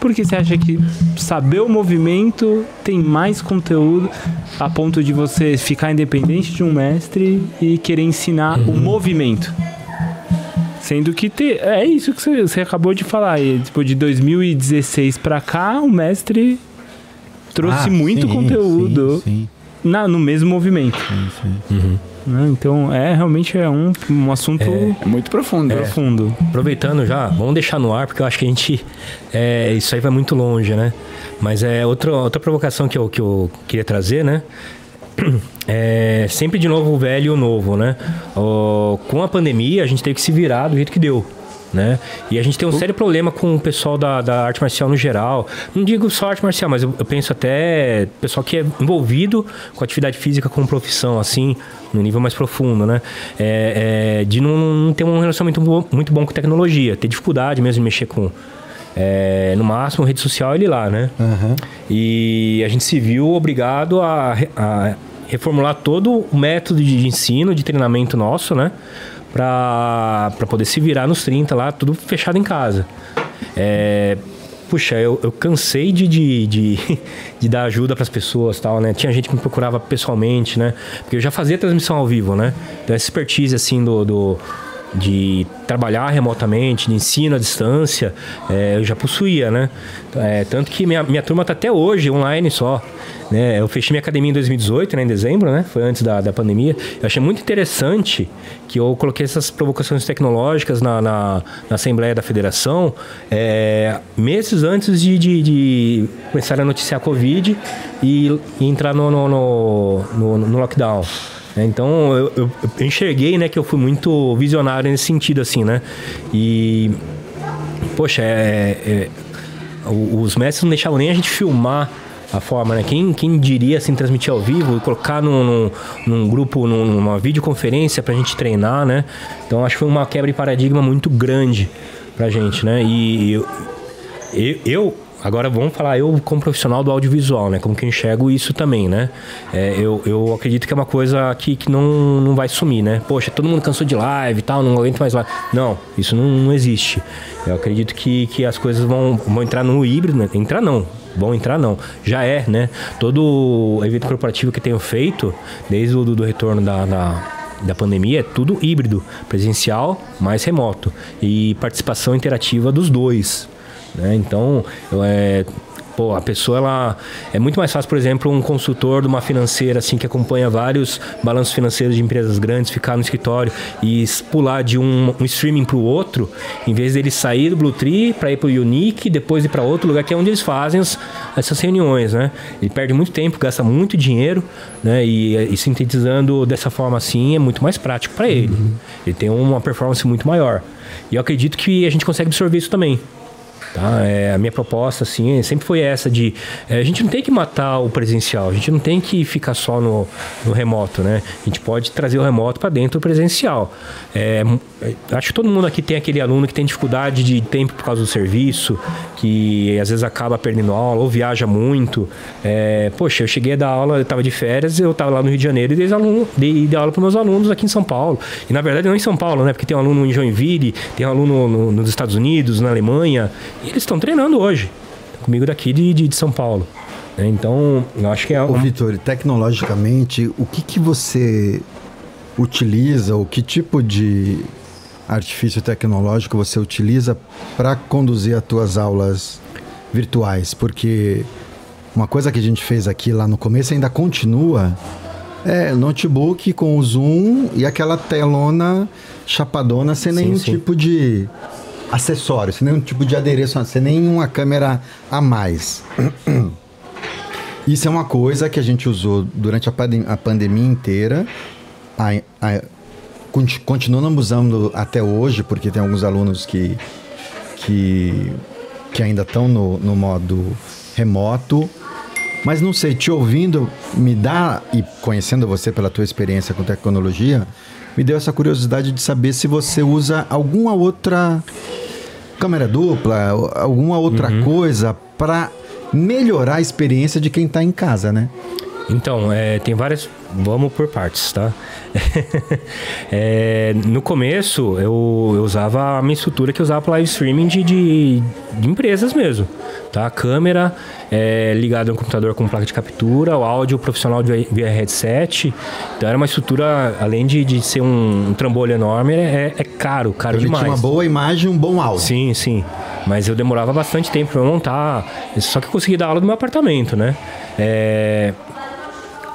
Porque você acha que saber o movimento tem mais conteúdo a ponto de você ficar independente de um mestre e querer ensinar o movimento? Sendo que te- é isso que você, você acabou de falar. E, tipo, de 2016 pra cá, o mestre trouxe Ah, muito sim, conteúdo sim, sim, na, no mesmo movimento. sim, sim. né? Então, é realmente é um, um assunto É muito profundo. profundo. Aproveitando já, vamos deixar no ar, porque eu acho que a gente. é, isso aí vai muito longe, né? Mas é outra, outra provocação que eu, que eu queria trazer, né? É sempre de novo o velho e o novo, né? Ó, com a pandemia, a gente teve que se virar do jeito que deu. Né? E a gente tem um sério problema com o pessoal da, da arte marcial no geral. Não digo só arte marcial, mas eu, eu penso até pessoal que é envolvido com atividade física como profissão, assim, no nível mais profundo, né? É, é, de não, não ter um relacionamento muito bom, com tecnologia, ter dificuldade mesmo de mexer com. é, no máximo, rede social ele lá, né? Aham. E a gente se viu obrigado a, a reformular todo o método de ensino, de treinamento nosso, né? Pra poder se virar nos 30 lá, tudo fechado em casa. É, puxa, eu, eu cansei de, de, de, de dar ajuda pras pessoas tal, né? Tinha gente que me procurava pessoalmente, né? Porque eu já fazia transmissão ao vivo, né? Então essa expertise, assim, do... do de trabalhar remotamente, de ensino à distância, é, eu já possuía, né? É, tanto que minha, minha turma tá até hoje online só. Né? Eu fechei minha academia em 2018, né, em dezembro, né? Foi antes da, da pandemia. Eu achei muito interessante que eu coloquei essas provocações tecnológicas na, na, na Assembleia da Federação é, meses antes de, de, de começar a noticiar a Covid e, e entrar no, no, no, no, lockdown. né? Então eu, eu, eu enxerguei, né, que eu fui muito visionário nesse sentido, assim, né? E poxa, é, é, os mestres não deixavam nem a gente filmar a forma, né? Quem, quem diria assim transmitir ao vivo e colocar num, num, num grupo, num- numa videoconferência pra gente treinar, né? Então acho que foi uma quebra de paradigma muito grande pra gente, né? E eu, eu, eu- agora vamos falar eu como profissional do audiovisual, né? Como que enxergo isso também, né? É, eu, eu acredito que é uma coisa que, que não, não vai sumir, né? Poxa, todo mundo cansou de live e tal, não aguento mais live. Não, isso não, não existe. Eu acredito que, que as coisas vão, vão entrar no híbrido, né? Entrar não. Vão entrar não. Já é, né? Todo evento corporativo que tenho feito, desde o do, do retorno da- da da pandemia é tudo híbrido, presencial mais remoto e participação interativa dos dois. Né? Então, eu, é, pô, a pessoa ela é muito mais fácil, por exemplo, um consultor de uma financeira assim que acompanha vários balanços financeiros de empresas grandes ficar no escritório e pular de um, um streaming para o outro, em vez dele sair do Blue Tree para ir para o Unique, depois ir para outro lugar que é onde eles fazem as- essas reuniões, né? Ele perde muito tempo, gasta muito dinheiro, né? E, e sintetizando dessa forma assim é muito mais prático para ele. Ele tem uma performance muito maior. E eu acredito que a gente consegue absorver isso também. Tá? É, a minha proposta assim sempre foi essa de é, a gente não tem que matar o presencial, a gente não tem que ficar só no, no remoto, né? A gente pode trazer o remoto para dentro do presencial. É, é, acho que todo mundo aqui tem aquele aluno que tem dificuldade de tempo por causa do serviço, que às vezes acaba perdendo aula ou viaja muito. É, poxa, eu cheguei a dar aula, eu estava de férias, eu estava lá no Rio de Janeiro e dei, aluno, dei, dei aula para meus alunos aqui em São Paulo. E na verdade não em São Paulo, né? Porque tem um aluno em Joinville, tem um aluno no- nos Estados Unidos, na Alemanha, e eles estão treinando hoje. Comigo daqui de, de, de São Paulo. né? Então, eu acho que é Ô, um, Vitor, tecnologicamente, o que, que você utiliza, o que tipo de artifício tecnológico você utiliza para conduzir as tuas aulas virtuais? Porque uma coisa que a gente fez aqui lá no começo ainda continua. É, notebook com o zoom e aquela telona chapadona sem Sim, nenhum sim. tipo de acessório, sem nenhum tipo de adereço, sem nenhuma câmera a mais. Isso é uma coisa que a gente usou durante a, pandem- a pandemia inteira. A, a, continuamos usando até hoje, porque tem alguns alunos que, que, que ainda estão no, no modo remoto. Mas não sei, te ouvindo, me dá, e conhecendo você pela tua experiência com tecnologia, me deu essa curiosidade de saber se você usa alguma outra câmera dupla, alguma outra coisa para melhorar a experiência de quem está em casa, né? Então, é, tem várias. Vamos por partes, tá? É, no começo, eu, eu usava a minha estrutura que eu usava para live streaming de, de, de empresas mesmo, tá? Câmera é, ligada no computador com placa de captura, o áudio profissional via headset. Então, era uma estrutura, além de, de ser um, um trambolho enorme, é, é caro, caro Ele demais. tinha uma boa imagem um bom áudio. Sim, sim. Mas eu demorava bastante tempo para montar. Só que eu consegui dar aula no meu apartamento, né? É,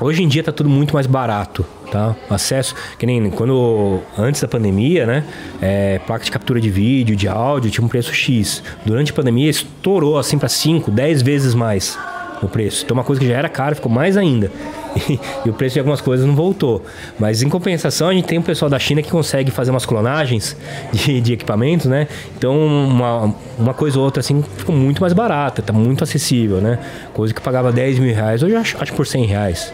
Hoje em dia tá tudo muito mais barato, tá? Acesso, que nem quando antes da pandemia, né? É, placa de captura de vídeo, de áudio tinha um preço X. Durante a pandemia estourou assim para 5, 10 vezes mais o preço. Então uma coisa que já era cara ficou mais ainda. E, o preço de algumas coisas não voltou. Mas em compensação, a gente tem um pessoal da China que consegue fazer umas clonagens de, de equipamentos, né? Então uma, uma coisa ou outra assim ficou muito mais barata, tá muito acessível, né? Coisa que pagava 10 mil reais, hoje acho, acho por 100 reais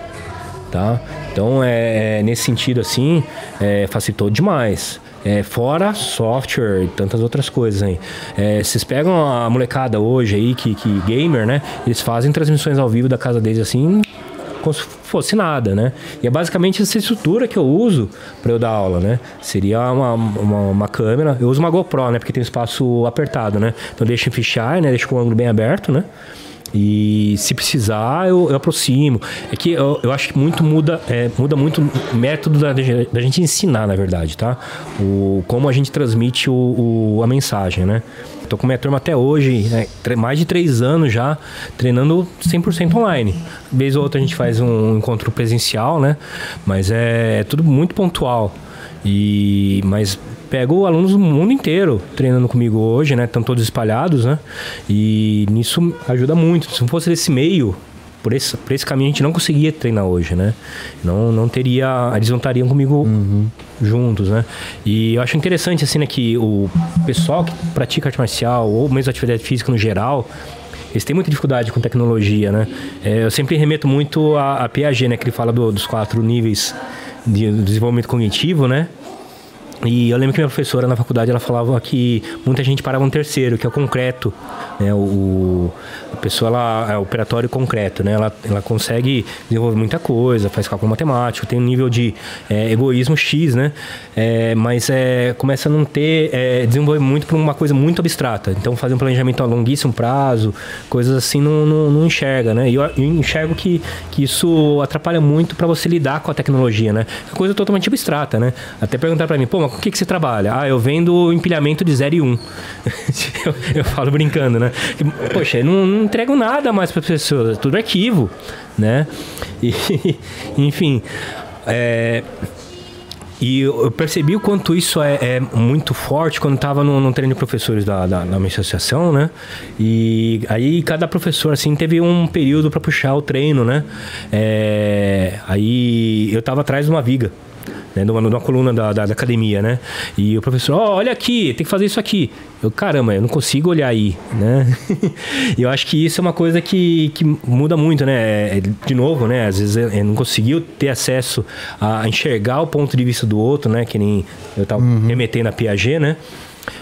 tá? Então, é, é, nesse sentido, assim, é, facilitou demais. É, fora software e tantas outras coisas aí. É, vocês pegam a molecada hoje aí, que, que gamer, né? Eles fazem transmissões ao vivo da casa deles assim, como se fosse nada, né? E é basicamente essa estrutura que eu uso para eu dar aula, né? Seria uma, uma, uma câmera. Eu uso uma GoPro, né? Porque tem um espaço apertado, né? Então deixa em fisheye, né? Deixa com o ângulo bem aberto, né? E se precisar, eu, eu aproximo. É que eu, eu acho que muito muda, é, muda muito o método da, da gente ensinar, na verdade, tá? O, como a gente transmite o, o- a mensagem, né? Tô com minha turma até hoje, né? Mais de três anos já, treinando 100% online. Vez ou outra a gente faz um encontro presencial, né? Mas é tudo muito pontual. E, mas pego alunos do mundo inteiro treinando comigo hoje, né? Estão todos espalhados, né? E nisso ajuda muito. Se não fosse desse meio, por esse, por esse caminho a gente não conseguia treinar hoje, né? Não, não teria. Eles não estariam comigo juntos, né? E eu acho interessante, assim, né, que o pessoal que pratica arte marcial ou mesmo atividade física no geral. Eles têm muita dificuldade com tecnologia, né? É, eu sempre remeto muito a, a Piaget, né? Que ele fala do- dos quatro níveis de desenvolvimento cognitivo, né? E eu lembro que minha professora na faculdade ela falava que muita gente parava no terceiro, que é o concreto, né? O, a pessoa ela é operatório concreto, né? Ela, ela consegue desenvolver muita coisa, faz cálculo matemático, tem um nível de é, egoísmo X, né? É, mas é, começa a não ter é, desenvolver muito para uma coisa muito abstrata. Então fazer um planejamento a longuíssimo prazo, coisas assim não, não, não enxerga, né? E eu, eu enxergo que, que isso atrapalha muito para você lidar com a tecnologia, né? É coisa totalmente abstrata, né? Até perguntar para mim, pô, o que, que você trabalha? Ah, eu vendo empilhamento de 0 e 1. Um. eu, eu falo brincando, né? Poxa, eu não, não entrego nada mais para pessoas, tudo arquivo, né? E, enfim, é, e eu percebi o quanto isso é, é muito forte quando estava no, no treino de professores da, da, da minha associação, né? E aí cada professor, assim, teve um período para puxar o treino, né? É, aí eu estava atrás de uma viga. Né, numa, numa coluna da, da, da academia, né? E o professor, ó, olha aqui, tem que fazer isso aqui. Eu, caramba, eu não consigo olhar aí, né? e eu acho que isso é uma coisa que, que muda muito, né? É, De novo, né? Às vezes não conseguiu ter acesso a enxergar o ponto de vista do outro, né? Que nem eu tava remetendo a Piaget, né?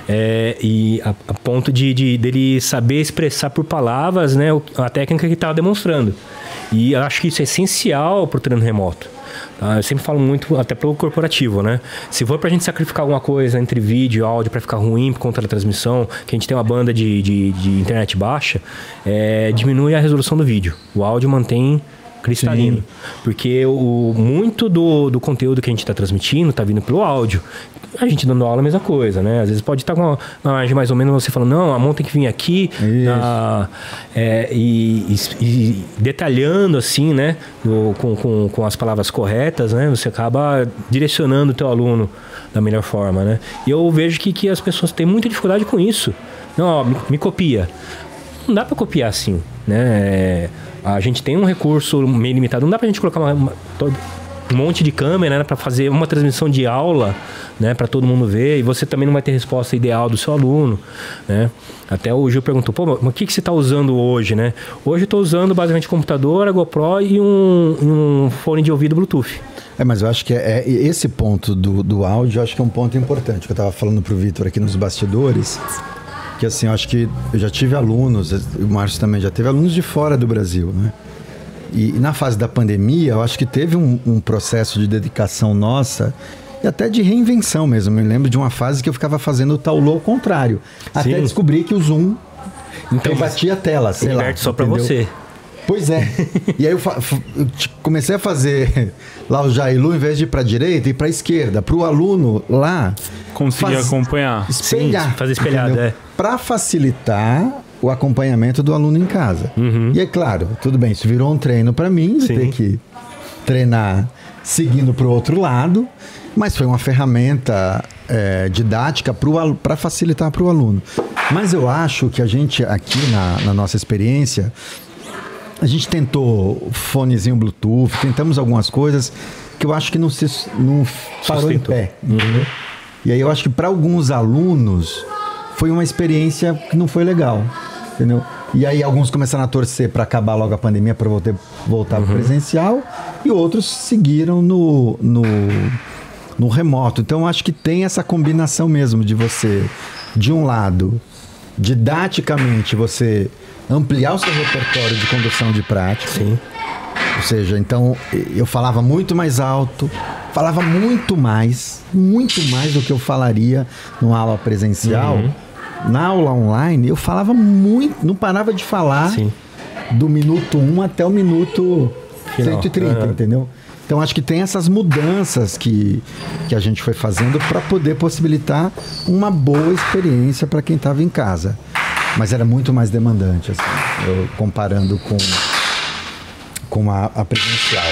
É, e a, a ponto de, de dele saber expressar por palavras, né? A técnica que estava demonstrando. E eu acho que isso é essencial para o treino remoto. Tá? Eu sempre falo muito, até pelo corporativo, né? Se for pra gente sacrificar alguma coisa entre vídeo e áudio para ficar ruim por conta da transmissão, que a gente tem uma banda de, de, de internet baixa, é, diminui a resolução do vídeo. O áudio mantém cristalino. Sim. Porque o, muito do, do conteúdo que a gente está transmitindo está vindo pelo áudio. A gente dando aula é a mesma coisa, né? Às vezes pode estar com uma uma imagem mais ou menos você falando, não, a mão tem que vir aqui é, e, e- e detalhando assim, né? com, com, com as palavras corretas, né? Você acaba direcionando o teu aluno da melhor forma, né? E eu vejo que, que as pessoas têm muita dificuldade com isso. Não, ó, me, me copia. Não dá para copiar assim, né? É, A gente tem um recurso meio limitado. Não dá pra gente colocar uma- uma- todo- um monte de câmera né, para fazer uma transmissão de aula, né, para todo mundo ver. E você também não vai ter resposta ideal do seu aluno, né? Até o Gil perguntou, pô, mas o que, que você está usando hoje, né? Hoje eu estou usando basicamente computador, a GoPro e um, um fone de ouvido Bluetooth. É, mas eu acho que é, é esse ponto do, do áudio, eu acho que é um ponto importante. Que eu estava falando pro Vitor aqui nos bastidores, que assim, eu acho que eu já tive alunos, o Márcio também já teve alunos de fora do Brasil, né? E, e na fase da pandemia, eu acho que teve um, um processo de dedicação nossa e até de reinvenção mesmo. Eu me lembro de uma fase que eu ficava fazendo o taulô ao contrário. Até Sim. descobri que o Zoom Então, rebatia a tela, sei lá. só para você. Pois é. E aí eu, eu comecei a fazer lá o Jailu, em vez de ir para direita, ir para esquerda, para o aluno lá Conseguir faz- acompanhar. espelhar. fazer espelhado, é. Para facilitar o acompanhamento do aluno em casa. E é claro, tudo bem, isso virou um treino para mim, de Sim. ter que treinar seguindo para o outro lado, mas foi uma ferramenta é, didática para facilitar para o aluno. Mas eu acho que a gente aqui na, na nossa experiência, a gente tentou fonezinho Bluetooth, tentamos algumas coisas que eu acho que não se não parou em pé. entendeu? E aí eu acho que para alguns alunos foi uma experiência que não foi legal, entendeu? E aí alguns começaram a torcer para acabar logo a pandemia para voltar voltar pro presencial e outros seguiram no, no no remoto. Então eu acho que tem essa combinação mesmo de você de um lado didaticamente você ampliar o seu repertório de condução de prática. Sim. Ou seja, então eu falava muito mais alto, falava muito mais, muito mais do que eu falaria numa aula presencial. Uhum. Na aula online, eu falava muito, não parava de falar Sim. do minuto 1 até o minuto Final. 130, Uhum. entendeu? Então acho que tem essas mudanças que, que a gente foi fazendo para poder possibilitar uma boa experiência para quem estava em casa. Mas era muito mais demandante, assim, eu, comparando com, com a, a presencial.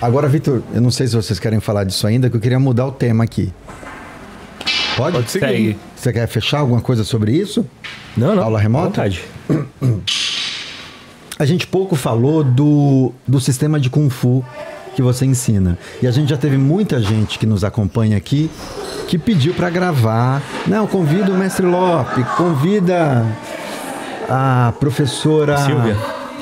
Agora, Vitor, eu não sei se vocês querem falar disso ainda, que eu queria mudar o tema aqui. Pode? Pode seguir. Segue. Você quer fechar alguma coisa sobre isso? Não, não. Aula remota? à Vontade. A gente pouco falou do, do sistema de Kung Fu que você ensina. E a gente já teve muita gente que nos acompanha aqui que pediu para gravar. Não, convida o mestre Lope, convida a professora Silvia.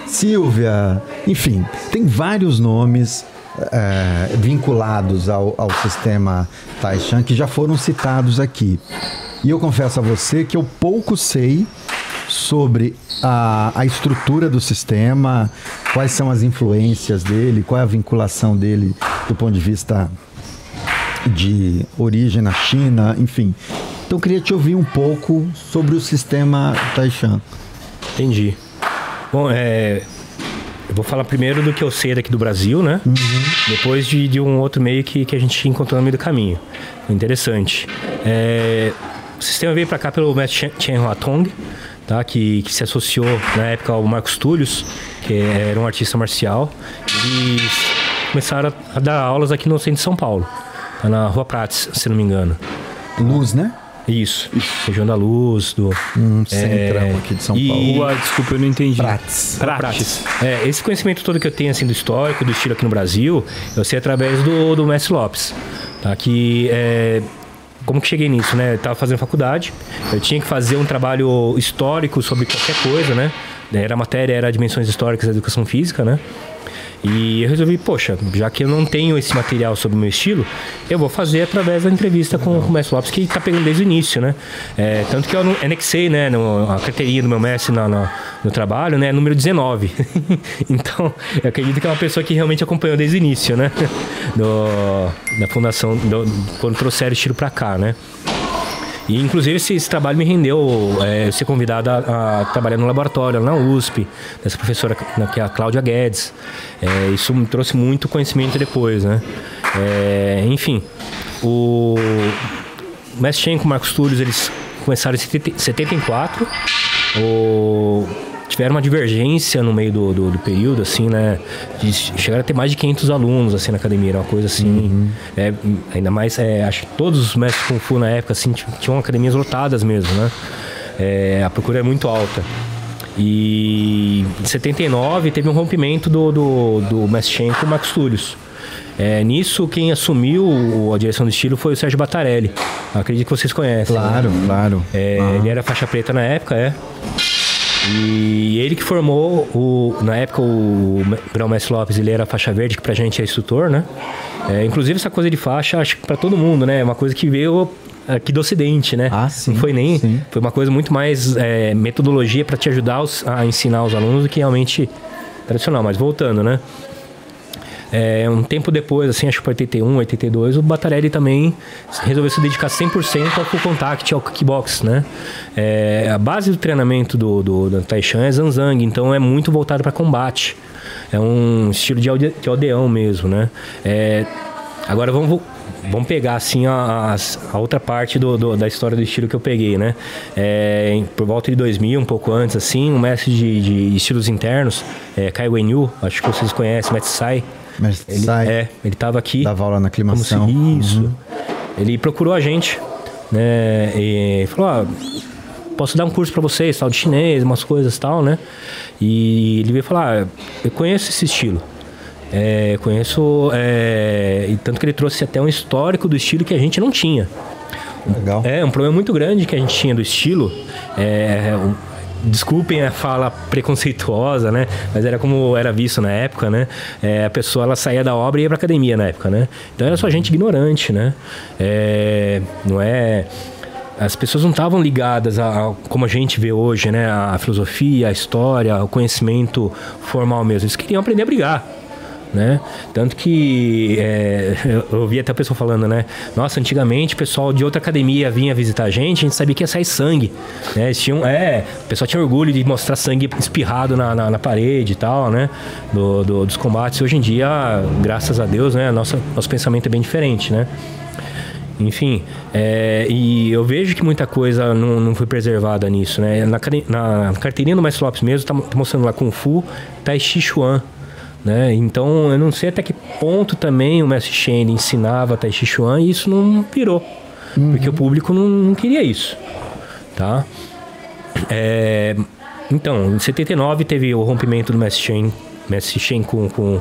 Silvia. Enfim, tem vários nomes eh, vinculados ao, ao sistema Taishan que já foram citados aqui. E eu confesso a você que eu pouco sei sobre a, a estrutura do sistema, quais são as influências dele, qual é a vinculação dele do ponto de vista de origem na China, enfim. Então eu queria te ouvir um pouco sobre o sistema Taishan. Entendi. Bom, é, eu vou falar primeiro do que eu sei daqui do Brasil, né? Depois de, de um outro meio que, que a gente encontrou no meio do caminho. Interessante. É, o sistema veio para cá pelo mestre Chen- Chen Huatong, tá? que, que se associou na época ao Marcos Túlios, que era um artista marcial. Eles começaram a, dar aulas aqui no centro de São Paulo, tá? na Rua Prates, se não me engano. Luz, né? Isso, região da luz, do... Um centrão aqui de São e- Paulo. Rua, desculpa, eu não entendi. Prates. Prates. É, esse conhecimento todo que eu tenho assim do histórico, do estilo aqui no Brasil, eu sei através do, do Mestre Lopes. Tá? Que é, como que cheguei nisso, né? Eu tava fazendo faculdade, eu tinha que fazer um trabalho histórico sobre qualquer coisa, né? Era matéria, era dimensões históricas da educação física, né? E eu resolvi, poxa, já que eu não tenho esse material sobre o meu estilo, eu vou fazer através da entrevista com, o mestre Lopes, que está pegando desde o início, né? É, tanto que eu anexei, né, no, a carteirinha do meu mestre no trabalho, né, número 19. então, eu acredito que é uma pessoa que realmente acompanhou desde o início, né? Do, da fundação, do, quando trouxeram o estilo para cá, né? E inclusive esse, esse trabalho me rendeu é, ser convidado a, a, trabalhar no laboratório na USP, dessa professora que é a Cláudia Guedes. É, isso me trouxe muito conhecimento depois, né? É, enfim, o Mestre Chen com o Marcos Túlio, eles começaram em 74. O tiveram uma divergência no meio do, do, do, período, assim, né? De chegar a ter mais de 500 alunos, assim, na academia. Era uma coisa assim. Uhum. É, ainda mais, é, acho que todos os mestres Kung Fu na época, assim, tinham academias lotadas mesmo, né? É, a procura é muito alta. E em 79 teve um rompimento do, do, do Mestre Chen com o Max Túlios. É, nisso, quem assumiu a direção do estilo foi o Sérgio Batarelli. Acredito que vocês conhecem. Claro, né? claro. É, uhum. Ele era faixa preta na época, é. E ele que formou o. Na época, o Grão Mestre Lopes, ele era faixa verde, que pra gente é instrutor, né? É, inclusive, essa coisa de faixa, acho que pra todo mundo, né? É uma coisa que veio aqui do Ocidente, né? Ah, sim. Não foi nem. Sim. Foi uma coisa muito mais é, metodologia para te ajudar os, a ensinar os alunos do que realmente tradicional. Mas voltando, né? É, um tempo depois, assim, acho que foi 81, 82, o Batarelli também resolveu se dedicar 100% ao full contact, ao kickbox, né? É, a base do treinamento do, do, do Taishan é Zanzang, então é muito voltado para combate. É um estilo de, alde, de aldeão mesmo, né? É, agora vamos, vamos pegar assim a, a, outra parte do, do, da história do estilo que eu peguei, né? É, por volta de 2000, um pouco antes, assim, um mestre de, de estilos internos, é, Kai Wenyu, acho que vocês conhecem, mestre Sai. Mas ele, sai. É, ele estava aqui. Dava aula na aclimação. Se, isso. Uhum. Ele procurou a gente, né? E falou: ah, posso dar um curso para vocês, tal, de chinês, umas coisas tal, né? E ele veio falar: ah, eu conheço esse estilo. É, conheço. É, e tanto que ele trouxe até um histórico do estilo que a gente não tinha. Legal. É, um problema muito grande que a gente tinha do estilo. É, desculpem a fala preconceituosa, né? Mas era como era visto na época, né? É, a pessoa ela saía da obra e ia para academia na época, né? Então era só gente ignorante, né? É, não é as pessoas não estavam ligadas a, a, como a gente vê hoje, né? A filosofia, a história, o conhecimento formal mesmo. Eles queriam aprender a brigar né? Tanto que é, eu ouvi até a pessoa falando, né? Nossa, antigamente o pessoal de outra academia vinha visitar a gente, a gente sabia que ia sair sangue, né? Eles tinham, é, o pessoal tinha orgulho de mostrar sangue espirrado na, na, na parede e tal, né? Do, do, dos combates. Hoje em dia, graças a Deus, né? Nossa, nosso pensamento é bem diferente, né? Enfim, é, e eu vejo que muita coisa não, não foi preservada nisso, né? Na, na carteirinha do Mestre Lopes mesmo, tá, tá mostrando lá Kung Fu, Tai Chi Chuan, né? Então, eu não sei até que ponto também o Mestre Shen ensinava Tai Chi Chuan e isso não virou. Uhum. Porque o público não, não, queria isso. Tá? É, então, em 79 teve o rompimento do Mestre Shen, Mestre Shen com, com,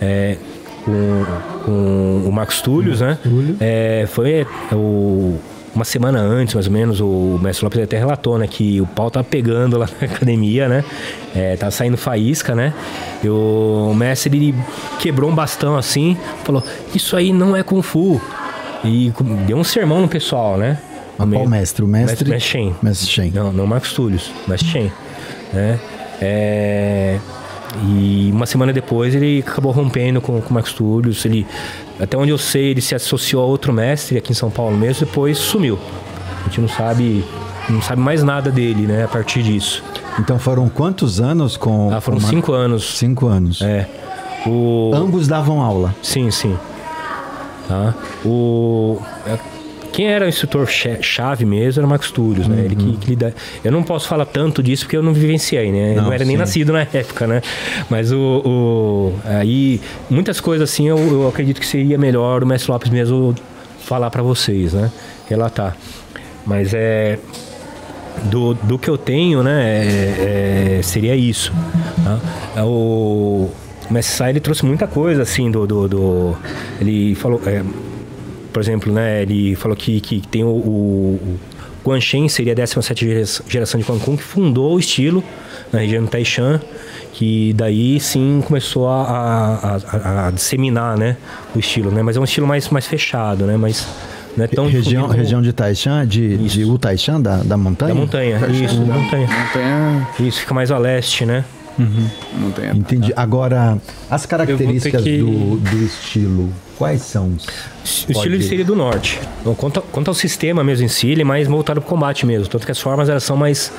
é, com, com o Marcos Túlios, né? É, foi o uma semana antes, mais ou menos, o mestre Lopes até relatou, né, que o pau tava pegando lá na academia, né? É, tava saindo faísca, né? E o mestre ele quebrou um bastão assim, falou: Isso aí não é Kung Fu. E deu um sermão no pessoal, né? Mas qual mestre? O mestre? Mestre Shen. Mestre Shen. Não, não Marcos Túlios, mestre Shen. Né? É, e uma semana depois ele acabou rompendo com, com o Marcos Túlios. Ele, até onde eu sei, ele se associou a outro mestre aqui em São Paulo mesmo, depois sumiu. A gente não sabe, não sabe mais nada dele, né, a partir disso. Então foram quantos anos com. Ah, foram com cinco anos. Cinco anos. É. O... Ambos davam aula. Sim, sim. Tá. O quem era o instrutor chave mesmo era o Marcos Túlios, né? Uhum. Ele que, que lida... Eu não posso falar tanto disso porque eu não vivenciei, né? Eu não, não era sim. nem nascido na época, né? Mas o, o... aí muitas coisas assim eu, eu, acredito que seria melhor o Mestre Lopes mesmo falar para vocês, né? Relatar. Mas é do, do que eu tenho, né? É, é, seria isso. Tá? O o Mestre Sai, ele trouxe muita coisa, assim, do... do, do ele falou... É, por exemplo, né, ele falou que, que tem o, o, o Guan Shen, seria a 17 geração de Kung, que fundou o estilo na região do Taishan, que daí sim começou a, a, a, a, disseminar né, o estilo, né? Mas é um estilo mais, mais fechado, né? Mas não é tão região, região de Taishan, de, de U Taishan, da, da montanha? Da montanha, Taishan, isso, da montanha. montanha. Isso, fica mais a leste, né? Uhum. Montanha. Entendi. Agora, as características que... do, do estilo Quais são os. O estilo ele seria do norte. Então, quanto, quanto ao sistema mesmo em si, ele é mais voltado para o combate mesmo. Tanto que as formas elas são mais,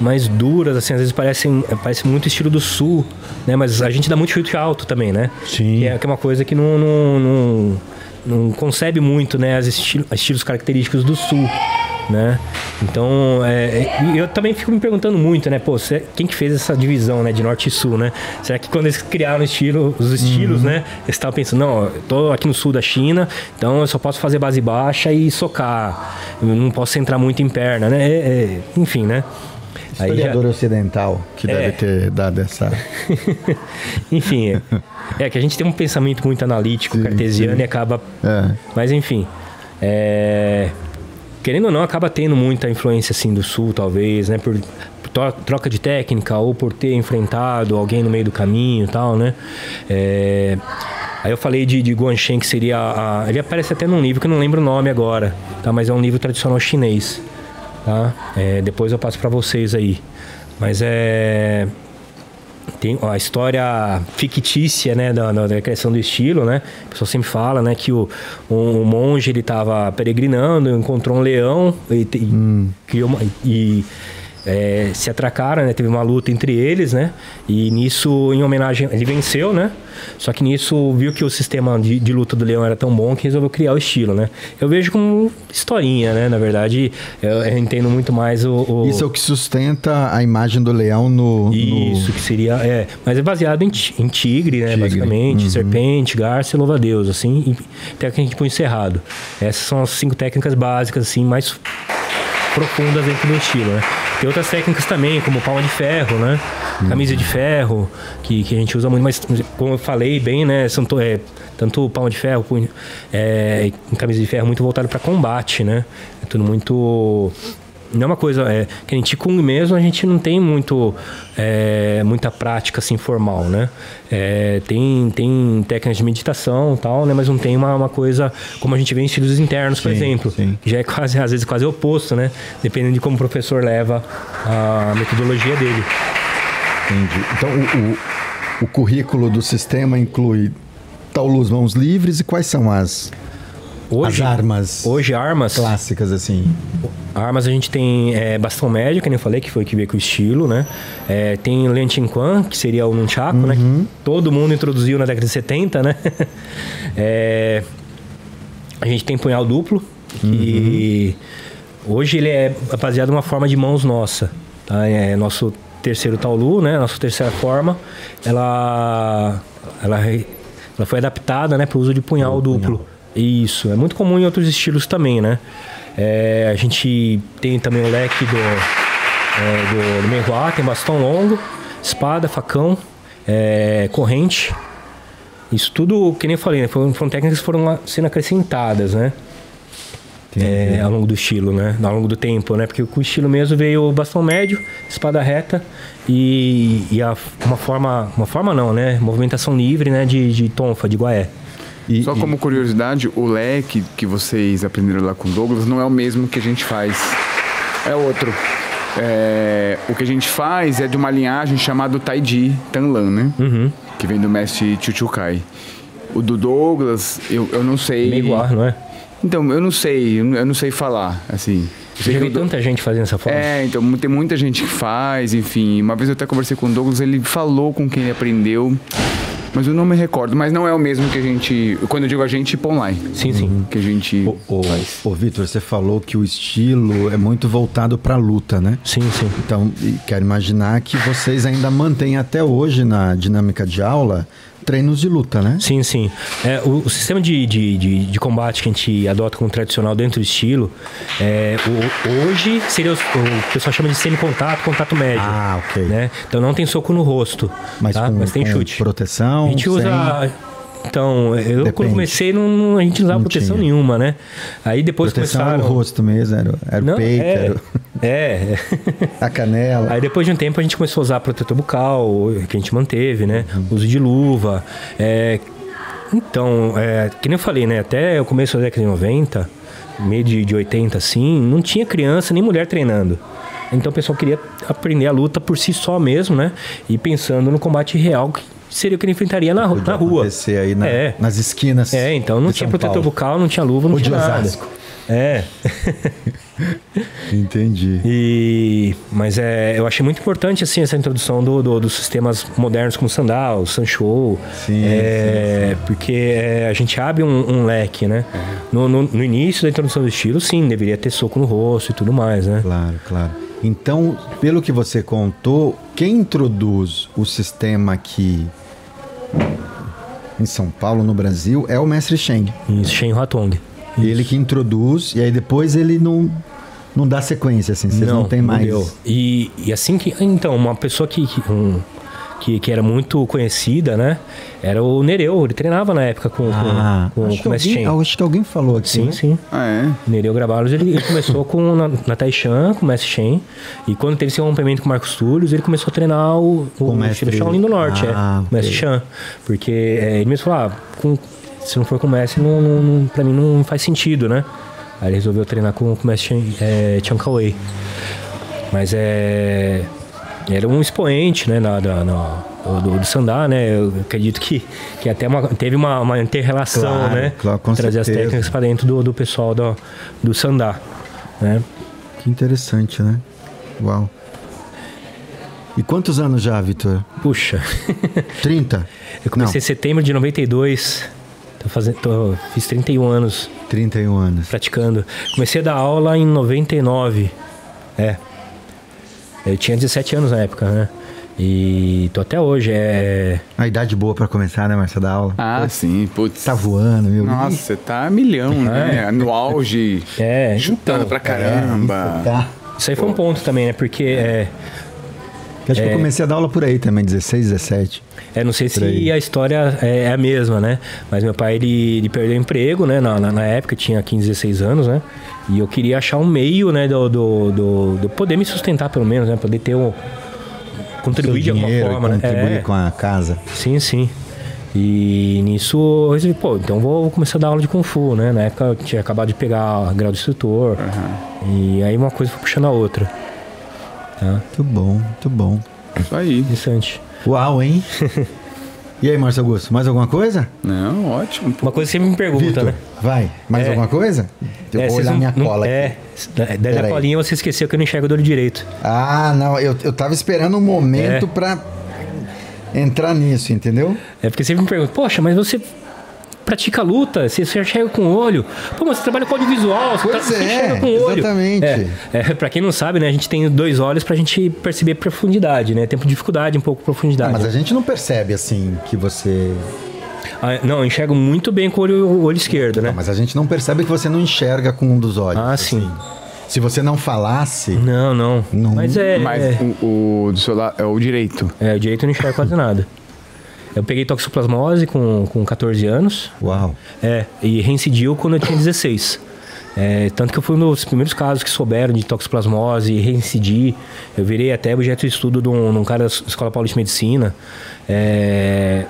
mais duras, assim, às vezes parecem, parece muito estilo do sul, né? Mas a gente dá muito chute alto também, né? Sim. Que é, que é uma coisa que não, não, não, não concebe muito, né? As estilo, estilos característicos do sul né? Então, é, é eu também fico me perguntando muito, né? Pô, quem que fez essa divisão, né, de norte e sul, né? Será que quando eles criaram estilo, os estilos, uhum. né? Eles estavam pensando, não, eu tô aqui no sul da China, então eu só posso fazer base baixa e socar, eu não posso entrar muito em perna, né? É, é, enfim, né? Historiador já... ocidental que é. deve ter dado essa. enfim, é, é, que a gente tem um pensamento muito analítico, sim, cartesiano sim. e acaba. É. Mas enfim. É querendo ou não, acaba tendo muita influência assim do sul, talvez, né? Por, troca de técnica ou por ter enfrentado alguém no meio do caminho e tal, né? É... Aí eu falei de, de Guanchen, que seria. A... ele aparece até num livro que eu não lembro o nome agora, tá? Mas é um livro tradicional chinês, tá? É, depois eu passo para vocês aí. Mas é tem a história fictícia, né, da, da, criação do estilo, né? A pessoa sempre fala, né, que o, um, um monge ele estava peregrinando, encontrou um leão e, hum. e criou uma, e é, se atracaram, né? Teve uma luta entre eles, né? E nisso, em homenagem, ele venceu, né? Só que nisso viu que o sistema de, de, luta do leão era tão bom que resolveu criar o estilo, né? Eu vejo como historinha, né? Na verdade, eu, eu entendo muito mais o, o, Isso é o que sustenta a imagem do leão no. Isso, no... que seria. É, mas é baseado em, em tigre, né? Tigre. Basicamente, uhum. serpente, garça e louva-a-Deus, assim. E técnica de punho cerrado. Essas são as cinco técnicas básicas, assim, mais profundas dentro do estilo, né? Tem outras técnicas também, como palma de ferro, né? Camisa de ferro, que, que a gente usa muito, mas como eu falei bem, né? São, é, tanto palma de ferro, punho, é, camisa de ferro muito voltado para combate, né? É tudo muito não é uma coisa é, que a gente Kung mesmo a gente não tem muito é, muita prática assim formal né? É, tem tem técnicas de meditação tal né? Mas não tem uma, uma coisa como a gente vê em estilos internos por sim, exemplo. sim. que já é quase às vezes quase oposto né? Dependendo de como o professor leva a metodologia dele. Entendi. Então o, o, o currículo do sistema inclui Taulus mãos livres e quais são as Hoje, as armas. Hoje, armas. Clássicas, assim. Armas a gente tem é, bastão médio, que nem eu falei, que foi que veio com o estilo, né? É, tem Lian Quan, que seria o Nunchaku, né? uhum. né? Que todo mundo introduziu na década de 70, né? é, a gente tem punhal duplo, que uhum. hoje ele é baseado numa forma de mãos nossa. Tá? É nosso terceiro Taolu, né? Nossa terceira forma. Ela, ela, ela foi adaptada né, para o uso de punhal duplo. Punhal. Isso, é muito comum em outros estilos também, né? É, a gente tem também o leque do, é, do, do tem bastão longo, espada, facão, é, corrente. Isso tudo, que nem eu falei, né? foram, foram técnicas que foram sendo acrescentadas, né? É, ao longo do estilo, né? Ao longo do tempo, né? Porque com o estilo mesmo veio bastão médio, espada reta e, e a, uma forma... Uma forma não, né? Movimentação livre, né? De, de tonfa, de guaé. E, Só como curiosidade, o leque que vocês aprenderam lá com o Douglas não é o mesmo que a gente faz. É outro. É, o que a gente faz é de uma linhagem chamada Taiji Tanlan, né? Uhum. Que vem do mestre Chuchukai. O do Douglas, eu, eu não sei. Meiguar, não é? Então, eu não sei, eu não sei falar, assim. Já vi tanta gente fazendo essa forma. É, então tem muita gente que faz, enfim. Uma vez eu até conversei com o Douglas, ele falou com quem ele aprendeu. Mas eu não me recordo, mas não é o mesmo que a gente. Quando eu digo a gente, tipo online. Sim, sim. Que a gente. Ô, ô, Vitor, você falou que o estilo é muito voltado para luta, né? Sim, sim. Então, quero imaginar que vocês ainda mantêm até hoje na dinâmica de aula treinos de luta, né? Sim, sim. É, o, o, sistema de, de, de, de, combate que a gente adota como tradicional dentro do estilo, é, o, hoje seria o, o pessoal chama de semi-contato, contato médio. Ah, ok. Né? Então não tem soco no rosto, mas, tá? com, mas tem chute. Proteção. A gente usa. Sem... Então, eu Depende. quando comecei, não, a gente não usava não proteção tinha. nenhuma, né? Aí depois proteção começaram... era o rosto mesmo, era, era não, o peito, é, era... É. a canela. Aí depois de um tempo a gente começou a usar protetor bucal, que a gente manteve, né? Uhum. Uso de luva. É... Então, é, que nem eu falei, né? Até o começo da década de 90, meio de, de 80, assim, não tinha criança nem mulher treinando. Então o pessoal queria aprender a luta por si só mesmo, né? E pensando no combate real seria o que ele enfrentaria na, na rua. aí na- É. nas esquinas. É, então não de tinha São protetor Paulo. bucal, não tinha luva, não Ou de tinha nada. Osasco. É. Entendi. E, mas é, eu achei muito importante assim essa introdução do, do- dos sistemas modernos como Sandal, Sancho, Sim, é, porque é, a gente abre um, um leque, né? No, no- no início da introdução do estilo, sim, deveria ter soco no rosto e tudo mais, né? Claro, claro. Então, pelo que você contou, quem introduz o sistema aqui em São Paulo, no Brasil, é o mestre Sheng. Isso, Shen Huatong. Ele que introduz e aí depois ele não, não dá sequência, assim, vocês não, tem mais. deu. E, e assim que. Então, uma pessoa que. que, um- que, que era muito conhecida, né? Era o Nereu. Ele treinava na época com, Ah, com, com, acho, com que o Mestre alguém, Shen. acho que alguém falou aqui. Sim, né? sim. Ah, é? Nereu Gravalos, ele, ele começou com, na, na Taishan, com o Mestre Shen. E quando teve esse rompimento com o Marcos Túlios, ele começou a treinar o, o, o o mestre- Shaolin do Norte, Ah, é. O Mestre ok. Shan. Porque é, ele mesmo falou, ah, com- se não for com o Mestre, não, não, não- pra mim não faz sentido, né? Aí ele resolveu treinar com, com o Mestre Shen, é, Chiang Kai-wei. Mas é... Era um expoente, né, na, da- na- do, do Sandá, né? Eu acredito que, que até uma- teve uma, uma inter-relação, Claro, né? claro, com Trazer as certeza. técnicas para dentro do, do pessoal do, do Sandá, né? Que interessante, né? Uau. E quantos anos já, Vitor? Puxa, 30? eu comecei em setembro de 92, tô fazendo, tô, fiz 31 anos Não, 31 anos. praticando. Comecei a dar aula em 99, é. Eu tinha 17 anos na época, né? E tô até hoje, é... A idade boa pra começar, né, Marcia, da aula? Ah, sim. Putz. Tá voando, meu. Nossa, você tá milhão, né? No auge. É, Chutando então, pra caramba. Tá. Isso aí foi um ponto também, né? Porque é, Acho que eu comecei a dar aula por aí também, 16, 17. É, não sei Por aí. se a história é é a mesma, né? Mas meu pai, ele, ele perdeu o emprego, né? Na, na, na época, eu tinha 15, 16 anos, né? E eu queria achar um meio, né? Do, do, do, do poder me sustentar, pelo menos, né? Poder ter um... Contribuir de alguma forma, né? contribuir É, com a casa. Sim, sim. E nisso eu resolvi, pô, então vou começar a dar aula de Kung Fu, né? Na época eu tinha acabado de pegar grau de instrutor. E aí uma coisa foi puxando a outra. Tá? Muito bom, muito bom. Isso aí. Interessante. Uau, hein? e aí, Márcio Augusto, mais alguma coisa? Não, ótimo. Uma coisa que você me pergunta, Vitor, né? vai. Mais É. alguma coisa? Eu É, vou olhar não- minha não- cola aqui. É, da Pera da aí. colinha você esqueceu que eu não enxergo do olho direito. Ah, não, eu, eu tava esperando um momento É. pra entrar nisso, entendeu? É porque você me pergunta, poxa, mas você pratica luta, você, você enxerga com o olho. Pô, mas você trabalha com audiovisual, você, Pois tá, você é, enxerga com o olho. exatamente. É, é, pra quem não sabe, né, a gente tem dois olhos pra gente perceber profundidade, né? Tem dificuldade um pouco Ah, profundidade. mas a gente não percebe assim que você. Ah, não, eu enxergo muito bem com o olho, o olho esquerdo, né? Não, mas a gente não percebe que você não enxerga com um dos olhos. Ah, assim. sim. Se você não falasse. Não, não. Não. Mas é. Mas é, o, o do seu lado é o direito. é, o direito eu não enxergo quase nada. Eu peguei toxoplasmose com, com 14 anos. Uau. É, e reincidiu quando eu tinha 16. É, tanto que eu fui um dos primeiros casos que souberam de toxoplasmose e reincidir. Eu virei até objeto de estudo de um, de um cara da Escola Paulista de Medicina. É,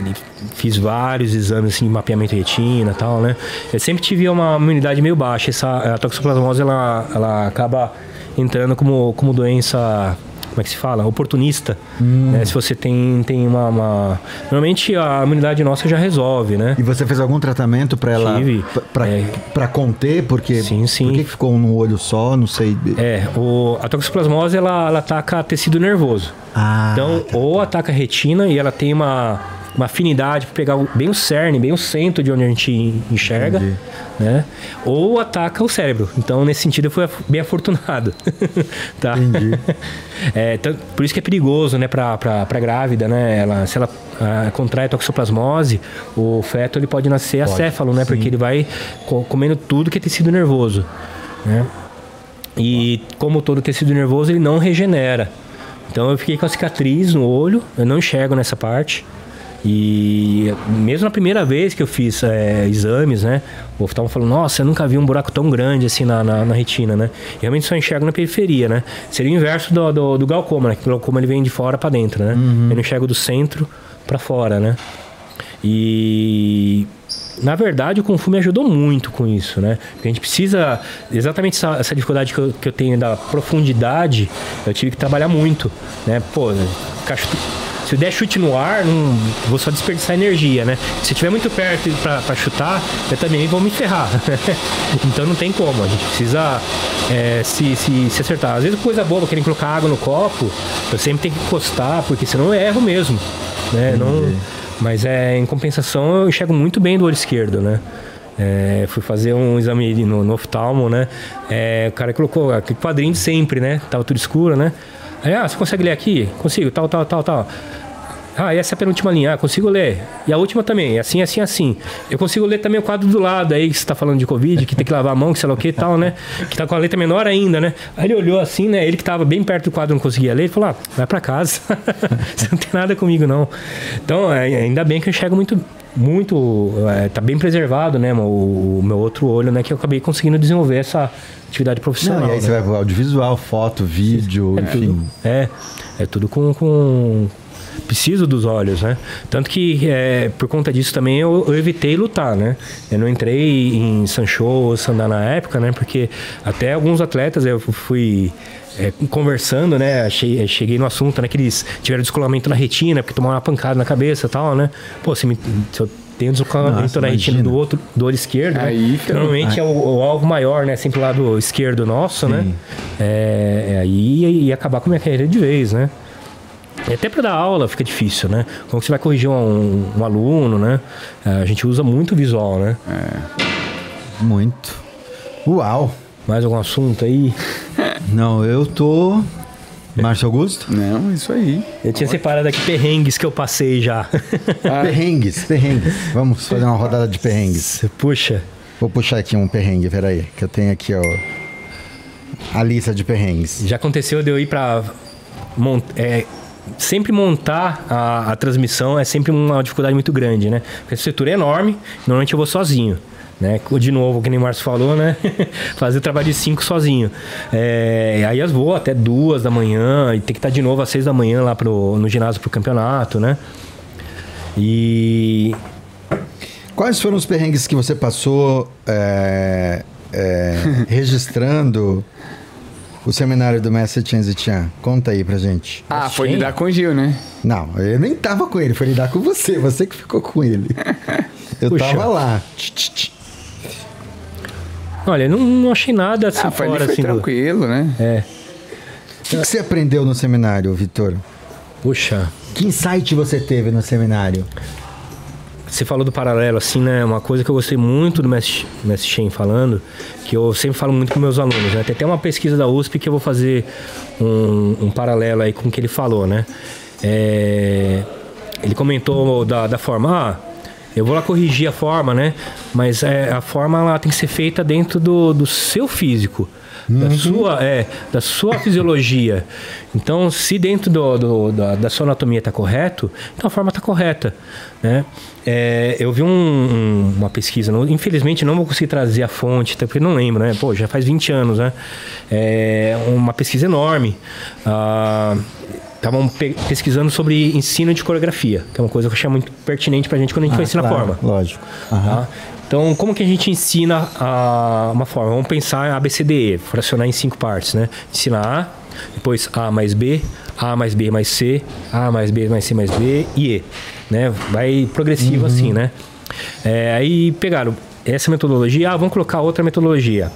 ele- fiz vários exames assim, de mapeamento de retina e tal, né? Eu sempre tive uma imunidade meio baixa. Essa, a toxoplasmose, ela, ela acaba entrando como, como doença... Como é que se fala? Oportunista. né? Se você tem, tem uma, uma... Normalmente a imunidade nossa já resolve, né? E você fez algum tratamento pra ela. Tive. p- Pra, É. pra conter? Porque. Sim, sim. Por que ficou no olho só? Não sei. É, o, a toxoplasmose ela, ela ataca tecido nervoso. Ah. Então, ou ataca a retina e ela tem uma, uma afinidade para pegar bem o cerne, bem o centro de onde a gente enxerga, Entendi. né? Ou ataca o cérebro. Então, nesse sentido, eu fui bem afortunado. tá? Entendi. É, tan- por isso que é perigoso, né, pra grávida, né? Ela, se ela ah, contrai a toxoplasmose, o feto ele pode nascer acéfalo, né? Porque ele vai co- comendo tudo que é tecido nervoso, né? E como todo tecido nervoso, ele não regenera. Então eu fiquei com a cicatriz no olho, eu não enxergo nessa parte. E mesmo na primeira vez que eu fiz é, exames, né? O oftalmo falou, nossa, eu nunca vi um buraco tão grande assim na, na, na retina, né? E realmente só enxergo na periferia, né? Seria o inverso do, do, do glaucoma, né? Que o glaucoma ele vem de fora para dentro, né? Eu não enxergo do centro para fora, né? E na verdade o Kung Fu me ajudou muito com isso, né? Porque a gente precisa, exatamente essa, essa dificuldade que eu, que eu tenho da profundidade, eu tive que trabalhar muito, né? Pô, Se eu der chute no ar, não vou só desperdiçar energia, né? Se estiver muito perto para chutar, eu também vou me ferrar. então não tem como, a gente precisa é, se, se, se, acertar. Às vezes coisa boba, querem colocar água no copo, eu sempre tenho que encostar, porque senão eu erro mesmo. Né? Não, mas é, em compensação eu enxergo muito bem do olho esquerdo, né? É, fui fazer um exame no, no oftalmo, né? É, o cara colocou aquele quadrinho de sempre, né? Tava tudo escuro, né? Aí, ah, você consegue ler aqui? Consigo, tal, tal, tal, tal. Ah, essa é a penúltima linha. Ah, consigo ler. E a última também. Assim, assim, assim. Eu consigo ler também o quadro do lado aí, que você tá falando de Covid, que tem que lavar a mão, que sei lá o que e tal, né? Que tá com a letra menor ainda, né? Aí ele olhou assim, né? Ele que tava bem perto do quadro não conseguia ler, ele falou: ah, vai para casa. você não tem nada comigo, não. Então, é, ainda bem que eu enxergo muito. Muito. É, tá bem preservado, né? O, o, meu outro olho, né? Que eu acabei conseguindo desenvolver essa atividade profissional. Não, e aí né? você vai pro audiovisual, foto, vídeo, é enfim. Tudo, é, é tudo com, com, preciso dos olhos, né? Tanto que é, por conta disso também eu, eu, evitei lutar, né? Eu não entrei em Sancho ou Sandá na época, né? Porque até alguns atletas eu fui é, conversando, né? Cheguei, cheguei no assunto, né? Que eles tiveram descolamento na retina, porque tomaram uma pancada na cabeça e tal, né? Pô, se, me, se eu tenho descolamento na retina do outro, do olho esquerdo, né? aí, né? normalmente é o, o, alvo maior, né? Sempre o lado esquerdo nosso, né? Sim. né? É, é, aí ia acabar com a minha carreira de vez, né? E até para dar aula fica difícil, né? Como você vai corrigir um, um aluno, né? É, a gente usa muito visual, né? É. Muito. Uau! Mais algum assunto aí? Não, eu tô. Márcio Augusto? Não, isso aí. Eu tinha separado aqui perrengues que eu passei já. Ah. Perrengues, perrengues. Vamos fazer uma rodada de perrengues. Puxa. Vou puxar aqui um perrengue, peraí. Que eu tenho aqui, ó. A lista de perrengues. Já aconteceu de eu ir pra. Mont... É, sempre montar a, a, transmissão é sempre uma dificuldade muito grande, né? Porque a estrutura é enorme, normalmente eu vou sozinho. Né? De novo, que nem o Márcio falou, né? Fazer o trabalho de cinco sozinho. É, aí as vou até duas da manhã e tem que estar de novo às seis da manhã lá pro, no ginásio pro campeonato, né? E. Quais foram os perrengues que você passou é, é, registrando o seminário do mestre Chen Zichian? Conta aí pra gente. Ah, foi lidar com o Gil, né? Não, eu nem tava com ele, foi lidar com você, você que ficou com ele. Eu Puxa. tava lá. Olha, não, não achei nada assim ah, fora, foi assim. tranquilo, do... né? É. O que, que você aprendeu no seminário, Vitor? Puxa. Que insight você teve no seminário? Você falou do paralelo, assim, né? Uma coisa que eu gostei muito do Mestre, Mestre Shen falando, que eu sempre falo muito com meus alunos, né? Tem até uma pesquisa da USP que eu vou fazer um, um paralelo aí com o que ele falou, né? É, ele comentou da, da forma, ah, eu vou lá corrigir a forma, né? Mas é, a forma ela tem que ser feita dentro do, do seu físico. Uhum. Da, sua, é, da sua fisiologia. Então, se dentro do, do da, da, sua anatomia está correto, então a forma está correta. Né? É, eu vi um, um, uma pesquisa, não, infelizmente não vou conseguir trazer a fonte, porque não lembro, né? Pô, já faz 20 anos, né? É uma pesquisa enorme. Ah, estavam pe pesquisando sobre ensino de coreografia, que é uma coisa que eu achei muito pertinente para a gente quando a gente ah, vai ensinar claro, forma. Lógico. Uhum. Tá? Então, como que a gente ensina a, uma forma? Vamos pensar ABCDE, fracionar em cinco partes, né? Ensinar A, depois A mais B, A mais B mais C, A mais B mais C mais D e E, né? Vai progressivo uhum. assim, né? É, aí pegaram essa metodologia, ah, vamos colocar outra metodologia.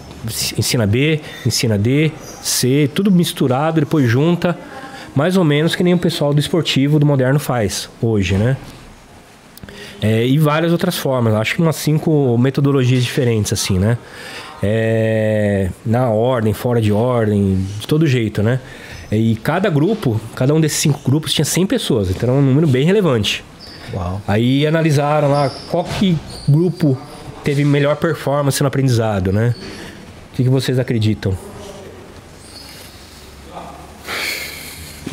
Ensina B, ensina D, C, tudo misturado, depois junta mais ou menos que nem o pessoal do esportivo do moderno faz hoje, né? É, e várias outras formas, acho que umas cinco metodologias diferentes, assim, né? É, na ordem, fora de ordem, de todo jeito, né? E cada grupo, cada um desses cinco grupos tinha 100 pessoas, então era um número bem relevante. Uau. Aí analisaram lá qual que grupo teve melhor performance no aprendizado, né? O que, que vocês acreditam?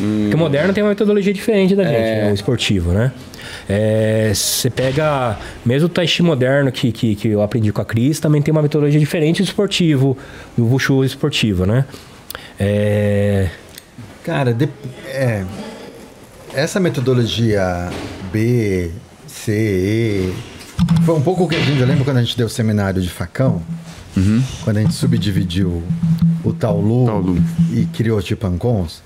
Hum. Porque o moderno tem uma metodologia diferente da gente, é. né? o esportivo, né? É, você pega, mesmo o Tai Chi moderno que, que, que eu aprendi com a Cris, também tem uma metodologia diferente do esportivo, do Wushu esportivo, né? É... Cara, de, é, essa metodologia B, C, E, foi um pouco o que a gente, eu lembro quando a gente deu o seminário de facão, uhum. quando a gente subdividiu o Taolu, Taolu. e criou o Chipancons,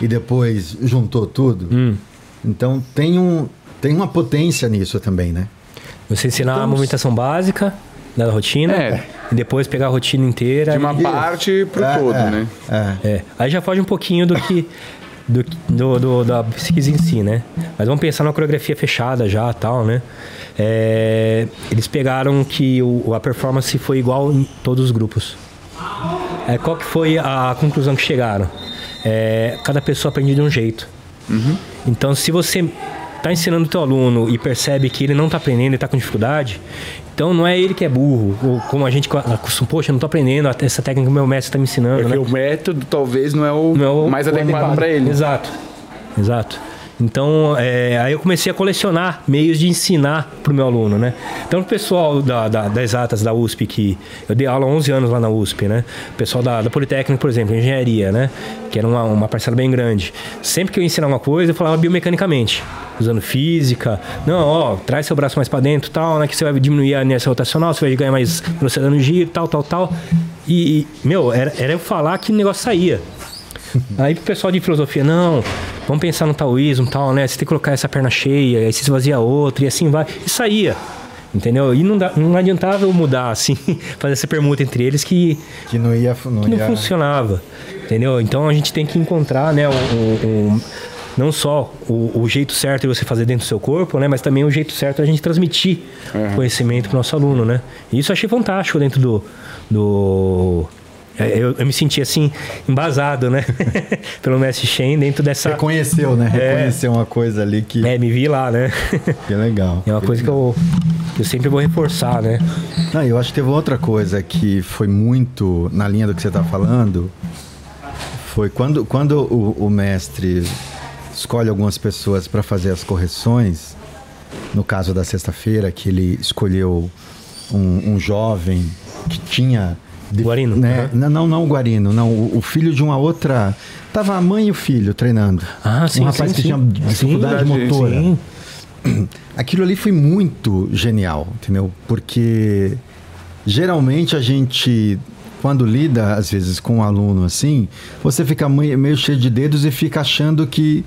e depois juntou tudo. Hum. Então tem, um, tem uma potência nisso também, né? Você ensinar a Estamos- movimentação básica da rotina É. e depois pegar a rotina inteira. De uma e- parte pro É, todo, é, né? É. É, aí já foge um pouquinho do que do, do, do- da pesquisa em si, né? Mas vamos pensar numa coreografia fechada já, tal, né? É, eles pegaram que o, a performance foi igual em todos os grupos. É, qual que foi a conclusão que chegaram? É, cada pessoa aprende de um jeito. Então, se você está ensinando o teu aluno e percebe que ele não está aprendendo e está com dificuldade, então não é ele que é burro, ou como a gente acostuma, poxa, eu não estou aprendendo essa técnica que o meu mestre está me ensinando, Porque né? o método talvez não é o, Não é o- mais adequado para ele. Exato, exato. Então, é, aí eu comecei a colecionar meios de ensinar para o meu aluno, né? Então, o pessoal da, da- das exatas da USP, que eu dei aula há 11 anos lá na USP, né? O pessoal da, da Politécnica, por exemplo, engenharia, né? Que era uma, uma parcela bem grande. Sempre que eu ensinava uma coisa, eu falava biomecanicamente, usando física. Não, ó, traz seu braço mais para dentro, tal, né? Que você vai diminuir a inércia rotacional, você vai ganhar mais velocidade no giro, tal, tal, tal. E, e, meu, era, era eu falar que o negócio saía. Aí pro pessoal de filosofia, não, vamos pensar no taoísmo tal, né? Você tem que colocar essa perna cheia, aí você esvazia a outra, e assim vai. E saía. Entendeu? E não, dá, não adiantava eu mudar, assim, fazer essa permuta entre eles que, Que não ia. Não que não ia... funcionava. Entendeu? Então a gente tem que encontrar, né, o, o- o- não só o, o jeito certo de você fazer dentro do seu corpo, né, mas também o jeito certo de a gente transmitir conhecimento para o nosso aluno, né? E isso eu achei fantástico dentro do. do eu, eu me senti assim, embasado, né? Pelo mestre Shen dentro dessa. Reconheceu, né? Reconheceu uma coisa ali que, É, me vi lá, né? que é legal. É uma coisa que eu, que eu sempre vou reforçar, né? Não, eu acho que teve outra coisa que foi muito na linha do que você está falando. Foi quando, quando o, o mestre escolhe algumas pessoas para fazer as correções. No caso da sexta-feira, que ele escolheu um, um jovem que tinha. De- Guarino, Né? uhum. Não, não, o Guarino, não. O, o filho de uma outra. Tava a mãe e o filho treinando. Ah, sim, Um rapaz sim, que sim. tinha dificuldade Sim, motora. Sim. Aquilo ali foi muito genial, entendeu? Porque geralmente a gente, quando lida às vezes com um aluno assim, você fica meio, cheio de dedos e fica achando que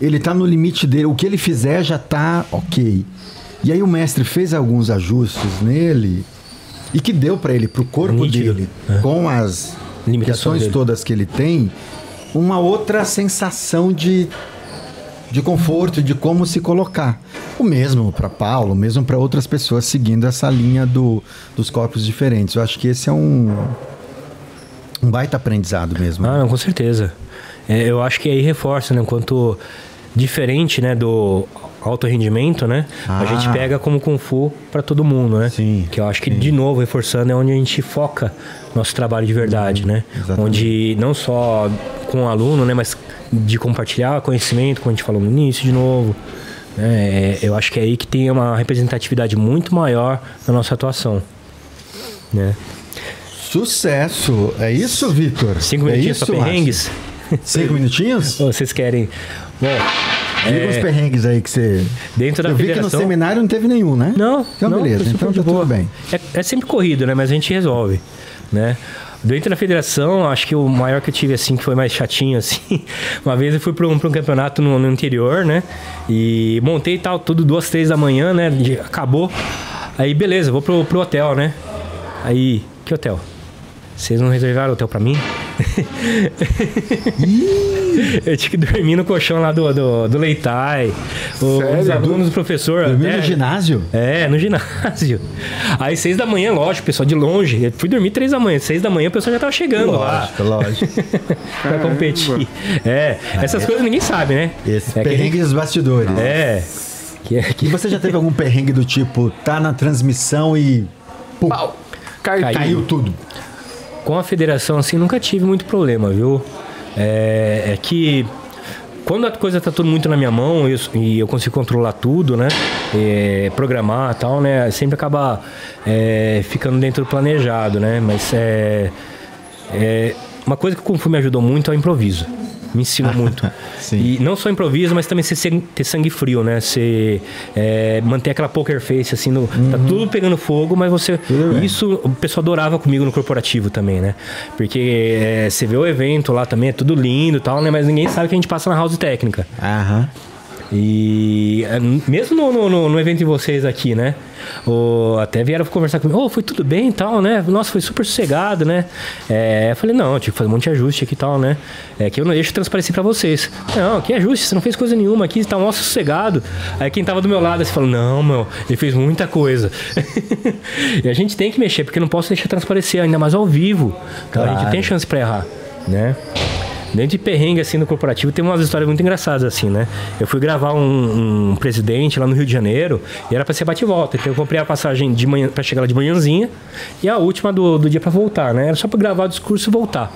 ele tá no limite dele, o que ele fizer já tá ok. E aí o mestre fez alguns ajustes nele e que deu para ele, pro corpo Nítido, dele, é. com as dele. todas que ele tem, uma outra sensação de de conforto de como se colocar. O mesmo para Paulo, o mesmo para outras pessoas seguindo essa linha do, dos corpos diferentes. Eu acho que esse é um, um baita aprendizado mesmo. Ah, não, com certeza. É, eu acho que aí reforça, né? Enquanto diferente, né, do alto rendimento, né? A Ah. gente pega como Kung Fu para todo mundo, né? Sim, Que eu acho que, de novo, reforçando, é onde a gente foca nosso trabalho de verdade, né? exatamente. Onde não só com o aluno, né? Mas de compartilhar conhecimento, como a gente falou no início, de novo. né? É, eu acho que é aí que tem uma representatividade muito maior na nossa atuação. Né? Sucesso! É isso, Vitor? Cinco é minutinhos isso, para perrengues. Cinco minutinhos? Vocês querem. Bom, Diga os perrengues aí que você. dentro da Eu vi que no federação. seminário não teve nenhum, né? Não, Então, não, beleza. tá Então de tá boa. tudo bem. É, é sempre corrido, né? Mas a gente resolve, né? Dentro da federação, acho que o maior que eu tive, assim, que foi mais chatinho, assim... Uma vez eu fui para um, pra um campeonato no, no interior, né? E montei e tal, tudo duas, três da manhã, né? de- acabou. Aí, beleza, vou pro, pro hotel, né? Aí, que hotel? Vocês não reservaram hotel pra mim? eu tinha que dormir no colchão lá do, do, do Leitai. Os alunos do professor... Dormiu até- no ginásio? é, no ginásio. Aí seis da manhã, lógico, pessoal de longe. Eu fui dormir três da manhã. Seis da manhã o pessoal já tava chegando lá Lógico, lógico. pra competir. É, essas coisas ninguém sabe, né? Esse é, perrengue dos bastidores. que- é. Que, é- E que você já teve algum perrengue do tipo, tá na transmissão e. Pum, Caiu. caiu tudo. com a federação, assim, nunca tive muito problema, viu? É, é que quando a coisa tá tudo muito na minha mão eu- e eu consigo controlar tudo, né? É, programar tal, né? Sempre acaba é, ficando dentro do planejado, né? Mas é, é, uma coisa que o Kung Fu me ajudou muito é o improviso. Me ensinou muito. E não só improviso, mas também você ter sangue frio, né? Você é, manter aquela poker face, assim, no, tá tudo pegando fogo, mas você. Tudo bem. Isso o pessoal adorava comigo no corporativo também, né? Porque é, você vê o evento lá também, é tudo lindo e tal, né? Mas ninguém sabe que a gente passa na house técnica. Aham. E é, mesmo no, no- no- evento de vocês aqui, né? O, até vieram conversar comigo, oh, foi tudo bem e tal, né? Nossa, foi super sossegado, né? É, eu falei, não, que fazer um monte de ajuste aqui e tal, né? É que eu não deixo transparecer pra vocês. Não, que ajuste, você não fez coisa nenhuma aqui, você tá mó sossegado. Aí quem tava do meu lado, assim, falou, não, meu, ele fez muita coisa. e a gente tem que mexer, porque eu não posso deixar transparecer, ainda mais ao vivo. Então a gente Claro. tem chance pra errar, né? Dentro de perrengue, assim, no corporativo, tem umas histórias muito engraçadas, assim, né? Eu fui gravar um, um presidente lá no Rio de Janeiro e era pra ser bate e volta. Então eu comprei a passagem de manhã, pra chegar lá de manhãzinha e a última do, do dia pra voltar, né? Era só pra gravar o discurso e voltar.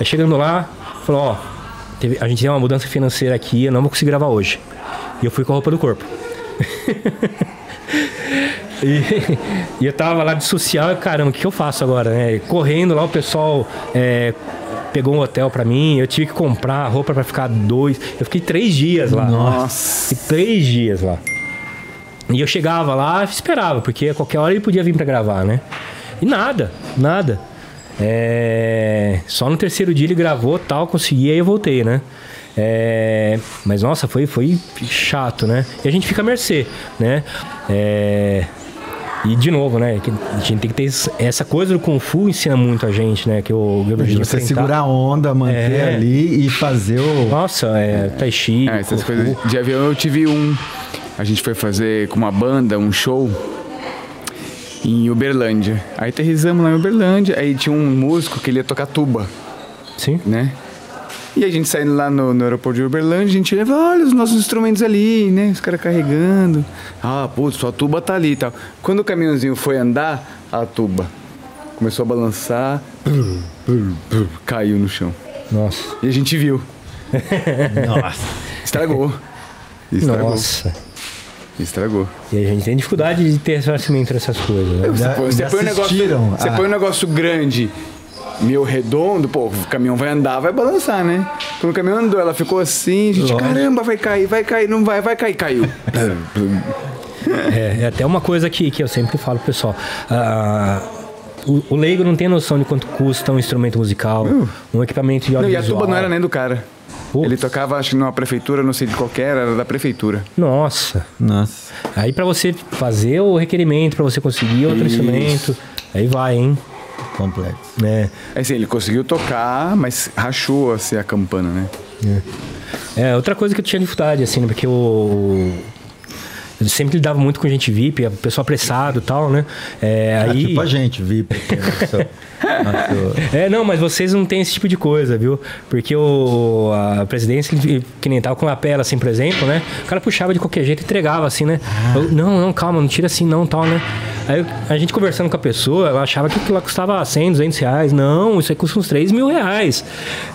Aí chegando lá, falou, ó, teve- a gente tem uma mudança financeira aqui, eu não vou conseguir gravar hoje. E eu fui com a roupa do corpo. E, e eu tava lá de social caramba, o que eu faço agora, né? Correndo lá, o pessoal é, pegou um hotel pra mim, eu tive que comprar roupa pra ficar dois. Eu fiquei três dias lá. Nossa. Fiquei três dias lá. E eu chegava lá esperava, porque a qualquer hora ele podia vir pra gravar, né? E nada, nada. É, Só no terceiro dia ele gravou tal, consegui, aí eu voltei, né? É, Mas nossa, foi, foi chato, né? E a gente fica à mercê, né? É, E de novo, né? que A gente tem que ter essa coisa do Kung Fu ensina muito a gente, né? Que o Gabriel De você segurar a onda, manter É. ali e fazer o. Nossa, é Tai Chi. É, essas Kung Fu. coisas de avião eu tive um. A gente foi fazer com uma banda um show em Uberlândia. Aí aterrissamos lá em Uberlândia, aí tinha um músico que ele ia tocar tuba, Sim. né? E a gente saindo lá no, no aeroporto de Uberlândia, a gente leva, olha os nossos instrumentos ali, né? Os caras carregando. Ah, putz, sua tuba tá ali e tal. Quando o caminhãozinho foi andar, a tuba começou a balançar, caiu no chão. Nossa. E a gente viu. Nossa. Estragou. Estragou. Nossa. Estragou. E a gente tem dificuldade de ter ressarcimento dessas coisas, né? Você, põe, você põe um negócio, você põe um negócio grande, meio redondo, pô, o caminhão vai andar, vai balançar, né? Quando o caminhão andou, ela ficou assim, a gente, Lógico. caramba, vai cair, vai cair, não vai, vai cair, caiu. É, é até uma coisa que, que eu sempre falo pro pessoal. Ah, o, o leigo não tem noção de quanto custa um instrumento musical, um equipamento de Não, e a audiovisual. tuba não era nem do cara. Putz. Ele tocava, acho que numa prefeitura, não sei de qualquer, era da prefeitura. Nossa. Nossa. Aí pra você fazer o requerimento, pra você conseguir outro Isso. instrumento, aí vai, hein? Complexo. É. Aí assim, ele conseguiu tocar, mas rachou assim a campana, né? É, outra coisa que eu tinha dificuldade, assim, né, porque o. Eu sempre lidava muito com gente VIP, pessoal apressado e tal, né? É, Ah, aí... tipo a gente, VIP. É, não, mas vocês não têm esse tipo de coisa, viu? Porque o, a presidência, que nem tava com a pela, assim, por exemplo, né? O cara puxava de qualquer jeito e entregava, assim, né? Eu, não, não, calma, não tira assim, não, tal, né? Aí a gente conversando com a pessoa, ela achava que aquilo lá custava 100, 200 reais. Não, isso aí custa uns 3 mil reais.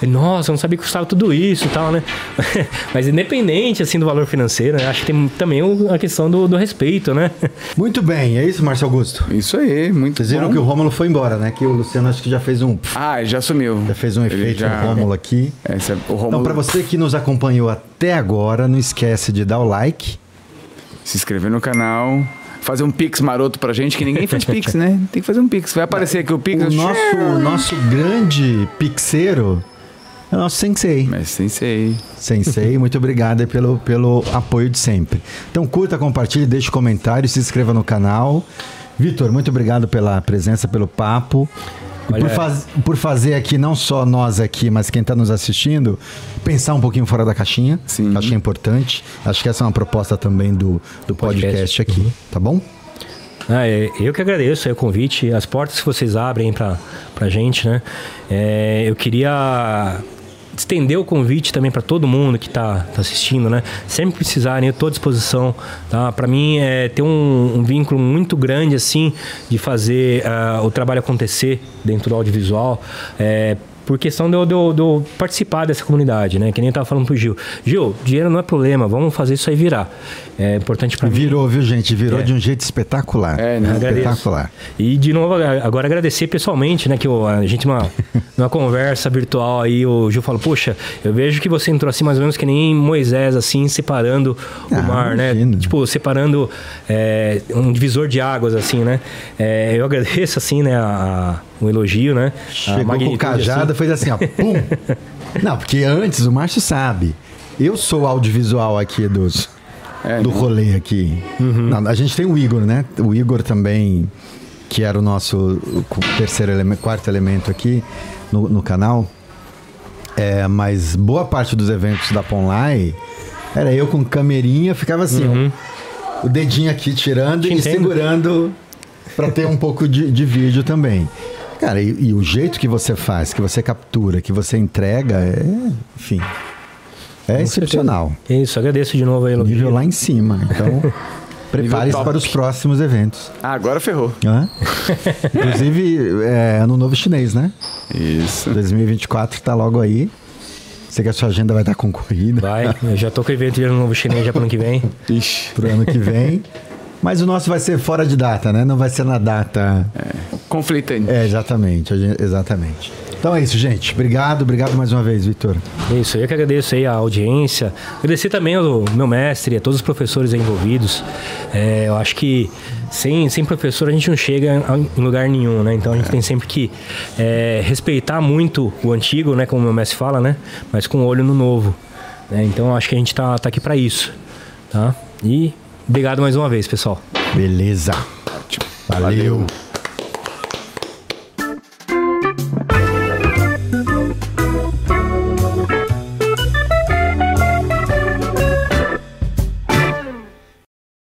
Nossa, eu não sabia que custava tudo isso e tal, né? mas independente, assim, do valor financeiro, né? acho que tem também a questão do, do respeito, né? Muito bem, é isso, Márcio Augusto. Isso aí, muito Vocês viram bom. que o Rômulo foi embora, né? Que o Luciano acho que já fez um. Ah, já sumiu. Já fez um efeito já- no Rômulo aqui. Esse é- o Rômulo Então, para você que nos acompanhou até agora, não esquece de dar o like. se inscrever no canal, fazer um pix maroto pra gente, que ninguém faz pix, né? Tem que fazer um pix. Vai aparecer aqui o pix. O nosso, o nosso grande pixeiro é o nosso sensei. Mas sem sei. Sensei, muito obrigado pelo, pelo apoio de sempre. Então curta, compartilhe, deixe comentário, se inscreva no canal. Vitor, muito obrigado pela presença, pelo papo. E Olha- por, faz- por fazer aqui, não só nós aqui, mas quem está nos assistindo, pensar um pouquinho fora da caixinha. Sim. Acho que é importante. Acho que essa é uma proposta também do, do podcast, Podcast. aqui, tá bom? Ah, é, eu que agradeço aí o convite, as portas que vocês abrem pra, pra gente, né? É, eu queria estender o convite também para todo mundo que tá, tá assistindo, né? Sempre precisarem, eu tô à disposição, tá? Para mim é ter um, um vínculo muito grande assim de fazer ah, o trabalho acontecer dentro do audiovisual. É, por questão de eu, de eu- de eu participar dessa comunidade, né? Que nem eu tava falando pro Gil. Gil, dinheiro não é problema, vamos fazer isso aí virar. É importante para mim. Virou, viu, gente? Virou É. de um jeito espetacular. É, né? Espetacular. E de novo, agora agradecer pessoalmente, né? Que o- a gente, numa, numa conversa virtual aí, o Gil falou, poxa, eu vejo que você entrou assim mais ou menos que nem Moisés, assim, separando Ah, o mar, imagina. né? Tipo, separando é, um divisor de águas, assim, né? É, eu agradeço, assim, né, a, o elogio, né? Chegou com cajado, assim. fez assim, ó, pum. Não, porque antes o Márcio sabe. Eu sou o audiovisual aqui dos, É, do não- rolê aqui. Não, a gente tem o Igor, né? O Igor também, que era o nosso terceiro elemento, quarto elemento aqui no, no canal. É, mas boa parte dos eventos da Ponlai era eu com camerinha, ficava assim, ó, o dedinho aqui tirando Te e entendo. segurando para ter um pouco de, de vídeo também. Cara, e, e o jeito que você faz, que você captura, que você entrega, é, enfim, é excepcional. É Isso, agradeço de novo aí, elogio. Nível lá em cima. Então, prepare-se para os próximos eventos. Ah, agora ferrou. Hã? Inclusive, é ano novo chinês, né? Isso. 2024 tá logo aí. Sei que a sua agenda vai estar concorrida Vai, eu já tô com o evento de ano novo chinês já pro ano que vem. Ixi. pro ano que vem. Mas o nosso vai ser fora de data, né? Não vai ser na data. Conflitante. É, exatamente. Exatamente. Então é isso, gente. Obrigado, obrigado mais uma vez, Vitor. Isso, eu que agradeço aí a audiência. Agradecer também ao meu mestre, a todos os professores envolvidos. É, eu acho que sem, sem professor a gente não chega a- em lugar nenhum, né? Então a gente tem sempre que é, respeitar muito o antigo, né? Como o meu mestre fala, né? Mas com o olho no novo. né? Então eu acho que a gente tá, tá aqui para isso, tá? E obrigado mais uma vez, pessoal. Beleza. Valeu. Valeu.